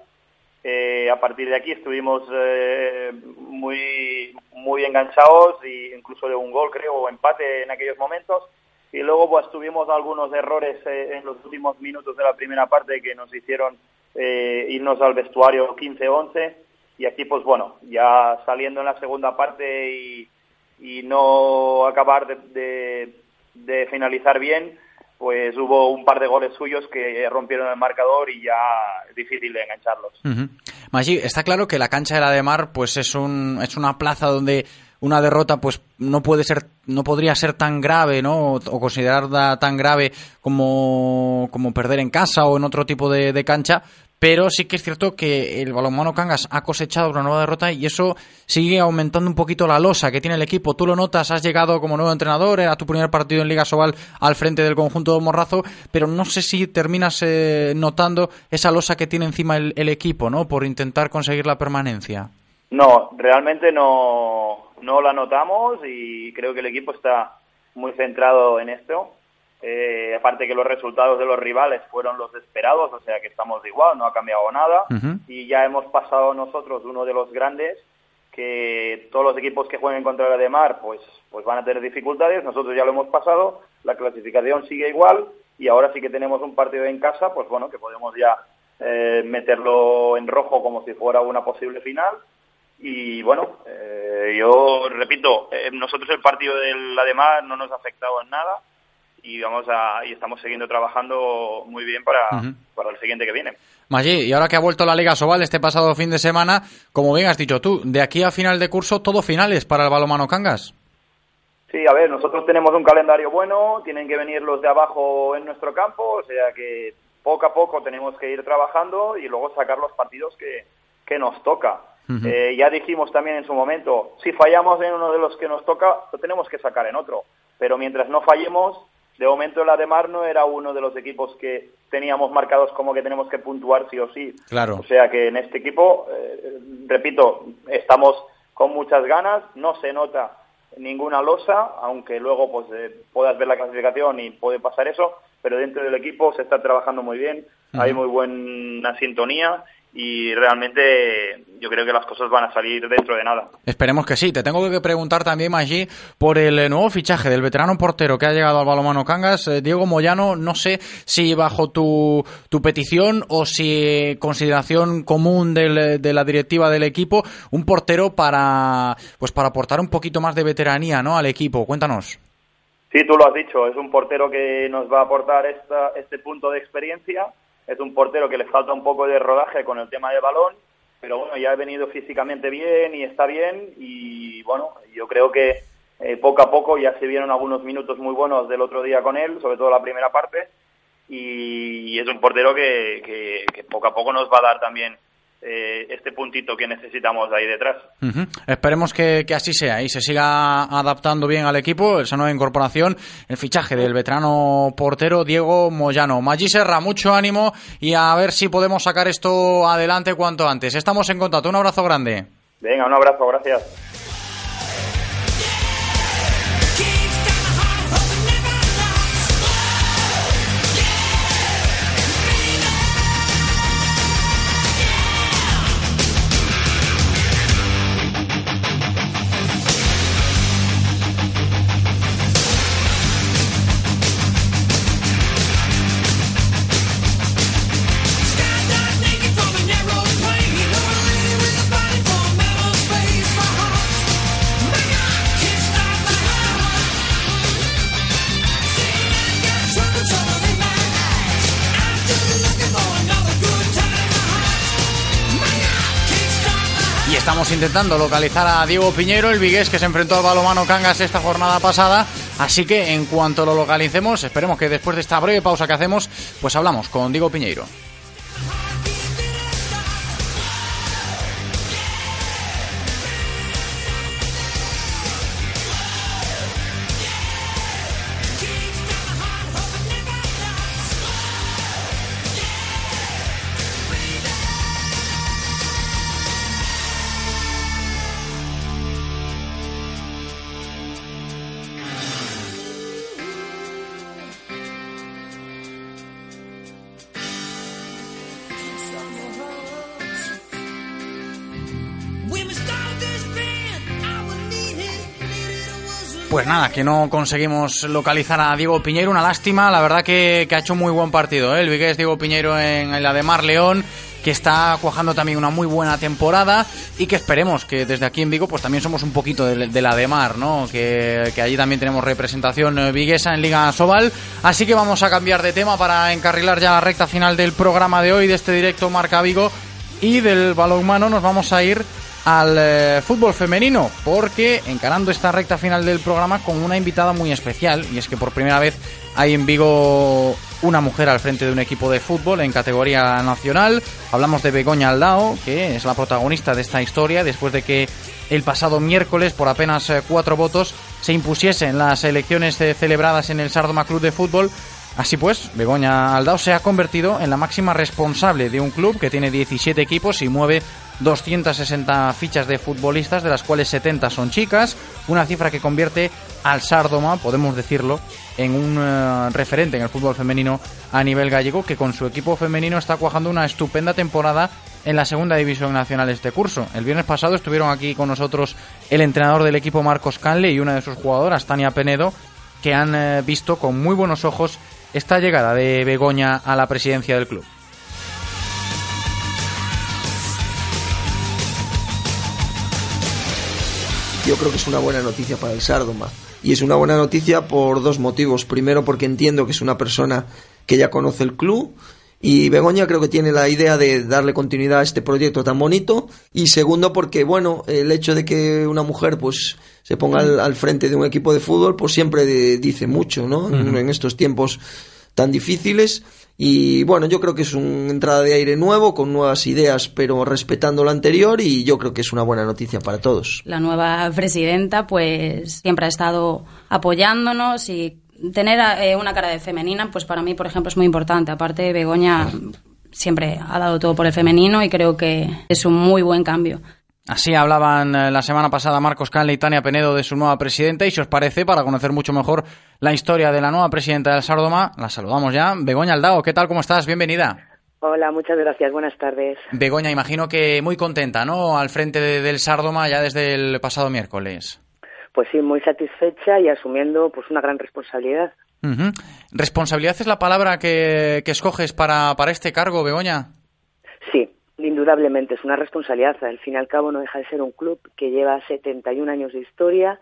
Eh, a partir de aquí estuvimos eh, muy muy enganchados e incluso de un gol creo o empate en aquellos momentos. Y luego pues tuvimos algunos errores eh, en los últimos minutos de la primera parte que nos hicieron irnos al vestuario 15-11 y aquí pues bueno ya saliendo en la segunda parte y, y no acabar de, de finalizar bien pues hubo un par de goles suyos que rompieron el marcador y ya es difícil de engancharlos. Uh Maggi, está claro que la cancha de la de Mar pues es un es una plaza donde una derrota pues no puede ser no podría ser tan grave, ¿no? O, considerarla tan grave como, como perder en casa o en otro tipo de cancha, pero sí que es cierto que el balonmano Cangas ha cosechado una nueva derrota y eso sigue aumentando un poquito la losa que tiene el equipo. Tú lo notas, has llegado como nuevo entrenador, era tu primer partido en Liga Sobal al frente del conjunto de Morrazo, pero no sé si terminas eh, notando esa losa que tiene encima el, el, equipo, ¿no? Por intentar conseguir la permanencia. No, realmente no, no la notamos y creo que el equipo está muy centrado en esto. Eh, aparte que los resultados de los rivales fueron los esperados, o sea que estamos de igual, no ha cambiado nada. Uh -huh. Y ya hemos pasado nosotros uno de los grandes, que todos los equipos que jueguen contra la de Mar pues, pues van a tener dificultades, nosotros ya lo hemos pasado, la clasificación sigue igual y ahora sí que tenemos un partido en casa, pues bueno, que podemos ya eh, meterlo en rojo como si fuera una posible final Y bueno, eh, yo repito, eh, nosotros el partido del Ademar no nos ha afectado en nada y vamos a y estamos siguiendo trabajando muy bien para, para el siguiente que viene. Maggi, y ahora que ha vuelto la Liga Sobal este pasado fin de semana, como bien has dicho tú, de aquí a final de curso todo finales para el balomano Cangas. Sí, a ver, nosotros tenemos un calendario bueno, tienen que venir los de abajo en nuestro campo, o sea que poco a poco tenemos que ir trabajando y luego sacar los partidos que, que nos toca. Eh, ya dijimos también en su momento, si fallamos en uno de los que nos toca, lo tenemos que sacar en otro. Pero mientras no fallemos, de momento el Ademar no era uno de los equipos que teníamos marcados como que tenemos que puntuar sí o sí. Claro. O sea que en este equipo, eh, repito, estamos con muchas ganas, no se nota ninguna losa, aunque luego pues eh, puedas ver la clasificación y puede pasar eso, pero dentro del equipo se está trabajando muy bien, hay muy buena sintonía y realmente yo creo que las cosas van a salir dentro de nada. Esperemos que sí. Te tengo que preguntar también, Maggi, por el eh, nuevo fichaje del veterano portero que ha llegado al balomano Cangas, eh, Diego Moyano. No sé si bajo tu, tu petición o si consideración común del- de la directiva del equipo, un portero para pues para aportar un poquito más de veteranía ¿no? al equipo. Cuéntanos. Sí, tú lo has dicho, es un portero que nos va a aportar esta, este punto de experiencia, es un portero que le falta un poco de rodaje con el tema del balón, pero bueno, ya ha venido físicamente bien y está bien y bueno, yo creo que eh, poco a poco ya se vieron algunos minutos muy buenos del otro día con él, sobre todo la primera parte, y, es un portero que, que- que poco a poco nos va a dar también eh, este puntito que necesitamos ahí detrás. Esperemos que, que así sea y se siga adaptando bien al equipo, esa nueva incorporación, el fichaje del veterano portero Diego Moyano. Maggi Serra, mucho ánimo y a ver si podemos sacar esto adelante cuanto antes. Estamos en contacto, un abrazo grande. Venga, un abrazo, gracias. Intentando localizar a Diego Piñero, el vigués que se enfrentó al balomano Cangas esta jornada pasada. Así que en cuanto lo localicemos, esperemos que después de esta breve pausa que hacemos, pues hablamos con Diego Piñeiro. Pues nada, que no conseguimos localizar a Diego Piñeiro, una lástima, la verdad que, ha hecho muy buen partido, ¿eh? el Vigués Diego Piñeiro en, la de Mar León, que está cuajando también una muy buena temporada y que esperemos que desde aquí en Vigo pues también somos un poquito de, la de Mar, ¿no? Que, que allí también tenemos representación eh, viguesa en Liga Sobal, así que vamos a cambiar de tema para encarrilar ya la recta final del programa de hoy, de este directo Marca Vigo y del balonmano nos vamos a ir al eh, fútbol femenino, porque encarando esta recta final del programa con una invitada muy especial, y es que por primera vez hay en Vigo una mujer al frente de un equipo de fútbol en categoría nacional. Hablamos de Begoña Aldao, que es la protagonista de esta historia, después de que el pasado miércoles, por apenas eh, cuatro votos, se impusiese en las elecciones eh, celebradas en el Sardoma Club de Fútbol Así pues, Begoña Aldao se ha convertido en la máxima responsable de un club que tiene 17 equipos y mueve 260 fichas de futbolistas, de las cuales 70 son chicas, una cifra que convierte al Sardoma, podemos decirlo, en un eh, referente en el fútbol femenino a nivel gallego, que con su equipo femenino está cuajando una estupenda temporada en la segunda división nacional este curso. El viernes pasado estuvieron aquí con nosotros el entrenador del equipo Marcos Canle y una de sus jugadoras, Tania Penedo, que han eh, visto con muy buenos ojos esta llegada de Begoña a la presidencia del club. Yo creo que es una buena noticia para el Sardoma. Y es una buena noticia por dos motivos. Primero, porque entiendo que es una persona que ya conoce el club. Y Begoña creo que tiene la idea de darle continuidad a este proyecto tan bonito. Y segundo, porque, bueno, el hecho de que una mujer pues se ponga al, al frente de un equipo de fútbol, pues siempre de- dice mucho, ¿no? En estos tiempos tan difíciles. Y bueno, yo creo que es una entrada de aire nuevo, con nuevas ideas, pero respetando lo anterior. Y yo creo que es una buena noticia para todos. La nueva presidenta pues siempre ha estado apoyándonos y tener eh, una cara de femenina pues para mí, por ejemplo, es muy importante. Aparte, Begoña siempre ha dado todo por el femenino y creo que es un muy buen cambio. Así hablaban eh, la semana pasada Marcos Canle y Tania Penedo de su nueva presidenta y si os parece, para conocer mucho mejor la historia de la nueva presidenta del Sardoma, la saludamos ya. Begoña Aldao, ¿qué tal? ¿Cómo estás? Bienvenida. Hola, muchas gracias. Buenas tardes. Begoña, imagino que muy contenta, ¿no? Al frente de- del Sardoma ya desde el pasado miércoles. Pues sí, muy satisfecha y asumiendo pues una gran responsabilidad. ¿Responsabilidad es la palabra que, que escoges para, para este cargo, Begoña? Sí, indudablemente es una responsabilidad. Al fin y al cabo no deja de ser un club que lleva 71 años de historia,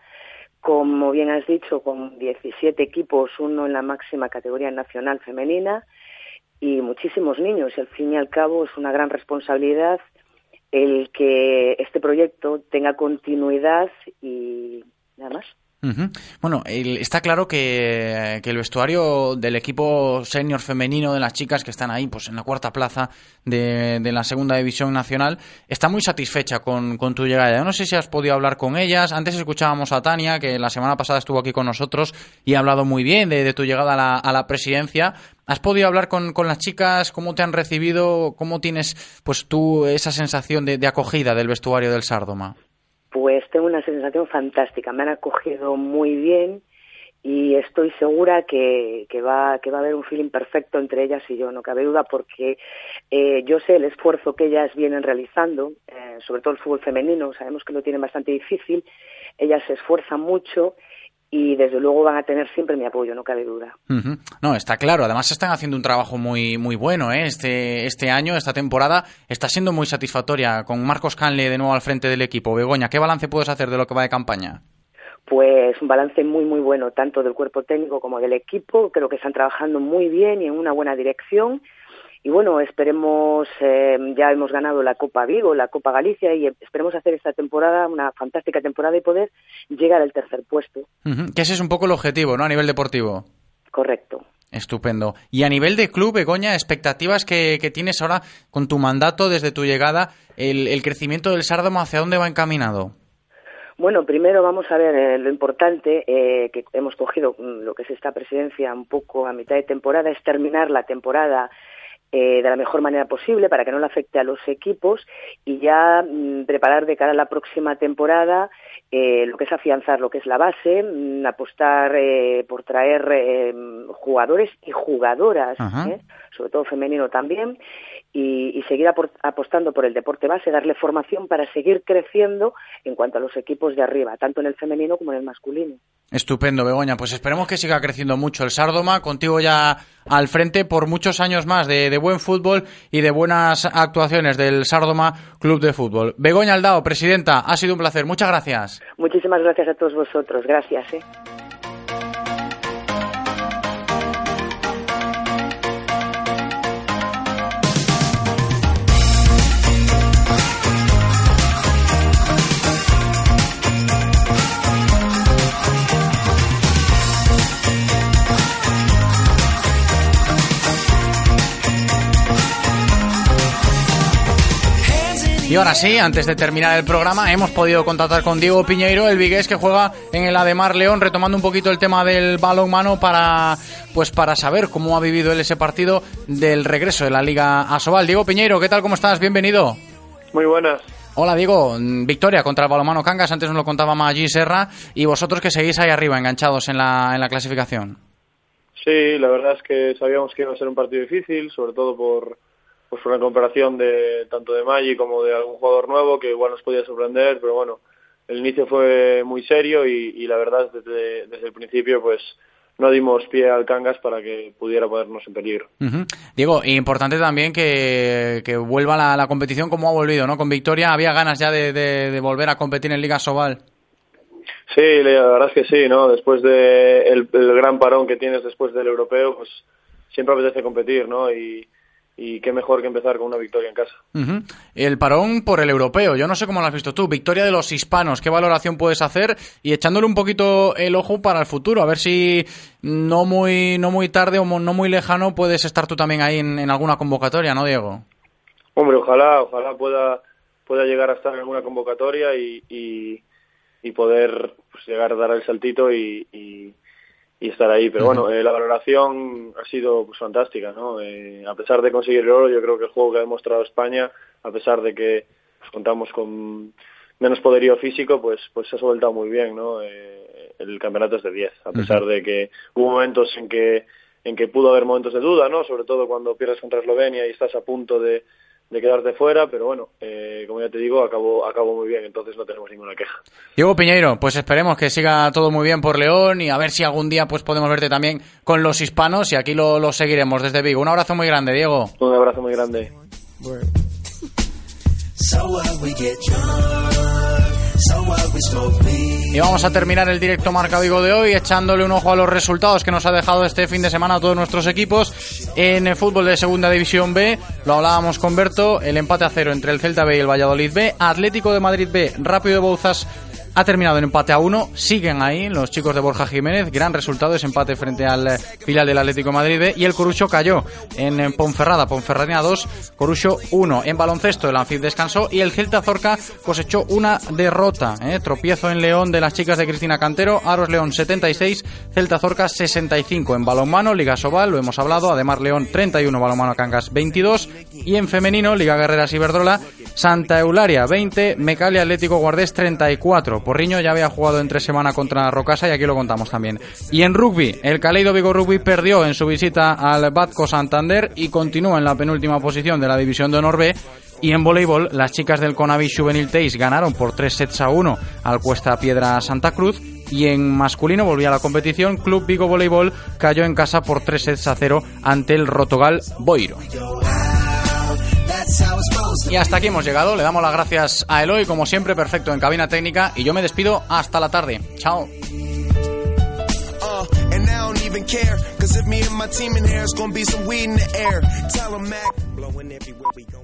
como bien has dicho, con 17 equipos, uno en la máxima categoría nacional femenina y muchísimos niños. Y al fin y al cabo es una gran responsabilidad el que este proyecto tenga continuidad y nada más. Bueno, está claro que, el vestuario del equipo senior femenino de las chicas que están ahí, pues en la cuarta plaza de, la segunda división nacional, está muy satisfecha con, tu llegada. Yo no sé si has podido hablar con ellas. Antes escuchábamos a Tania, que la semana pasada estuvo aquí con nosotros y ha hablado muy bien de, tu llegada a la, a la presidencia. ¿Has podido hablar con, con las chicas? ¿Cómo te han recibido? ¿Cómo tienes, pues tú, esa sensación de, de acogida del vestuario del Sardoma? Pues tengo una sensación fantástica. Me han acogido muy bien y estoy segura que, que va que va a haber un feeling perfecto entre ellas y yo, no cabe duda, porque eh, yo sé el esfuerzo que ellas vienen realizando, eh, sobre todo el fútbol femenino, sabemos que lo tienen bastante difícil. Ellas se esfuerzan mucho y desde luego van a tener siempre mi apoyo, no cabe duda. No, está claro. Además están haciendo un trabajo muy muy bueno, ¿eh? Este este año, esta temporada está siendo muy satisfactoria con Marcos Canle de nuevo al frente del equipo. Begoña, ¿qué balance puedes hacer de lo que va de campaña? Pues un balance muy muy bueno tanto del cuerpo técnico como del equipo. Creo que están trabajando muy bien y en una buena dirección. Y bueno, esperemos, eh, ya hemos ganado la Copa Vigo, la Copa Galicia y esperemos hacer esta temporada una fantástica temporada y poder llegar al tercer puesto. Que ese es un poco el objetivo, ¿no? A nivel deportivo. Correcto. Estupendo. Y a nivel de club, Begoña, expectativas que, que tienes ahora con tu mandato desde tu llegada, el, el crecimiento del Sardoma, ¿hacia dónde va encaminado? Bueno, primero vamos a ver eh, lo importante eh, que hemos cogido mm, lo que es esta presidencia un poco a mitad de temporada, es terminar la temporada eh, de la mejor manera posible para que no le afecte a los equipos y ya mm, preparar de cara a la próxima temporada eh, lo que es afianzar lo que es la base, mm, apostar eh, por traer eh, jugadores y jugadoras. ¿eh? sobre todo femenino también, y, y seguir apostando por el deporte base, darle formación para seguir creciendo en cuanto a los equipos de arriba, tanto en el femenino como en el masculino. Estupendo, Begoña. Pues esperemos que siga creciendo mucho el Sardoma, contigo ya al frente por muchos años más de, de buen fútbol y de buenas actuaciones del Sardoma Club de Fútbol. Begoña Aldao, presidenta, ha sido un placer. Muchas gracias. Muchísimas gracias a todos vosotros. Gracias. ¿eh? Y ahora sí, antes de terminar el programa, hemos podido contactar con Diego Piñeiro, el vigués que juega en el Ademar León, retomando un poquito el tema del balonmano para pues para saber cómo ha vivido él ese partido del regreso de la Liga Asobal. Diego Piñeiro, ¿qué tal? ¿Cómo estás? Bienvenido. Muy buenas. Hola Diego, victoria contra el balonmano Cangas, antes nos lo contaba Maggi Serra, y vosotros que seguís ahí arriba, enganchados en la, en la clasificación. Sí, la verdad es que sabíamos que iba a ser un partido difícil, sobre todo por pues una comparación de tanto de Maggi como de algún jugador nuevo que igual nos podía sorprender, pero bueno, el inicio fue muy serio y, y la verdad desde, desde el principio pues no dimos pie al Cangas para que pudiera ponernos en peligro. Ujú. Diego, importante también que, que vuelva la, la competición como ha volvido, ¿no? Con victoria había ganas ya de, de- de volver a competir en Liga Sobal. Sí, la verdad es que sí, ¿no? Después de el, el gran parón que tienes después del europeo, pues siempre apetece competir, ¿no? Y, y qué mejor que empezar con una victoria en casa. El parón por el europeo, yo no sé cómo lo has visto tú. Victoria de los hispanos, ¿qué valoración puedes hacer? Y echándole un poquito el ojo para el futuro, a ver si no muy, no muy tarde o no muy lejano puedes estar tú también ahí en, en alguna convocatoria, ¿no, Diego? Hombre, ojalá, ojalá pueda, pueda llegar a estar en alguna convocatoria y, y, y poder pues, llegar a dar el saltito y, y, y estar ahí. Pero bueno, eh, la valoración ha sido pues, fantástica, ¿no? Eh, a pesar de conseguir el oro, yo creo que el juego que ha demostrado España, a pesar de que pues, contamos con menos poderío físico, pues pues se ha soltado muy bien, ¿no? Eh, el campeonato es de 10, a pesar de que hubo momentos en que en que pudo haber momentos de duda, ¿no? Sobre todo cuando pierdes contra Eslovenia y estás a punto de, de quedarte fuera, pero bueno, eh, como ya te digo, acabó, acabó muy bien, entonces no tenemos ninguna queja. Diego Piñeiro, pues esperemos que siga todo muy bien por León y a ver si algún día pues podemos verte también con los hispanos y aquí lo, lo seguiremos desde Vigo. Un abrazo muy grande, Diego. Un abrazo muy grande. So Y vamos a terminar el directo Marca Vigo de hoy echándole un ojo a los resultados que nos ha dejado este fin de semana a todos nuestros equipos en el fútbol de Segunda División B. Lo hablábamos con Berto, el empate a cero entre el Celta B y el Valladolid B. Atlético de Madrid B, Rápido de Bouzas ha terminado en empate a uno. Siguen ahí los chicos de Borja Jiménez. Gran resultado ese empate frente al eh, filial del Atlético Madrid B. Y el Corucho cayó en eh, Ponferrada. Ponferradina 2, Corucho 1. En baloncesto el Anfib descansó y el Celta Zorca cosechó una derrota. eh. Tropiezo en León de las chicas de Cristina Cantero. Aros León 76, Celta Zorca 65. En balonmano, Liga Sobal, lo hemos hablado. Además León 31, balonmano Cangas 22. Y en femenino, Liga Guerreras Iberdrola, Santa Eularia 20, Mecalia Atlético Guardés 34. Porriño ya había jugado entre semana contra Rocasa y aquí lo contamos también. Y en rugby, el Caleido Vigo Rugby perdió en su visita al Batco Santander y continúa en la penúltima posición de la División de Honor B. Y en voleibol, las chicas del Conavi Juvenil Teis ganaron por 3 sets a 1 al Cuesta Piedra Santa Cruz. Y en masculino volvía a la competición, Club Vigo Voleibol cayó en casa por 3 sets a 0 ante el Rotogal Boiro. Y hasta aquí hemos llegado. Le damos las gracias a Eloy, como siempre, perfecto en cabina técnica. Y yo me despido hasta la tarde. Chao. Uh, and I don't even care. Cause if me and my team in here, it's gonna be some weed in the air. Tell Mac. Blowing everywhere we going,